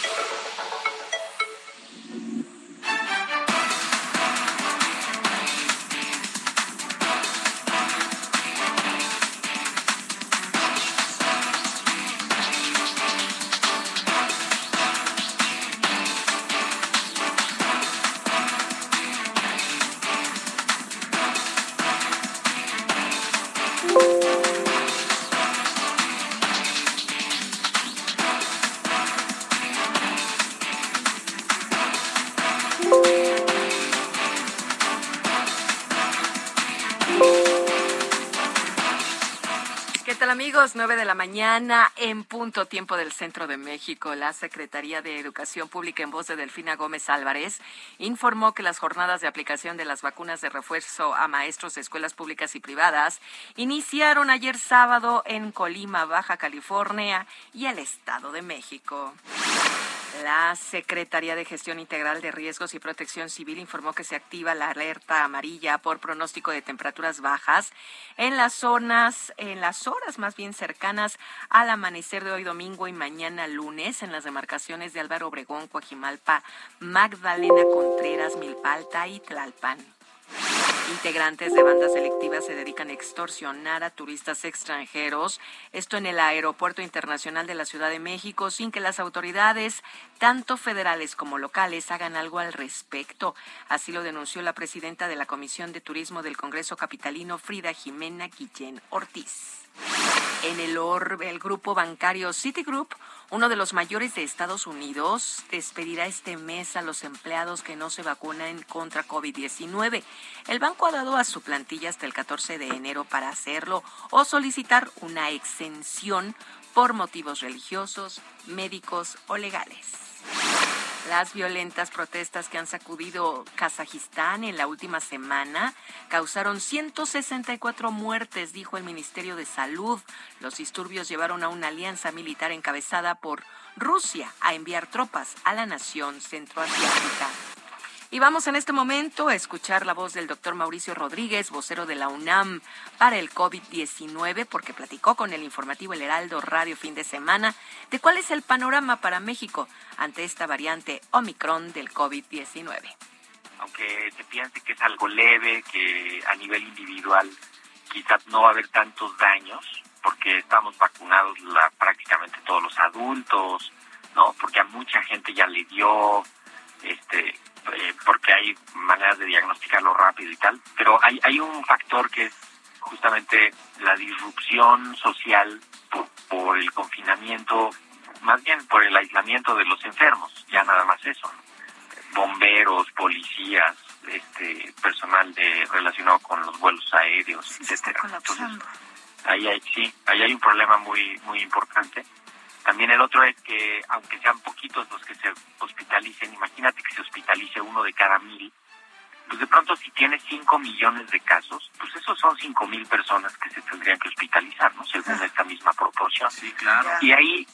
Amigos? 9 de la mañana en punto tiempo del centro de México. La Secretaría de Educación Pública en voz de Delfina Gómez Álvarez informó que las jornadas de aplicación de las vacunas de refuerzo a maestros de escuelas públicas y privadas iniciaron ayer sábado en Colima, Baja California y el Estado de México. La Secretaría de Gestión Integral de Riesgos y Protección Civil informó que se activa la alerta amarilla por pronóstico de temperaturas bajas en las zonas, en las horas más bien cercanas al amanecer de hoy domingo y mañana lunes en las demarcaciones de Álvaro Obregón, Coajimalpa, Magdalena Contreras, Milpalta y Tlalpan. Integrantes de bandas delictivas se dedican a extorsionar a turistas extranjeros, esto en el Aeropuerto Internacional de la Ciudad de México, sin que las autoridades, tanto federales como locales, hagan algo al respecto. Así lo denunció la presidenta de la Comisión de Turismo del Congreso Capitalino, Frida Jimena Guillén Ortiz. En el orbe, el grupo bancario Citigroup, uno de los mayores de Estados Unidos, despedirá este mes a los empleados que no se vacunan contra COVID-19. El banco ha dado a su plantilla hasta el 14 de enero para hacerlo o solicitar una exención por motivos religiosos, médicos o legales. Las violentas protestas que han sacudido Kazajistán en la última semana causaron 164 muertes, dijo el Ministerio de Salud. Los disturbios llevaron a una alianza militar encabezada por Rusia a enviar tropas a la nación centroasiática. Y vamos en este momento a escuchar la voz del doctor Mauricio Rodríguez, vocero de la UNAM para el COVID-19, porque platicó con el informativo El Heraldo Radio fin de semana de cuál es el panorama para México ante esta variante Omicron del COVID-19. Aunque se piense que es algo leve, que a nivel individual quizás no va a haber tantos daños, porque estamos vacunados la, prácticamente todos los adultos, ¿no? Porque a mucha gente ya le dio, este, eh, porque hay maneras de diagnosticarlo rápido y tal, pero hay, hay un factor que es justamente la disrupción social por, por el confinamiento, más bien por el aislamiento de los enfermos, ya nada más eso. Bomberos, policías, este personal de relacionado con los vuelos aéreos, Se etcétera. colapsando. Ahí hay, sí, ahí hay un problema muy, muy importante. También el otro es que, aunque sean poquitos los que se hospitalicen, imagínate que se hospitalice uno de cada mil, pues de pronto si tienes 5 millones de casos, pues esos son 5 mil personas que se tendrían que hospitalizar, ¿no? Según esta misma proporción. Sí, claro. Y ahí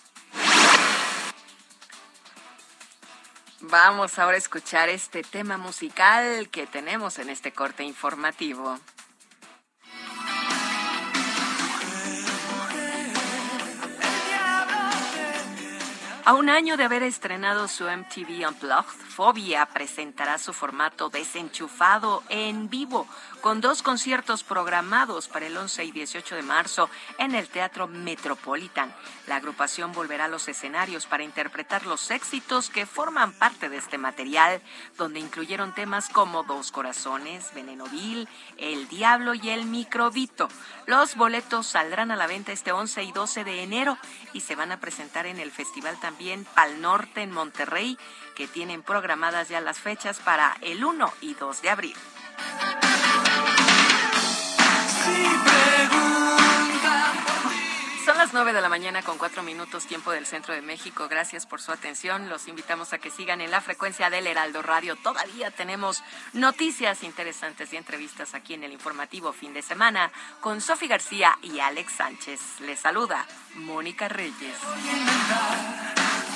Vamos ahora a escuchar este tema musical que tenemos en este corte informativo. A un año de haber estrenado su MTV Unplugged, Fobia presentará su formato desenchufado en vivo, con dos conciertos programados para el 11 y 18 de marzo en el Teatro Metropolitan. La agrupación volverá a los escenarios para interpretar los éxitos que forman parte de este material, donde incluyeron temas como Dos Corazones, Veneno Vil, El Diablo y El Microbito. Los boletos saldrán a la venta este 11 y 12 de enero y se van a presentar en el festival también Pal Norte en Monterrey, que tienen programadas ya las fechas para el 1 y 2 de abril. Son las 9 de la mañana con 4 minutos tiempo del centro de México. Gracias por su atención. Los invitamos a que sigan en la frecuencia del Heraldo Radio. Todavía tenemos noticias interesantes y entrevistas aquí en el informativo fin de semana con Sofi García y Alex Sánchez. Les saluda Mónica Reyes.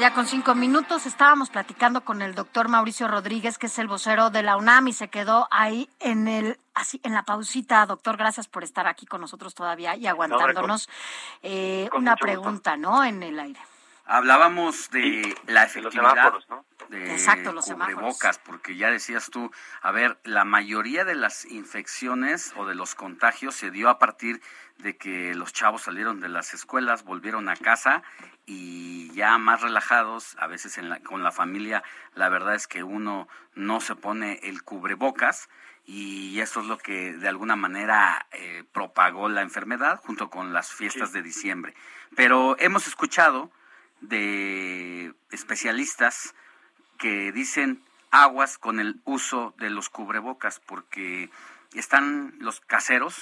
Ya con cinco minutos estábamos platicando con el doctor Mauricio Rodríguez, que es el vocero de la UNAM, y se quedó ahí en el, así, en la pausita. Doctor, gracias por estar aquí con nosotros todavía y aguantándonos. Eh, una pregunta, ¿no? En el aire. Hablábamos de la efectividad semáforos, ¿no? De Exacto, los semáforos. cubrebocas, porque ya decías tú, a ver, la mayoría de las infecciones o de los contagios se dio a partir de que los chavos salieron de las escuelas, volvieron a casa y ya más relajados, a veces en la- con la familia, la verdad es que uno no se pone el cubrebocas y eso es lo que de alguna manera eh, propagó la enfermedad junto con las fiestas de diciembre. Pero hemos escuchado de especialistas que dicen aguas con el uso de los cubrebocas porque están los caseros,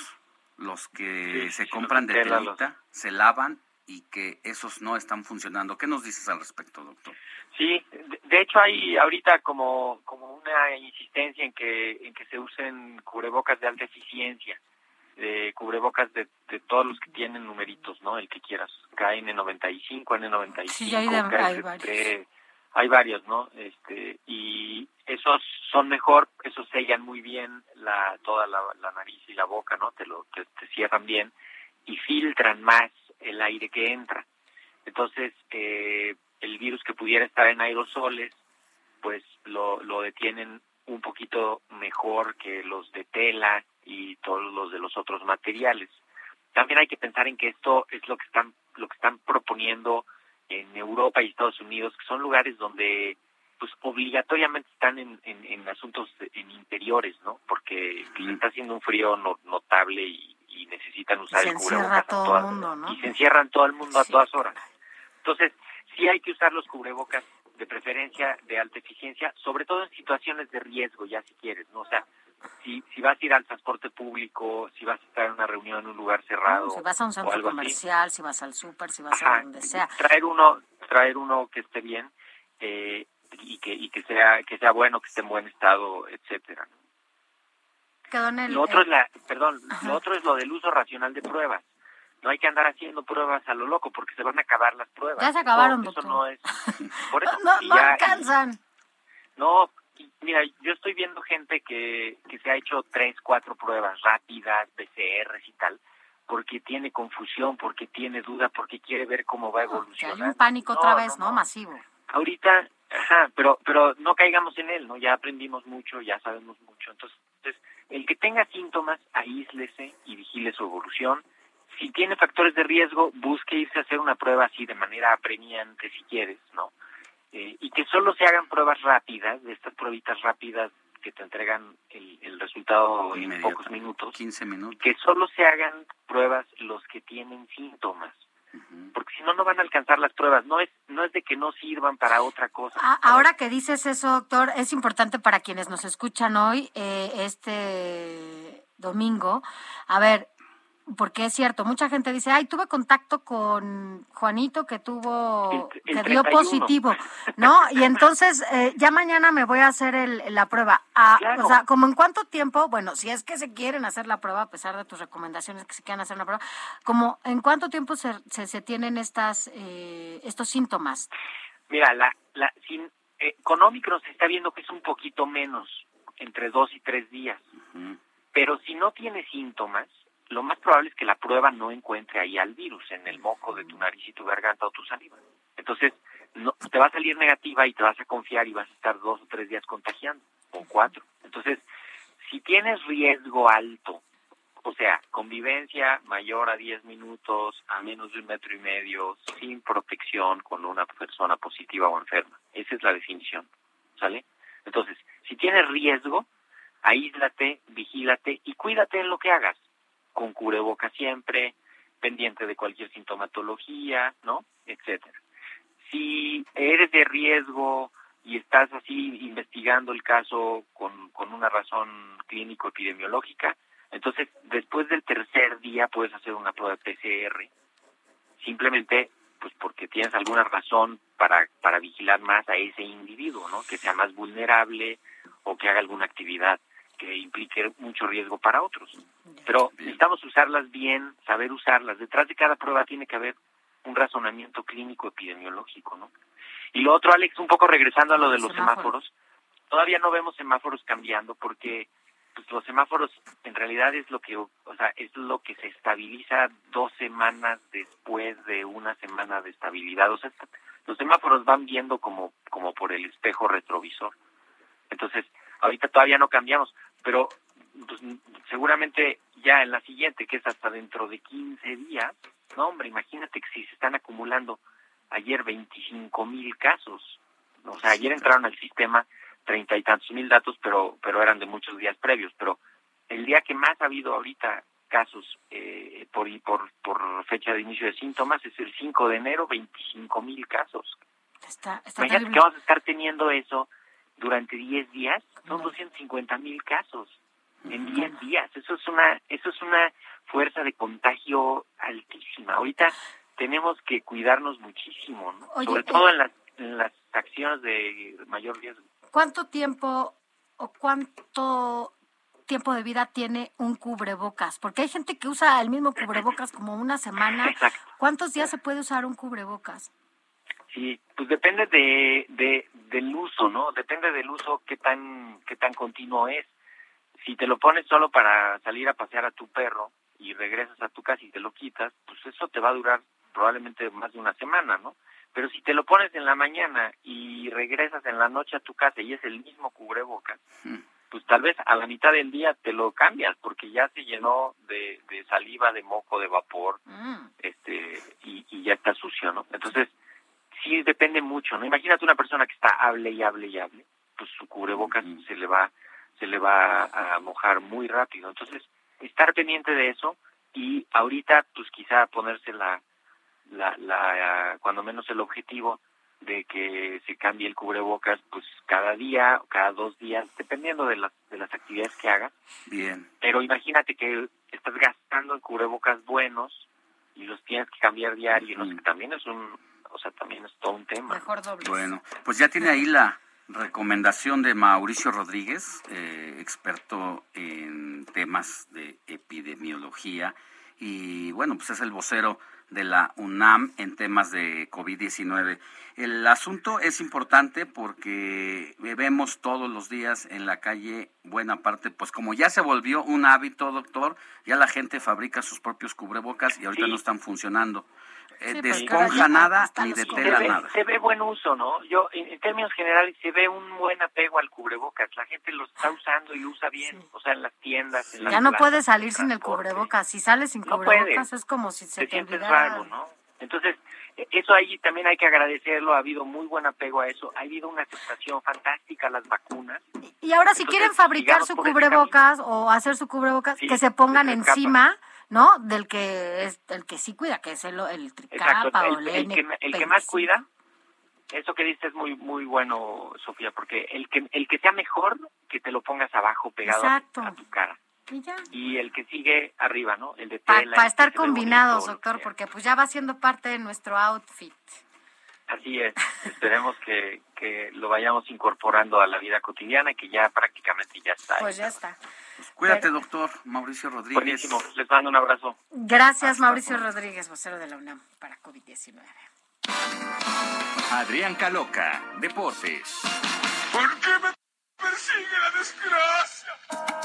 los que se compran de los- telita, se lavan y que esos no están funcionando. ¿Qué nos dices al respecto, doctor? Sí, de, hecho hay ahorita como como una insistencia en que en que se usen cubrebocas de alta eficiencia, de cubrebocas de, de todos los que tienen numeritos, ¿no? El que quieras, KN95, N95, Sí, hay de- hay KFP, varios. Hay varios, ¿no? Este y esos son mejor, esos sellan muy bien la toda la, nariz y la boca, ¿no? Te lo te, te cierran bien y filtran más el aire que entra. Entonces, eh, el virus que pudiera estar en aerosoles, pues lo, lo detienen un poquito mejor que los de tela y todos los de los otros materiales. También hay que pensar en que esto es lo que están lo que están proponiendo en Europa y Estados Unidos, que son lugares donde pues obligatoriamente están en, en, en asuntos en interiores, ¿no? Porque pues, está haciendo un frío no- notable y, y necesitan usar se el cubrebocas a todo todas- el mundo, ¿no? y se encierran todo el mundo a todas horas. Entonces, sí hay que usar los cubrebocas de preferencia de alta eficiencia, sobre todo en situaciones de riesgo, ya si quieres, ¿no? O sea, si, si vas a ir al transporte público, si vas a estar en una reunión en un lugar cerrado Si vas a un centro así, comercial, si vas al súper, si vas Ajá, a donde sea. traer uno, traer uno que esté bien eh, y que y que sea que sea bueno, que esté en buen estado, etcétera. Quedó en el, Lo otro el- es la, perdón, lo otro es lo del uso racional de pruebas. No hay que andar haciendo pruebas a lo loco porque se van a acabar las pruebas. Ya se acabaron, Eso- eso doctor. no es. Por eso, no, no ya- alcanzan. no, mira, yo estoy viendo gente que, que se ha hecho tres, cuatro pruebas rápidas, PCRs y tal, porque tiene confusión, porque tiene duda, porque quiere ver cómo va a Que hay evolucionar. un pánico No, otra no, vez, ¿no? Masivo. ahorita, ajá, pero, pero no caigamos en él, ¿no? Ya aprendimos mucho, ya sabemos mucho. Entonces, el que tenga síntomas, aíslese y vigile su evolución. Si tiene factores de riesgo, busque irse a hacer una prueba así de manera apremiante, si quieres, ¿no? Eh, y que solo se hagan pruebas rápidas, de estas pruebitas rápidas que te entregan el, el resultado en pocos minutos. 15 minutos. Que solo se hagan pruebas los que tienen síntomas. Porque si no, no van a alcanzar las pruebas. No es, no es de que no sirvan para otra cosa. Ahora que dices eso, doctor, es importante para quienes nos escuchan hoy, eh, este domingo. A ver, porque es cierto, mucha gente dice, ay, tuve contacto con Juanito que tuvo, El- que dio 31. positivo, ¿no? Y entonces eh, ya mañana me voy a hacer el, la prueba. Ah, Claro. O sea, como en cuánto tiempo, bueno, si es que se quieren hacer la prueba, a pesar de tus recomendaciones que se quieran hacer la prueba, como en cuánto tiempo se, se, se tienen estas, eh, estos síntomas. Mira, la, la, sin, eh, con Omicron se está viendo que es un poquito menos, entre dos y tres días. Pero si no tienes síntomas, lo más probable es que la prueba no encuentre ahí al virus, en el moco de tu nariz y tu garganta o tu saliva. Entonces, no, te va a salir negativa y te vas a confiar y vas a estar dos o tres días contagiando, o cuatro. Entonces, si tienes riesgo alto, o sea, convivencia mayor a 10 minutos, a menos de un metro y medio, sin protección con una persona positiva o enferma. Esa es la definición, ¿sale? Entonces, si tienes riesgo, aíslate, vigílate y cuídate en lo que hagas, con cubreboca siempre, pendiente de cualquier sintomatología, ¿no? Etcétera. Si eres de riesgo y estás así investigando el caso con, con una razón clínico-epidemiológica, entonces después del tercer día puedes hacer una prueba PCR. Simplemente pues porque tienes alguna razón para, para vigilar más a ese individuo, ¿no? Que sea más vulnerable o que haga alguna actividad que implique mucho riesgo para otros. Pero necesitamos usarlas bien, saber usarlas. Detrás de cada prueba tiene que haber un razonamiento clínico epidemiológico, ¿no? Y lo otro, Alex, un poco regresando a lo de los Semáforos. todavía no vemos semáforos cambiando porque pues los semáforos en realidad es lo que o sea es lo que se estabiliza dos semanas después de una semana de estabilidad o sea los semáforos van viendo como, como por el espejo retrovisor. Entonces, ahorita todavía no cambiamos, pero pues, seguramente ya en la siguiente, que es hasta dentro de 15 días, no hombre, imagínate que si se están acumulando ayer 25 mil casos, o sea, ayer entraron al sistema treinta y tantos mil datos, pero, pero eran de muchos días previos, pero el día que más ha habido ahorita casos eh, por, por, por fecha de inicio de síntomas es el 5 de enero, 25 mil casos. Está, está Imagínate que vamos a estar teniendo eso durante 10 días, son 250 mil casos en 10 días. Eso es una eso es una fuerza de contagio altísima. Ahorita tenemos que cuidarnos muchísimo, ¿no? Oye, sobre todo en las, en las acciones de mayor riesgo. ¿Cuánto tiempo o cuánto tiempo de vida tiene un cubrebocas? Porque hay gente que usa el mismo cubrebocas como una semana. Exacto. ¿Cuántos días se puede usar un cubrebocas? Sí, pues depende de, de del uso, ¿no? Depende del uso qué tan qué tan continuo es. Si te lo pones solo para salir a pasear a tu perro y regresas a tu casa y te lo quitas, pues eso te va a durar probablemente más de una semana, ¿no? Pero si te lo pones en la mañana y regresas en la noche a tu casa y es el mismo cubrebocas, pues tal vez a la mitad del día te lo cambias porque ya se llenó de, de saliva, de moco, de vapor, este y, y ya está sucio, ¿no? Entonces sí depende mucho, ¿no? Imagínate una persona que está hable y hable y hable, pues su cubrebocas se le va se le va a mojar muy rápido. Entonces, estar pendiente de eso y ahorita pues quizá ponerse la la, la cuando menos el objetivo de que se cambie el cubrebocas pues cada día o cada dos días dependiendo de las de las actividades que haga Bien. pero imagínate que estás gastando en cubrebocas buenos y los tienes que cambiar diario, ¿no? que también es un, o sea, también es todo un tema. Mejor doble. Bueno, pues ya tiene ahí la recomendación de Mauricio Rodríguez, eh, experto en temas de epidemiología y bueno, pues es el vocero de la UNAM en temas de COVID-19. El asunto es importante porque vemos todos los días en la calle buena parte, pues como ya se volvió un hábito, doctor, ya la gente fabrica sus propios cubrebocas y ahorita Sí. no están funcionando. Eh, Sí, de pues, esponja nada ni de se ve, nada. se ve buen uso, ¿no? Yo, en, en términos generales, se ve un buen apego al cubrebocas. La gente lo está usando y usa bien. O sea, en las tiendas, en las Ya no puedes salir sin el cubrebocas. Si sales sin cubrebocas es como si se te te sientes olvidara. raro, ¿no? Entonces, e- eso ahí también hay que agradecerlo. Ha habido muy buen apego a eso. Ha habido una aceptación fantástica a las vacunas. Y ahora si Entonces, quieren fabricar su cubrebocas o hacer su cubrebocas, Sí, que se pongan se escapa. ¿No? Del que es el que sí cuida, que es el, el tricapa o El, el, el que, el que más cuida, eso que dices es muy muy bueno, Sofía, porque el que el que sea mejor, que te lo pongas abajo pegado a, tu cara. Y ya. Y el que sigue arriba, ¿no? El de Para tela. el que estar combinados, bonito, doctor, porque pues ya va siendo parte de nuestro outfit. Así es. Esperemos que, que lo vayamos incorporando a la vida cotidiana y que ya prácticamente ya está. Pues ya está. Cuídate, doctor Mauricio Rodríguez. Buenísimo. Les mando un abrazo. Gracias, Mauricio Rodríguez, vocero de la UNAM para COVID-19. Adrián Caloca, Deportes. ¿Por qué me persigue la desgracia?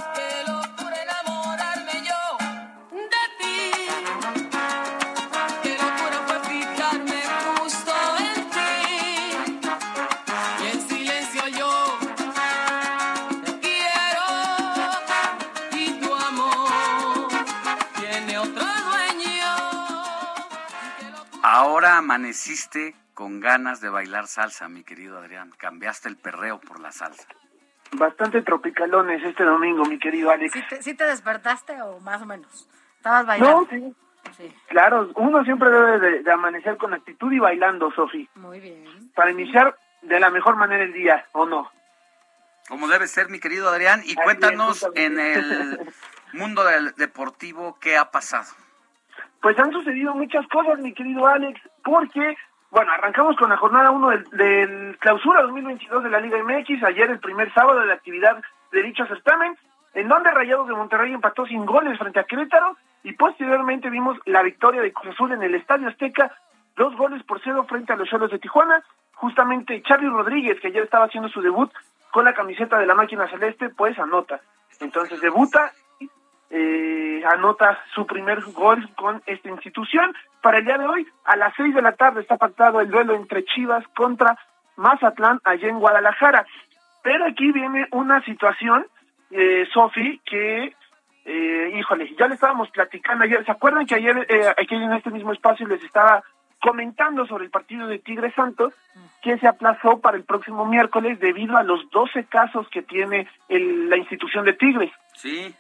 Ahora amaneciste con ganas de bailar salsa, mi querido Adrián. Cambiaste el perreo por la salsa. Bastante tropicalones este domingo, mi querido Alex. ¿Sí te, sí te despertaste o más o menos? ¿Estabas bailando? No, sí. Claro, uno siempre debe de, de amanecer con actitud y bailando, Sofi. Muy bien. Para iniciar de la mejor manera el día, ¿o no? Como debe ser, mi querido Adrián. Y Así cuéntanos es, en el mundo del deportivo qué ha pasado. Pues han sucedido muchas cosas, mi querido Alex, porque, bueno, arrancamos con la jornada 1 del, del clausura 2022 de la Liga MX, ayer el primer sábado de la actividad de dicho certamen, en donde Rayados de Monterrey empató sin goles frente a Querétaro, y posteriormente vimos la victoria de Cruz Azul en el Estadio Azteca, dos goles por cero frente a los Cholos de Tijuana, justamente Charlie Rodríguez, que ayer estaba haciendo su debut con la camiseta de la máquina celeste, pues anota. Entonces debuta eh, anota su primer gol con esta institución. Para el día de hoy, a las seis de la tarde está pactado el duelo entre Chivas contra Mazatlán allá en Guadalajara. Pero aquí viene una situación, eh, Sofi, que, eh, híjole, ya le estábamos platicando ayer. ¿Se acuerdan que ayer eh, aquí en este mismo espacio les estaba comentando sobre el partido de Tigre Santos, que se aplazó para el próximo miércoles debido a los 12 casos que tiene el- la institución de Tigres? Sí.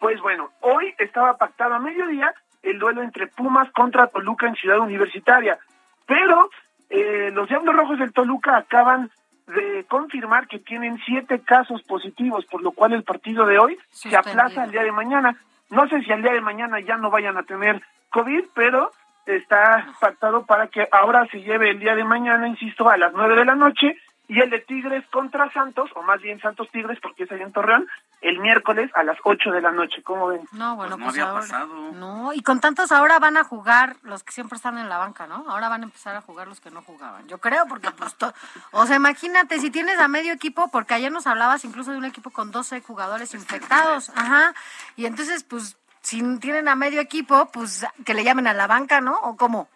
Pues bueno, hoy estaba pactado a mediodía el duelo entre Pumas contra Toluca en Ciudad Universitaria, pero eh, los Diablos Rojos del Toluca acaban de confirmar que tienen siete casos positivos, por lo cual el partido de hoy se aplaza al día de mañana. No sé si al día de mañana ya no vayan a tener COVID, pero está pactado para que ahora se lleve el día de mañana, insisto, a las nueve de la noche y el de Tigres contra Santos, o más bien Santos Tigres, porque es allá en Torreón, el miércoles a las ocho de la noche. ¿Cómo ven? No, bueno, no pues había ahora- pasado. No, y con tantos ahora van a jugar los que siempre están en la banca, ¿no? Ahora van a empezar a jugar los que no jugaban. Yo creo, porque pues, to- o sea, imagínate, si tienes a medio equipo, porque ayer nos hablabas incluso de un equipo con 12 jugadores infectados, ajá, y entonces, pues, si tienen a medio equipo, pues, que le llamen a la banca, ¿no? ¿O cómo?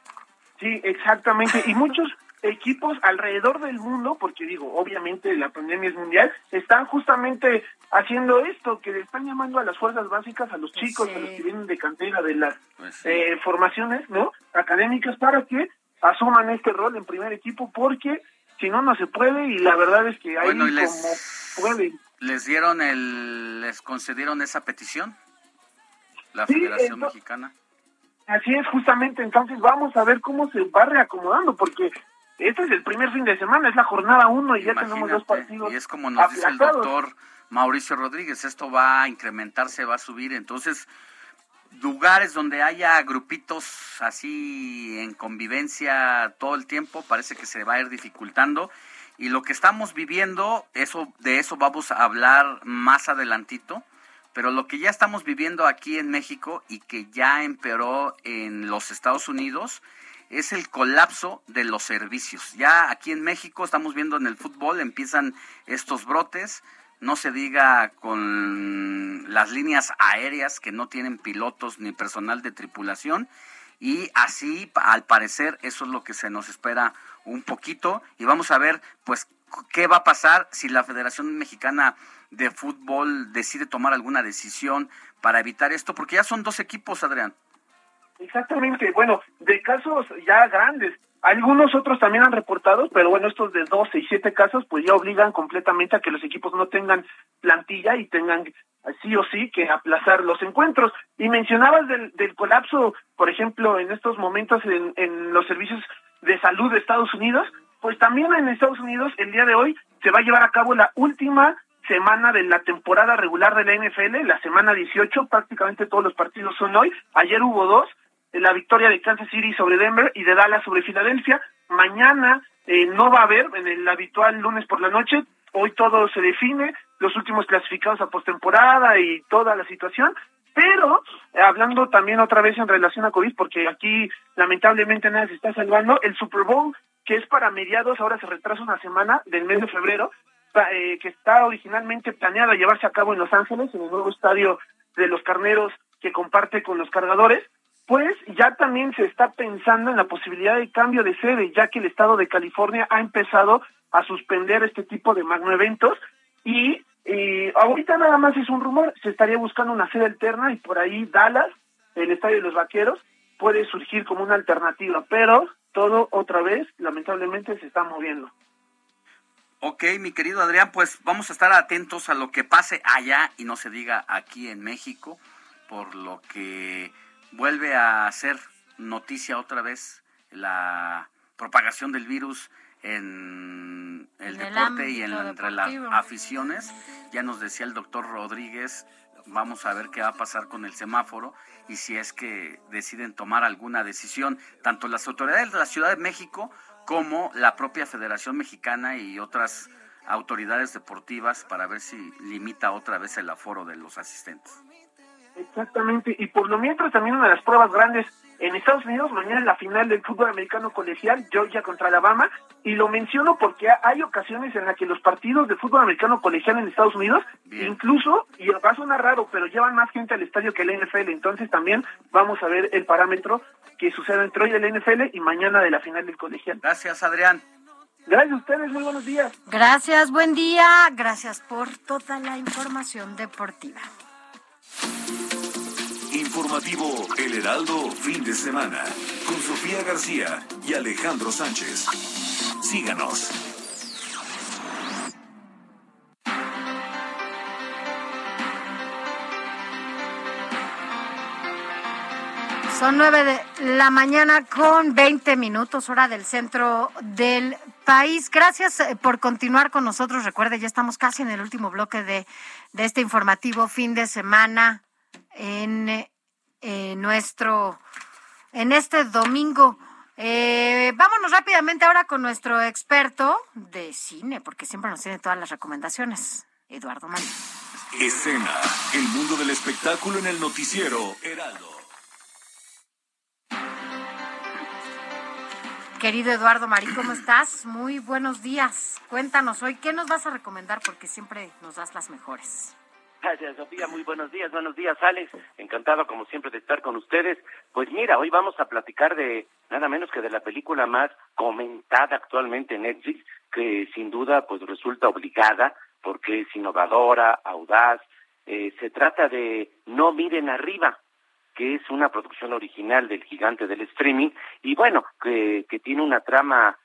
Sí, exactamente. Y muchos equipos alrededor del mundo, porque digo, obviamente la pandemia es mundial, están justamente haciendo esto, que le están llamando a las fuerzas básicas, a los chicos, a los que vienen de cantera de las eh, formaciones, ¿no? Académicas, para que asuman este rol en primer equipo, porque si no, no se puede, y la verdad es que ahí Bueno, les- como pueden. ¿Les dieron el, les concedieron esa petición? La Sí, Federación Mexicana. Así es, justamente, entonces vamos a ver cómo se va reacomodando, porque este es el primer fin de semana, es la jornada uno y ya tenemos dos partidos. Y es como nos dice el doctor Mauricio Rodríguez, esto va a incrementarse, va a subir. Entonces, lugares donde haya grupitos así en convivencia todo el tiempo, parece que se va a ir dificultando. Y lo que estamos viviendo, eso, de eso vamos a hablar más adelantito. Pero lo que ya estamos viviendo aquí en México y que ya empeoró en los Estados Unidos es el colapso de los servicios. Ya aquí en México estamos viendo en el fútbol, empiezan estos brotes, no se diga con las líneas aéreas que no tienen pilotos ni personal de tripulación. Y así, al parecer, eso es lo que se nos espera un poquito. Y vamos a ver, pues, qué va a pasar si la Federación Mexicana de Fútbol decide tomar alguna decisión para evitar esto, porque ya son dos equipos, Adrián. Exactamente, bueno, de casos ya grandes. Algunos otros también han reportado, pero bueno, estos de 12 y 7 casos, pues ya obligan completamente a que los equipos no tengan plantilla y tengan sí o sí que aplazar los encuentros. Y mencionabas del, del colapso, por ejemplo, en estos momentos en, en los servicios de salud de Estados Unidos, pues también en Estados Unidos el día de hoy se va a llevar a cabo la última semana de la temporada regular de la NFL, la semana 18, prácticamente todos los partidos son hoy. Ayer hubo dos, la victoria de Kansas City sobre Denver y de Dallas sobre Filadelfia. Mañana eh, no va a haber en el habitual lunes por la noche. Hoy todo se define, los últimos clasificados a postemporada y toda la situación. Pero, eh, hablando también otra vez en relación a COVID, porque aquí lamentablemente nada se está salvando, el Super Bowl, que es para mediados, ahora se retrasa una semana del mes de febrero, eh, que está originalmente planeado a llevarse a cabo en Los Ángeles, en el nuevo estadio de los carneros que comparte con los cargadores, pues ya también se está pensando en la posibilidad de cambio de sede, ya que el estado de California ha empezado a suspender este tipo de magnoeventos y, ahorita nada más es un rumor, se estaría buscando una sede alterna y por ahí Dallas, el estadio de los vaqueros, puede surgir como una alternativa, pero todo otra vez lamentablemente se está moviendo. Ok, mi querido Adrián, pues vamos a estar atentos a lo que pase allá y no se diga aquí en México, por lo que vuelve a ser noticia otra vez la propagación del virus en el En el deporte y en entre las aficiones. Ya nos decía el doctor Rodríguez, vamos a ver qué va a pasar con el semáforo y si es que deciden tomar alguna decisión, tanto las autoridades de la Ciudad de México como la propia Federación Mexicana y otras autoridades deportivas para ver si limita otra vez el aforo de los asistentes. Exactamente, y por lo mientras también una de las pruebas grandes en Estados Unidos, mañana en la final del fútbol americano colegial, Georgia contra Alabama, y lo menciono porque hay ocasiones en las que los partidos de fútbol americano colegial en Estados Unidos, incluso, y va a sonar raro, pero llevan más gente al estadio que el NFL, entonces también vamos a ver el parámetro que sucede entre hoy del NFL y mañana de la final del colegial. Gracias, Adrián. Gracias a ustedes, muy buenos días. Gracias, buen día. Gracias por toda la información deportiva. Informativo El Heraldo, fin de semana, con Sofía García y Alejandro Sánchez. Síganos. Son nueve de la mañana con 20 minutos, hora del centro del país. Gracias eh, por continuar con nosotros. Recuerde, ya estamos casi en el último bloque de, de este informativo fin de semana en, eh, nuestro, en este domingo. Eh, vámonos rápidamente ahora con nuestro experto de cine, porque siempre nos tiene todas las recomendaciones, Eduardo Marín. Escena, el mundo del espectáculo en el noticiero Heraldo. Querido Eduardo Marín, ¿cómo estás? Muy buenos días. Cuéntanos hoy, ¿qué nos vas a recomendar? Porque siempre nos das las mejores. Gracias, Sofía. Muy buenos días. Buenos días, Alex. Encantado, como siempre, de estar con ustedes. Pues mira, hoy vamos a platicar de nada menos que de la película más comentada actualmente en Netflix, que sin duda pues resulta obligada porque es innovadora, audaz. Eh, se trata de No miren arriba, que es una producción original del gigante del streaming y bueno, que, que tiene una trama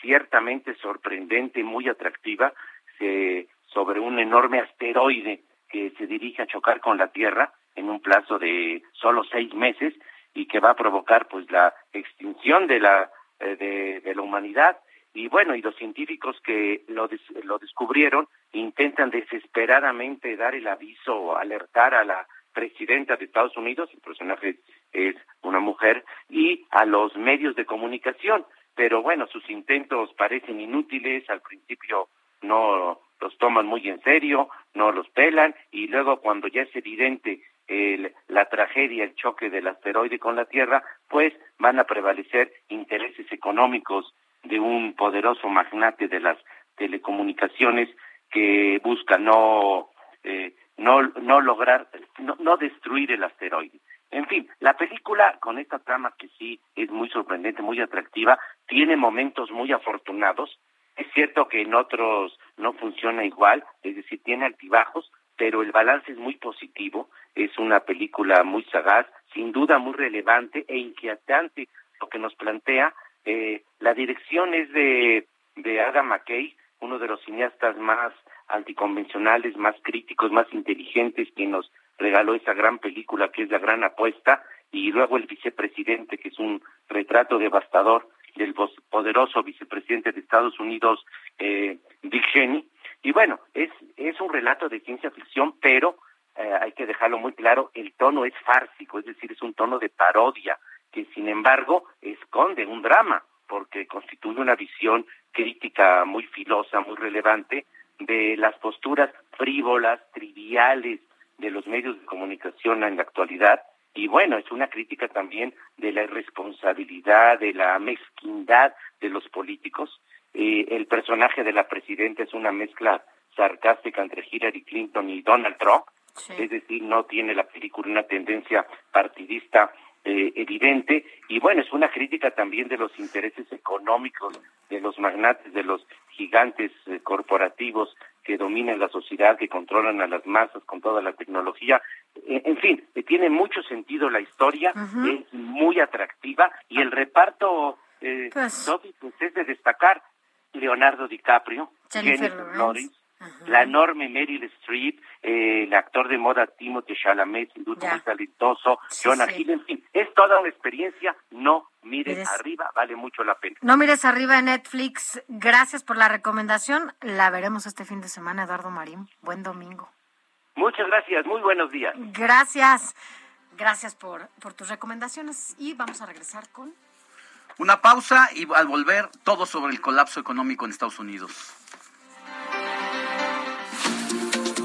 ciertamente sorprendente, muy atractiva, se, sobre un enorme asteroide que se dirige a chocar con la Tierra en un plazo de solo seis meses y que va a provocar pues la extinción de la eh, de, la humanidad. Y bueno y los científicos que lo, des, lo descubrieron intentan desesperadamente dar el aviso alertar a la presidenta de Estados Unidos el personaje es una mujer y a los medios de comunicación. Pero bueno sus intentos parecen inútiles al principio no los toman muy en serio, no los pelan y luego cuando ya es evidente el, la tragedia, el choque del asteroide con la Tierra, pues van a prevalecer intereses económicos de un poderoso magnate de las telecomunicaciones que busca no eh, no no lograr no, no destruir el asteroide. En fin, la película con esta trama que sí es muy sorprendente, muy atractiva, tiene momentos muy afortunados, es cierto que en otros no funciona igual, es decir, tiene altibajos, pero el balance es muy positivo, es una película muy sagaz, sin duda muy relevante e inquietante lo que nos plantea. Eh, la dirección es de, de Adam McKay, uno de los cineastas más anticonvencionales, más críticos, más inteligentes, que nos regaló esa gran película que es La Gran Apuesta, y luego el vicepresidente, que es un retrato devastador del poderoso vicepresidente de Estados Unidos, eh, Dick Cheney. Y bueno, es, es un relato de ciencia ficción, pero eh, hay que dejarlo muy claro, el tono es fársico, es decir, es un tono de parodia, que sin embargo esconde un drama, porque constituye una visión crítica muy filosa, muy relevante, de las posturas frívolas, triviales de los medios de comunicación en la actualidad, y bueno, es una crítica también de la irresponsabilidad, de la mezquindad de los políticos. Eh, el personaje de la presidenta es una mezcla sarcástica entre Hillary Clinton y Donald Trump, sí. es decir, no tiene la película una tendencia partidista eh, evidente y bueno, es una crítica también de los intereses económicos de los magnates, de los gigantes eh, corporativos que dominan la sociedad, que controlan a las masas con toda la tecnología. Eh, en fin, eh, tiene mucho sentido la historia, uh -huh. es muy atractiva y el reparto, eh, pues, pues es de destacar Leonardo DiCaprio, Jennifer, Jennifer Lawrence, la enorme Meryl Streep, eh, el actor de moda Timothée Chalamet, sin duda muy talentoso, sí, Jonah sí. Hill, en fin, es toda una experiencia, no mires, mires, arriba, vale mucho la pena. No mires arriba en Netflix, gracias por la recomendación, la veremos este fin de semana, Eduardo Marín, buen domingo. Muchas gracias, muy buenos días. Gracias, gracias por, por tus recomendaciones y vamos a regresar con... Una pausa y al volver todo sobre el colapso económico en Estados Unidos.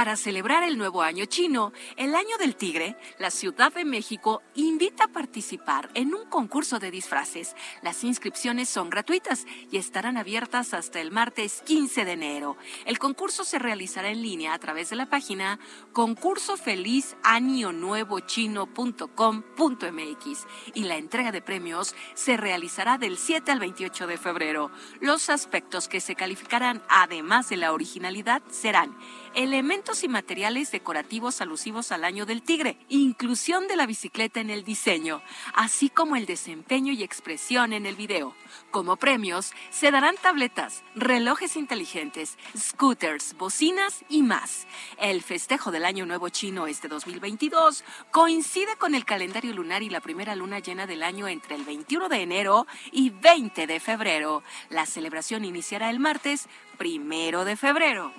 Para celebrar el nuevo año chino, el año del tigre, la Ciudad de México invita a participar en un concurso de disfraces. Las inscripciones son gratuitas y estarán abiertas hasta el martes 15 de enero. El concurso se realizará en línea a través de la página concursofelizanionuevochino.com.mx y la entrega de premios se realizará del 7 al 28 de febrero. Los aspectos que se calificarán, además de la originalidad, serán elementos y materiales decorativos alusivos al año del tigre, inclusión de la bicicleta en el diseño, así como el desempeño y expresión en el video. Como premios, se darán tabletas, relojes inteligentes, scooters, bocinas y más. El festejo del Año Nuevo Chino este 2022 coincide con el calendario lunar y la primera luna llena del año entre el 21 de enero y 20 de febrero. La celebración iniciará el martes primero de febrero.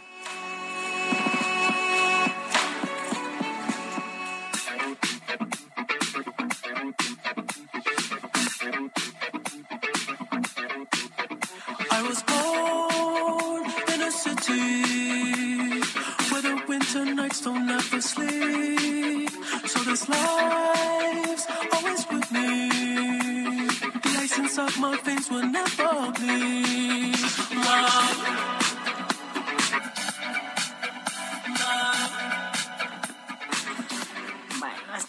My veins will never bleed. Love.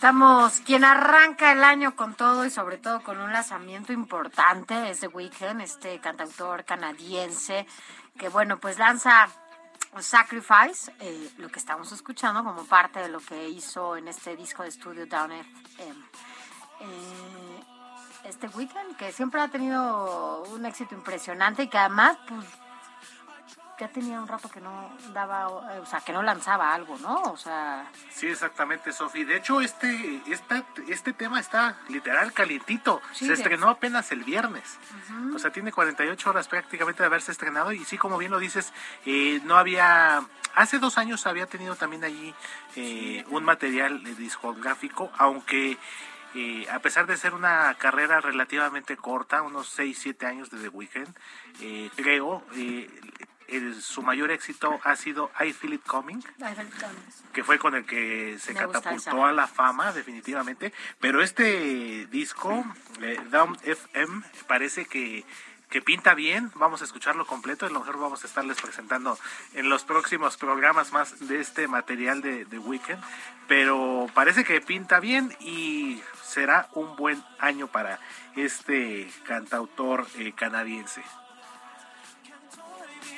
Estamos, quien arranca el año con todo y sobre todo con un lanzamiento importante es The Weeknd, este cantautor canadiense que bueno, pues lanza Sacrifice, eh, lo que estamos escuchando como parte de lo que hizo en este disco de estudio Down FM. Eh, este Weeknd que siempre ha tenido un éxito impresionante y que además pues ya tenía un rato que no daba, o sea, que no lanzaba algo, ¿no? O sea, Sí, exactamente, Sofi. De hecho, este, esta, este tema está literal calientito. Sí, se estrenó apenas el viernes. O sea, tiene 48 horas prácticamente de haberse estrenado. Y sí, como bien lo dices, eh, no había... Hace dos años había tenido también allí eh, un material eh, discográfico, aunque... eh, a pesar de ser una carrera relativamente corta, unos 6, 7 años de The Weeknd, eh, creo eh, el- su mayor éxito ha sido I Feel It Coming, que fue con el que se Me catapultó a la fama definitivamente. Pero este disco eh, Down FM parece que que pinta bien, vamos a escucharlo completo, a lo mejor vamos a estarles presentando en los próximos programas más de este material de, de Weekend, pero parece que pinta bien y será un buen año para este cantautor eh, canadiense.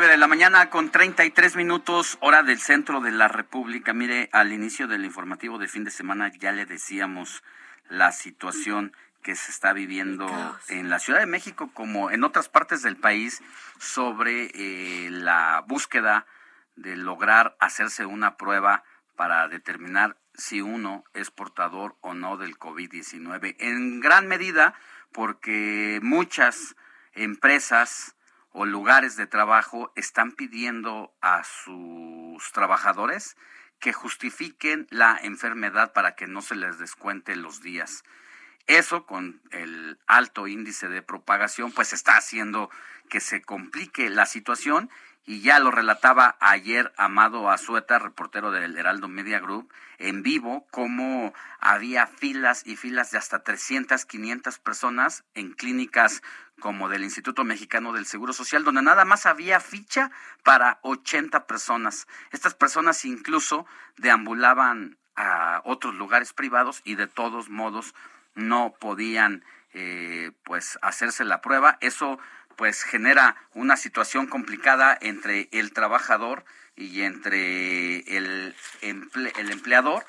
De la mañana con 33 minutos, hora del centro de la República. Mire, al inicio del informativo de fin de semana ya le decíamos la situación que se está viviendo en la Ciudad de México como en otras partes del país sobre eh, la búsqueda de lograr hacerse una prueba para determinar si uno es portador o no del COVID-19. En gran medida porque muchas empresas o lugares de trabajo están pidiendo a sus trabajadores que justifiquen la enfermedad para que no se les descuente los días. eso con el alto índice de propagación, pues está haciendo que se complique la situación y ya lo relataba ayer Amado Azueta, reportero del Heraldo Media Group, en vivo, cómo había filas y filas de hasta 300, 500 personas en clínicas como del Instituto Mexicano del Seguro Social, donde nada más había ficha para 80 personas. Estas personas incluso deambulaban a otros lugares privados y de todos modos no podían eh, pues hacerse la prueba. Eso pues genera una situación complicada entre el trabajador y entre el, el empleador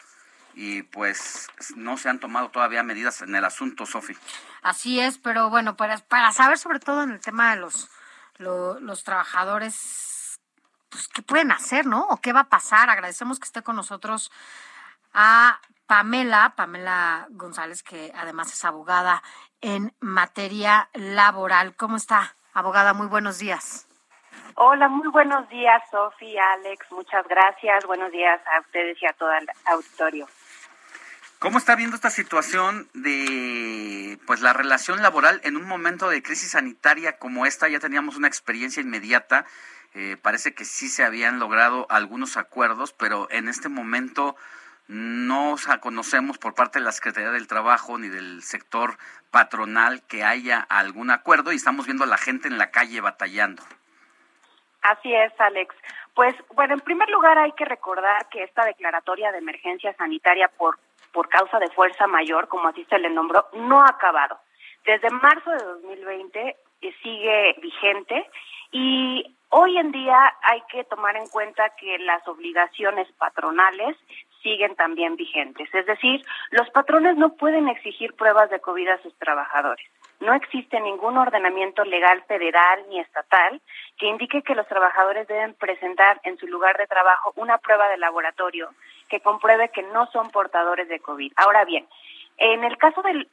y pues no se han tomado todavía medidas en el asunto, Sofi. Así es, pero bueno, para, para saber sobre todo en el tema de los, los trabajadores, pues qué pueden hacer, ¿no? O qué va a pasar. Agradecemos que esté con nosotros a Pamela, Pamela González, que además es abogada en materia laboral. ¿Cómo está? Abogada, muy buenos días. Hola, muy buenos días, Sofi, Alex, muchas gracias. Buenos días a ustedes y a todo el auditorio. ¿Cómo está viendo esta situación de pues la relación laboral en un momento de crisis sanitaria como esta? Ya teníamos una experiencia inmediata. Eh, parece que sí se habían logrado algunos acuerdos, pero en este momento no conocemos por parte de la Secretaría del Trabajo ni del sector patronal que haya algún acuerdo y estamos viendo a la gente en la calle batallando. Así es, Alex. Pues bueno, en primer lugar hay que recordar que esta declaratoria de emergencia sanitaria por, por causa de fuerza mayor, como así se le nombró, no ha acabado. Desde marzo de 2020 eh, sigue vigente y hoy en día hay que tomar en cuenta que las obligaciones patronales siguen también vigentes. Es decir, los patrones no pueden exigir pruebas de COVID a sus trabajadores. No existe ningún ordenamiento legal federal ni estatal que indique que los trabajadores deben presentar en su lugar de trabajo una prueba de laboratorio que compruebe que no son portadores de COVID. Ahora bien, en el caso de,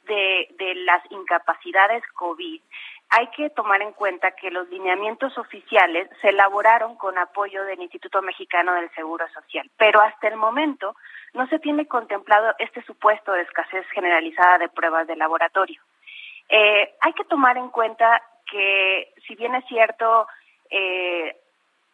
de las incapacidades COVID, hay que tomar en cuenta que los lineamientos oficiales se elaboraron con apoyo del Instituto Mexicano del Seguro Social, pero hasta el momento no se tiene contemplado este supuesto de escasez generalizada de pruebas de laboratorio. Eh, hay que tomar en cuenta que, si bien es cierto, eh,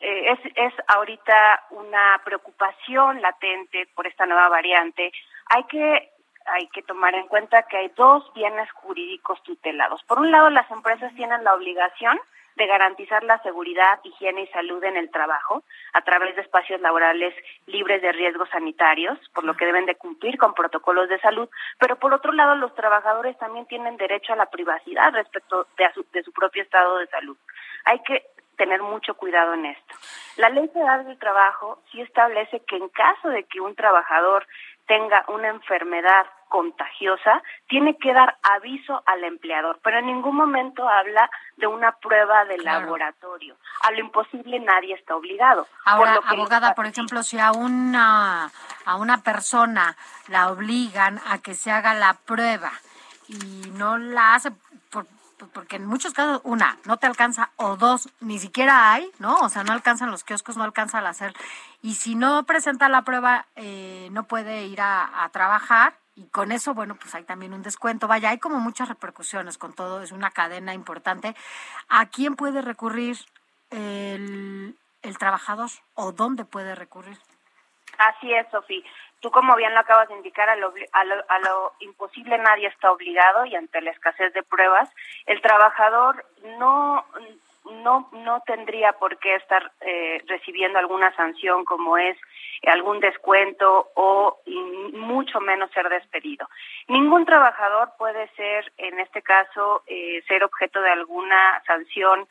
eh, es, es ahorita una preocupación latente por esta nueva variante, hay que hay que tomar en cuenta que hay dos bienes jurídicos tutelados. Por un lado, las empresas tienen la obligación de garantizar la seguridad, higiene y salud en el trabajo a través de espacios laborales libres de riesgos sanitarios, por lo que deben de cumplir con protocolos de salud, pero por otro lado los trabajadores también tienen derecho a la privacidad respecto de, su, de su propio estado de salud. Hay que tener mucho cuidado en esto. La Ley Federal del Trabajo sí establece que en caso de que un trabajador tenga una enfermedad contagiosa, tiene que dar aviso al empleador, pero en ningún momento habla de una prueba de laboratorio. A lo imposible nadie está obligado. Ahora, abogada, por ejemplo, si a una, a una persona la obligan a que se haga la prueba y no la hace por, porque en muchos casos, una, no te alcanza, o dos, ni siquiera hay, ¿no? O sea, no alcanzan los kioscos, no alcanza al hacer. Y si no presenta la prueba, eh, no puede ir a, trabajar. Y con eso, bueno, pues hay también un descuento. Vaya, hay como muchas repercusiones con todo, es una cadena importante. ¿A quién puede recurrir el, el trabajador o dónde puede recurrir? Así es, Sofía. Tú, como bien lo acabas de indicar, a lo, a lo, imposible nadie está obligado y ante la escasez de pruebas, el trabajador no no no tendría por qué estar eh, recibiendo alguna sanción como es algún descuento o mucho menos ser despedido. Ningún trabajador puede ser, en este caso, eh, ser objeto de alguna sanción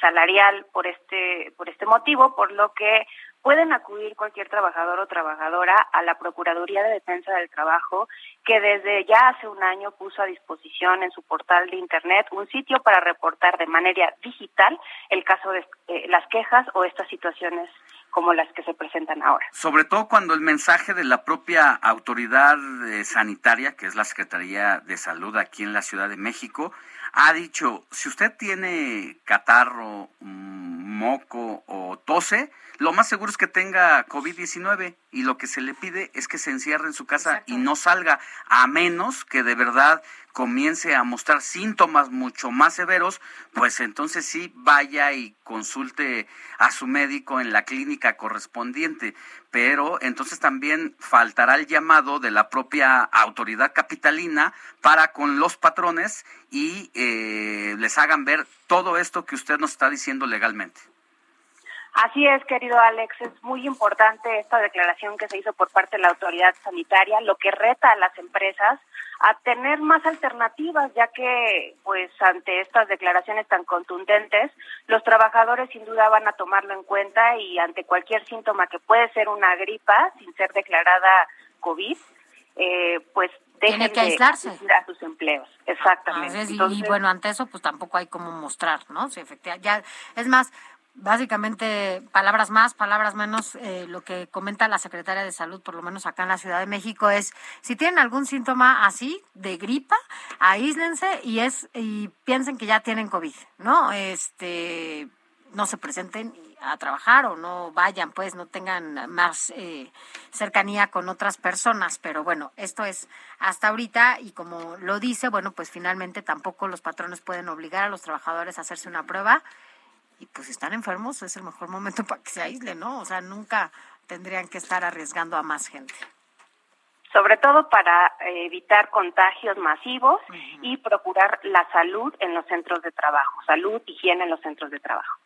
salarial por este por este motivo, por lo que pueden acudir cualquier trabajador o trabajadora a la Procuraduría de Defensa del Trabajo, que desde ya hace un año puso a disposición en su portal de Internet un sitio para reportar de manera digital el caso de eh, las quejas o estas situaciones como las que se presentan ahora. Sobre todo cuando el mensaje de la propia autoridad eh, sanitaria, que es la Secretaría de Salud aquí en la Ciudad de México, ha dicho, si usted tiene catarro, mm, moco o tose, lo más seguro es que tenga COVID-19 y lo que se le pide es que se encierre en su casa y no salga, a menos que de verdad comience a mostrar síntomas mucho más severos, pues entonces sí vaya y consulte a su médico en la clínica correspondiente. Pero entonces también faltará el llamado de la propia autoridad capitalina para con los patrones y eh, les hagan ver todo esto que usted nos está diciendo legalmente. Así es, querido Alex, es muy importante esta declaración que se hizo por parte de la autoridad sanitaria, lo que reta a las empresas a tener más alternativas, ya que pues ante estas declaraciones tan contundentes, los trabajadores sin duda van a tomarlo en cuenta y ante cualquier síntoma que puede ser una gripa sin ser declarada COVID, eh, pues dejen que aislarse. de a sus empleos. Exactamente. y- y, bueno, ante eso pues tampoco hay como mostrar, ¿no? Si efectivamente, ya, es más, básicamente palabras más, palabras menos, eh, lo que comenta la secretaria de salud, por lo menos acá en la Ciudad de México, es si tienen algún síntoma así de gripa, aíslense y es y piensen que ya tienen COVID, ¿no? Este no se presenten a trabajar o no vayan, pues no tengan más eh, cercanía con otras personas. Pero bueno, esto es hasta ahorita y como lo dice, bueno, pues finalmente tampoco los patrones pueden obligar a los trabajadores a hacerse una prueba y pues si están enfermos es el mejor momento para que se aíslen, ¿no? O sea, nunca tendrían que estar arriesgando a más gente. sobre todo para eh, evitar contagios masivos y procurar la salud en los centros de trabajo, salud, higiene en los centros de trabajo.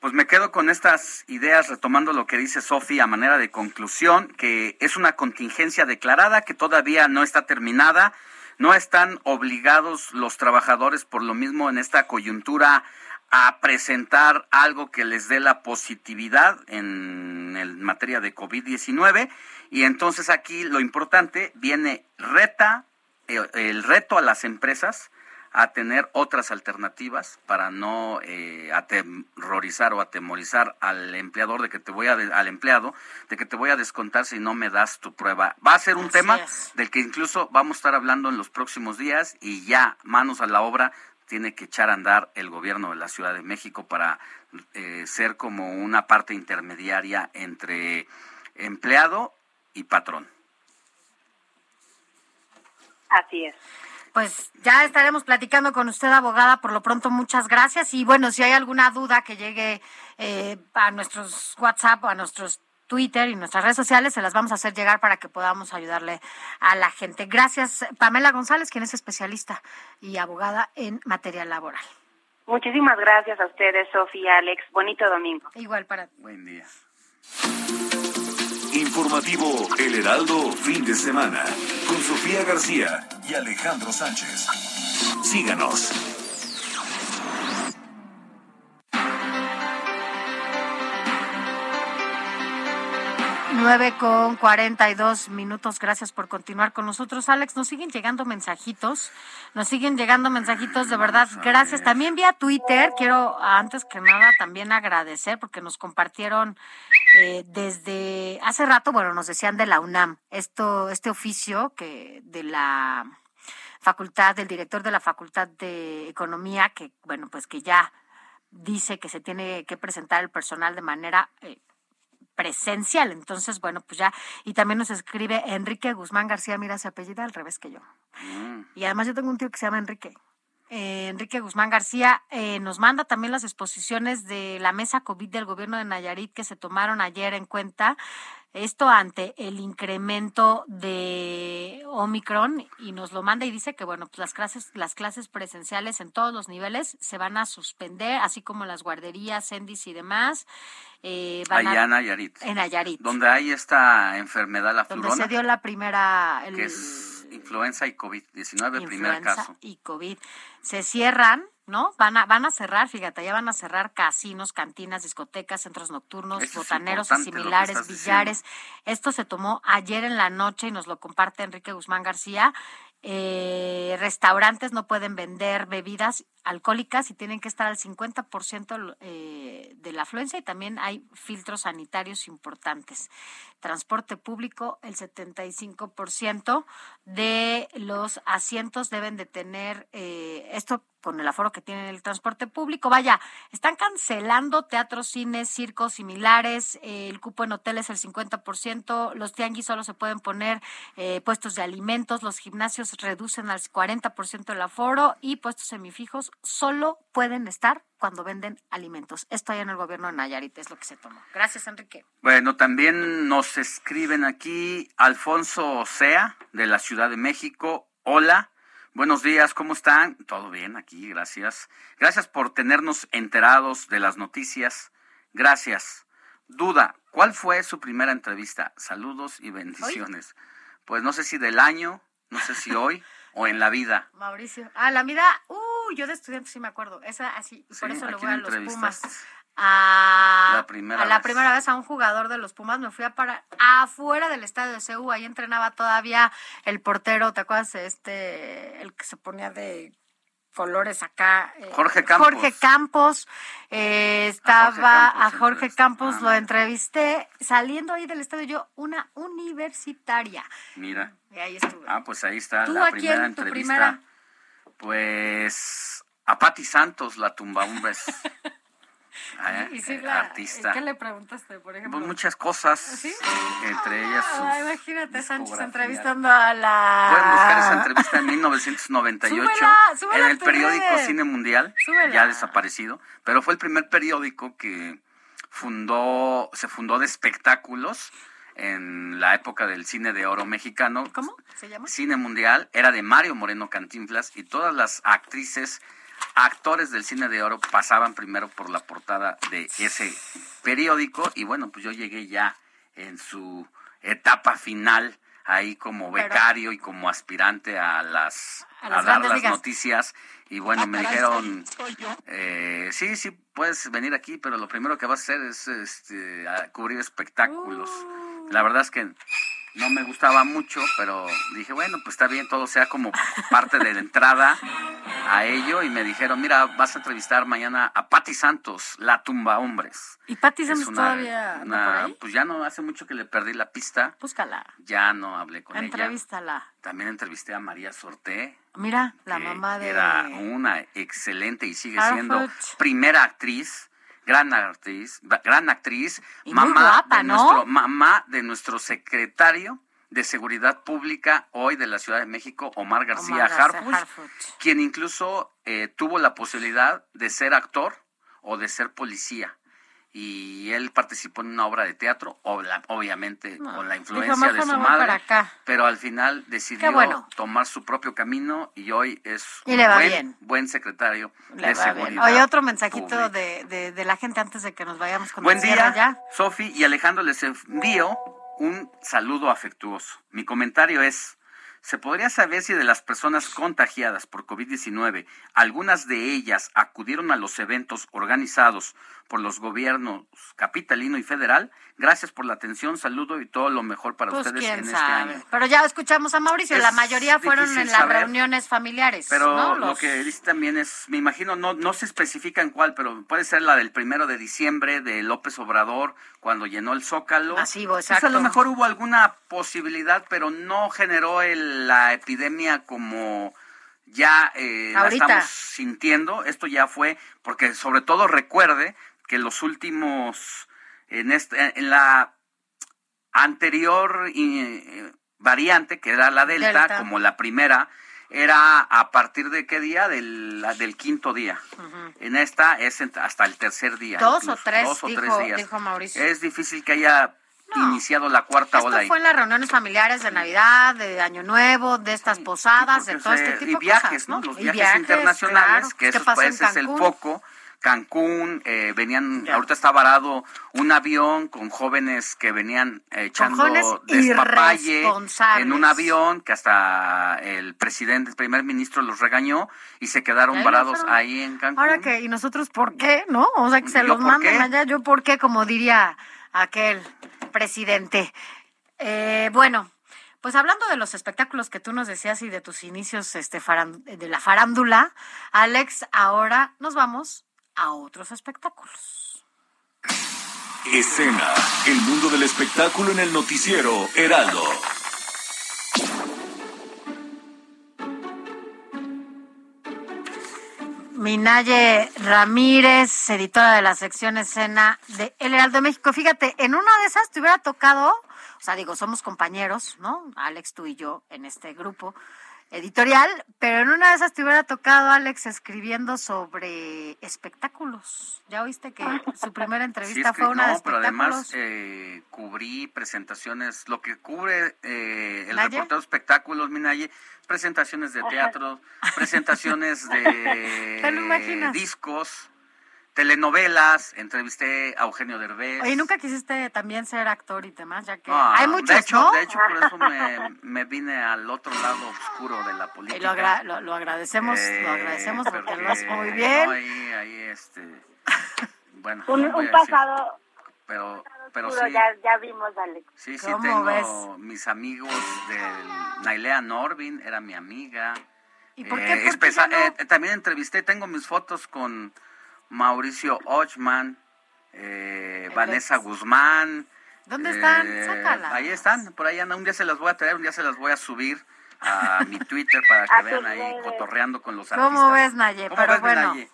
Pues me quedo con estas ideas, retomando lo que dice Sofi a manera de conclusión, que es una contingencia declarada que todavía no está terminada, no están obligados los trabajadores por lo mismo en esta coyuntura a presentar algo que les dé la positividad en, materia de COVID-19 y entonces aquí lo importante viene reta eh, el reto a las empresas a tener otras alternativas para no eh, aterrorizar o atemorizar al empleador de que te voy a de- al empleado de que te voy a descontar si no me das tu prueba. Va a ser un Así tema es. del que incluso vamos a estar hablando en los próximos días y ya manos a la obra tiene que echar a andar el gobierno de la Ciudad de México para eh, ser como una parte intermediaria entre empleado y patrón. Así es. Pues ya estaremos platicando con usted, abogada. Por lo pronto, muchas gracias. Y bueno, si hay alguna duda que llegue eh, a nuestros WhatsApp o a nuestros Twitter y nuestras redes sociales, se las vamos a hacer llegar para que podamos ayudarle a la gente. Gracias, Pamela González, quien es especialista y abogada en materia laboral. Muchísimas gracias a ustedes, Sofía, Alex. Bonito domingo. Igual para Buen día. Informativo El Heraldo, fin de semana, con Sofía García y Alejandro Sánchez. Síganos. Nueve con cuarenta y dos minutos. Gracias por continuar con nosotros, Alex. Nos siguen llegando mensajitos. Nos siguen llegando mensajitos, de verdad. Gracias. También vía Twitter. Quiero, antes que nada, también agradecer porque nos compartieron eh, desde hace rato, bueno, nos decían de la UNAM, esto, este oficio que de la facultad, del director de la Facultad de Economía, que, bueno, pues que ya dice que se tiene que presentar el personal de manera eh, presencial. Entonces, bueno, pues ya, y también nos escribe Enrique Guzmán García, mira, se apellida al revés que yo. Y además yo tengo un tío que se llama Enrique. Eh, Enrique Guzmán García eh, nos manda también las exposiciones de la mesa COVID del gobierno de Nayarit que se tomaron ayer en cuenta. Esto ante el incremento de Omicron y nos lo manda y dice que bueno, pues las clases, las clases presenciales en todos los niveles se van a suspender, así como las guarderías, Endis y demás. Eh, van a- Allá en Nayarit. en Nayarit. Donde hay esta enfermedad, la donde flurona, se dio la primera el- que es influenza y COVID-19, primer influenza caso. y COVID. Se cierran, ¿no? Van a, van a cerrar, fíjate, ya van a cerrar casinos, cantinas, discotecas, centros nocturnos, Eso botaneros y similares, billares. Esto se tomó ayer en la noche y nos lo comparte Enrique Guzmán García. Eh, restaurantes no pueden vender bebidas alcohólicas y tienen que estar al 50% eh, de la afluencia y también hay filtros sanitarios importantes. Transporte público, el 75% de los asientos deben de tener eh, esto con el aforo que tiene el transporte público. Vaya, están cancelando teatros, cines, circos similares, eh, el cupo en hoteles el 50%, los tianguis solo se pueden poner eh, puestos de alimentos, los gimnasios reducen al 40% el aforo y puestos semifijos solo pueden estar cuando venden alimentos. Esto allá en el gobierno de Nayarit es lo que se tomó. Gracias, Enrique. Bueno, también nos escriben aquí Alfonso Sea, de la Ciudad de México. Hola. Buenos días, ¿cómo están? Todo bien aquí, gracias. Gracias por tenernos enterados de las noticias. Gracias. Duda, ¿cuál fue su primera entrevista? Saludos y bendiciones. Pues no sé si del año, no sé si hoy o en la vida. Mauricio. Ah, la vida, uh, yo de estudiante sí me acuerdo. Esa así, por Sí, eso ¿a le voy a los? Pumas. A, La primera a la vez. primera vez a un jugador de los Pumas me fui a parar afuera del estadio de CU, ahí entrenaba todavía el portero, ¿te acuerdas? Este, el que se ponía de colores acá. eh, Jorge Campos. Jorge Campos, eh, estaba Campos a Jorge Campos, Ah, lo entrevisté saliendo ahí del estadio yo, una universitaria. Mira. Y ahí estuve. Ah, pues ahí está ¿Tú la a primera quién, tu entrevista. primera? Pues a Patti Santos, la tumbahumbres. Ah, Y sí, eh, la- artista. ¿Qué le preguntaste, por ejemplo? Pues muchas cosas, ¿Sí? entre ellas sus- Ah, imagínate Sánchez entrevistando a la... Pueden buscar esa entrevista en 1998 Súbela, súbela en el periódico. Cine Mundial, Súbela. ya desaparecido, pero fue el primer periódico que fundó, se fundó de espectáculos en la época del cine de oro mexicano. ¿Cómo se llama? Cine Mundial, era de Mario Moreno Cantinflas y todas las actrices, actores del cine de oro pasaban primero por la portada de ese periódico y bueno, pues yo llegué ya en su etapa final ahí como Pero- becario y como aspirante a las A dar las ligas. noticias y bueno, Ah, me dijeron soy- soy yo. eh, sí, sí, puedes venir aquí, pero lo primero que vas a hacer es este, a cubrir espectáculos. Uh. La verdad es que no me gustaba mucho, pero dije, bueno, pues está bien, todo sea como parte de la entrada a ello. Y me dijeron, mira, vas a entrevistar mañana a Patti Santos, la tumba hombres. ¿Y Patti Santos una- todavía por ahí? Pues ya no, hace mucho que le perdí la pista. Búscala, Ya no hablé con ella. entrevístala. También entrevisté a María Sorté. Mira, la mamá de... Era una excelente y sigue Harford. siendo primera actriz, gran actriz, gran actriz, Y mamá guapa, de ¿no? nuestro mamá de nuestro secretario de Seguridad Pública hoy de la Ciudad de México, Omar García García Harfuch, Harfuch. quien incluso eh, tuvo la posibilidad de ser actor o de ser policía. Y él participó en una obra de teatro, obviamente No, con la influencia de "Mejor su madre para acá". pero al final decidió bueno. tomar su propio camino y hoy es un buen, buen secretario Le de seguridad. Oye, otro mensajito de, de, de la gente antes de que nos vayamos con Buen día. Sofi y Alejandro, les envío un saludo afectuoso. Mi comentario es, ¿se podría saber si de las personas contagiadas por COVID-19, algunas de ellas acudieron a los eventos organizados por los gobiernos capitalino y federal? Gracias por la atención, saludo y todo lo mejor para Pues ustedes en sabe. este año. Pero ya escuchamos a Mauricio, Es la mayoría fueron en las reuniones familiares. Pero ¿no? lo que dice también es, me imagino, no, no se especifica en cuál, pero puede ser la del primero de diciembre de López Obrador, cuando llenó el Zócalo. Masivo, Pues exacto. a lo mejor hubo alguna posibilidad, pero no generó el- la epidemia como ya eh, la estamos sintiendo. Esto ya fue, porque sobre todo recuerde que los últimos, en, este, en la anterior variante, que era la Delta, Delta. como la primera, era a partir de qué día? Del, del quinto día. En esta es hasta el tercer día. Dos incluso, o tres, dos o dijo- tres días. dijo Mauricio. Es difícil que haya iniciado la cuarta Esto ola ahí. fue en las reuniones familiares de Navidad, de Año Nuevo, de estas posadas, de todo se- este tipo y de viajes, cosas, ¿no? Los viajes, internacionales, claro. que ¿Qué eso pues, es el foco. Cancún, eh, venían, ahorita está varado un avión con jóvenes que venían echando despapalle en un avión que hasta el presidente, el primer ministro los regañó y se quedaron ahí varados fueron. ahí en Cancún. Ahora que, ¿y nosotros por qué? ¿No? O sea, que se ¿Yo los manden qué? allá. ¿Yo por qué? Como diría aquel presidente. Eh, bueno, Pues hablando de los espectáculos que tú nos decías y de tus inicios este, de la farándula, Alex, ahora nos vamos a otros espectáculos. Escena, el mundo del espectáculo en el noticiero Heraldo. Minaye Ramírez, editora de la sección escena de El Heraldo de México. Fíjate, en una de esas te hubiera tocado, o sea, digo, somos compañeros, ¿no? Alex, tú y yo en este grupo editorial, pero en una de esas te hubiera tocado, Alex, escribiendo sobre espectáculos. ¿Ya oíste que su primera entrevista Sí, fue una de no, pero espectáculos? además eh, cubrí presentaciones, lo que cubre eh, el ¿Naye? reportero de espectáculos, Minaye, presentaciones de teatro, presentaciones de ¿Te lo imaginas? discos, telenovelas, entrevisté a Eugenio Derbez. Oye, ¿nunca quisiste también ser actor y demás? Ya que Ah, hay muchos, de hecho, ¿no? de hecho, por eso me, me vine al otro lado oscuro de la política. Y lo, agra- lo, lo agradecemos, Eh, lo agradecemos porque lo haces muy no, bien. ahí, ahí, este, bueno, Un, decir, pasado pero, pero oscuro sí, ya, ya vimos, Alex. sí, sí ¿Cómo tengo ves? mis amigos del Nailea Norvin, era mi amiga. ¿Y por qué? Eh, ¿Por qué espesa- ya no? eh, también entrevisté, tengo mis fotos con Mauricio Ochman, eh, Vanessa ex. Guzmán. ¿Dónde están? eh, Sácalas. Ahí están, por ahí andan. Un día se las voy a traer, un día se las voy a subir a mi Twitter para que vean ahí redes. cotorreando con los artistas. ¿Cómo ves, Naye? ¿Cómo Pero ves, bueno, Minaye?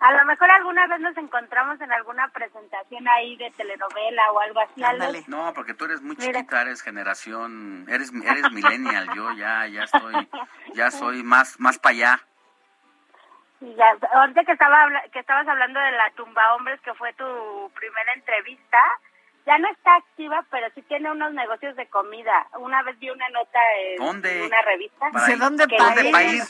A lo mejor alguna vez nos encontramos en alguna presentación ahí de telenovela o algo así. No, porque tú eres muy Mira. chiquita, eres generación, eres eres millennial, yo ya ya estoy ya soy más más para allá. Y ya, ahorita que estaba que estabas hablando de la tumba hombres que fue tu primera entrevista, ya no está activa, pero sí tiene unos negocios de comida. Una vez vi una nota en, ¿Dónde? una revista. ¿dónde que- ¿Dónde pa' ir?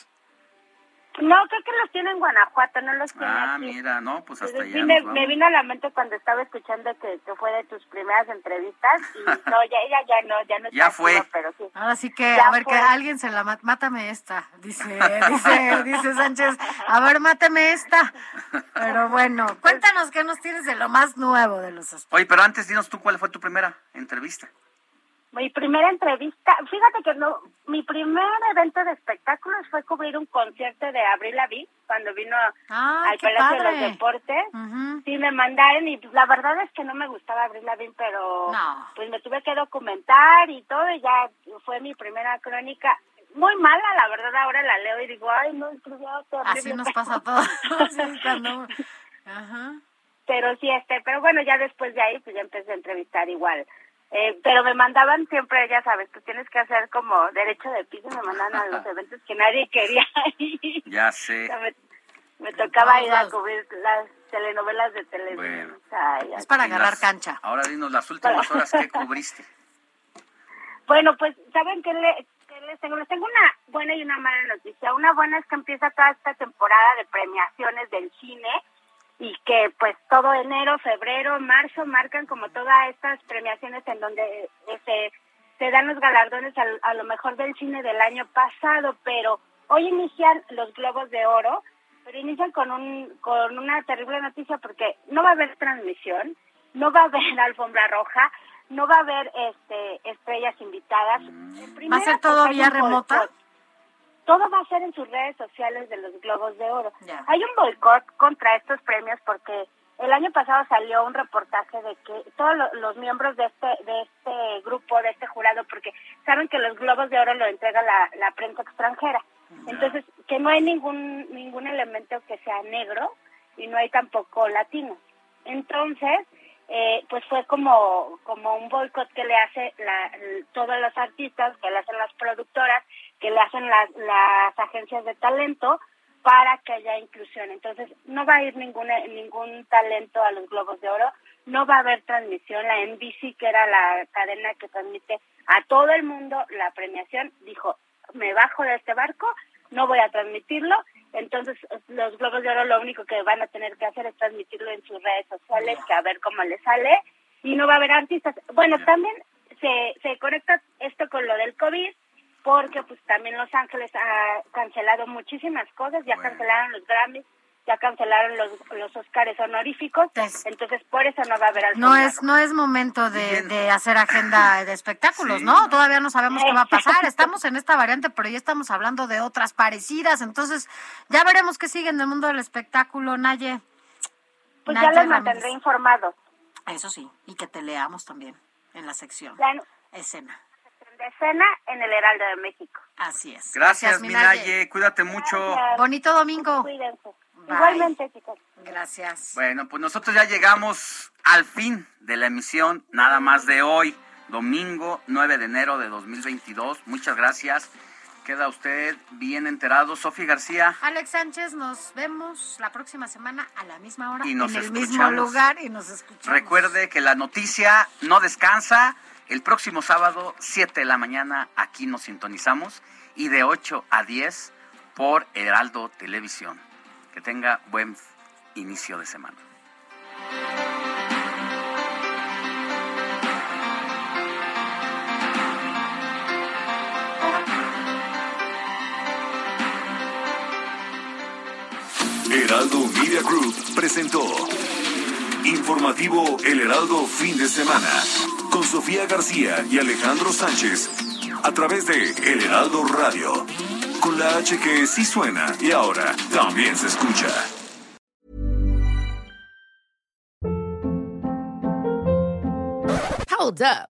No, creo que los tiene en Guanajuato, no los tiene Ah, aquí. mira, no, pues hasta Entonces, allá sí, me, vino a la mente cuando estaba escuchando que, que fue de tus primeras entrevistas y no, ya ella ya no, ya no está Ya fue. pero sí. ahora sí que, Ya a ver, fue. que alguien se la mata. Mátame esta, dice, dice, dice Sánchez. A ver, mátame esta. Pero bueno, cuéntanos qué nos tienes de lo más nuevo de los espectáculos. Oye, pero antes dinos tú cuál fue tu primera entrevista. Mi primera entrevista, fíjate que no, mi primer evento de espectáculos fue cubrir un concierto de Abril Lavigne cuando vino Ah, al Palacio de los Deportes. Sí, me mandaron y la verdad es que no me gustaba Abril Lavigne, pero No. pues me tuve que documentar y todo y ya fue mi primera crónica. Muy mala, la verdad, ahora la leo y digo, ay, no. Así nos pasa a todos. Ajá. pero sí este pero bueno ya después de ahí pues ya empecé a entrevistar igual eh, pero me mandaban siempre ya sabes tú tienes que hacer como derecho de piso me mandaban a los eventos que nadie quería ir Ya O sé. sea, me, me tocaba ir a cubrir las telenovelas de Televisa y Es para agarrar las- cancha. Ahora dinos las últimas horas que cubriste. Bueno, pues, ¿saben qué, le- qué les tengo? Les tengo una buena y una mala noticia. Una buena es que empieza toda esta temporada de premiaciones del cine y que pues todo enero, febrero, marzo marcan como todas estas premiaciones en donde eh, se, se dan los galardones al- a, lo mejor del cine del año pasado, pero hoy inician los Globos de Oro, pero inician con, un, con una terrible noticia porque no va a haber transmisión, no va a haber alfombra roja, no va a haber este estrellas invitadas. En ¿Va a ser todo vía remota? boicot. Todo va a ser en sus redes sociales de los Globos de Oro. Hay un boicot contra estos premios porque el año pasado salió un reportaje de que todos lo- los miembros de este de este grupo, de este jurado, porque saben que los Globos de Oro lo entrega la, la prensa extranjera. Entonces, que no hay ningún ningún elemento que sea negro y no hay tampoco latino. Entonces, eh, pues fue como como un boicot que le hace la, todos los artistas, que le hacen las productoras, que le hacen las, las agencias de talento para que haya inclusión. Entonces, no va a ir ningún, ningún talento a los Globos de Oro, no va a haber transmisión. La NBC, que era la cadena que transmite a todo el mundo la premiación, dijo, me bajo de este barco, no voy a transmitirlo. Entonces, los Globos de Oro lo único que van a tener que hacer es transmitirlo en sus redes sociales, que a ver cómo les sale, y no va a haber artistas. Bueno, también se, se conecta esto con lo del COVID, porque pues también Los Ángeles ha cancelado muchísimas cosas, ya cancelaron los Grammys, ya cancelaron los, los Óscares honoríficos, entonces por eso no va a haber No es, no es momento de, de hacer agenda de espectáculos, ¿no? Todavía no sabemos qué va a pasar. Estamos en esta variante, pero ya estamos hablando de otras parecidas. Entonces, ya veremos qué sigue en el mundo del espectáculo, Naye. Pues Naye ya les Ramírez. mantendré informados. Eso sí, y que te leamos también en la sección. La Escena. De escena en el Heraldo de México. Así es. Gracias, mi Minaye. Cuídate mucho. Bonito domingo. Cuídense. Bye. Igualmente, chicos. Gracias. Bueno, pues nosotros ya llegamos al fin de la emisión, nada más de hoy, domingo 9 de enero de 2022. Muchas gracias. Queda usted bien enterado. Sofía García. Alex Sánchez, nos vemos la próxima semana a la misma hora Y nos en el mismo lugar y nos escuchamos. Recuerde que la noticia no descansa. El próximo sábado, 7 de la mañana, aquí nos sintonizamos y de 8 a 10 por Heraldo Televisión. Que tenga buen inicio de semana. Heraldo Media Group presentó Informativo El Heraldo Fin de Semana con Sofía García y Alejandro Sánchez a través de El Heraldo Radio con la H que sí suena y ahora también se escucha. Hold up.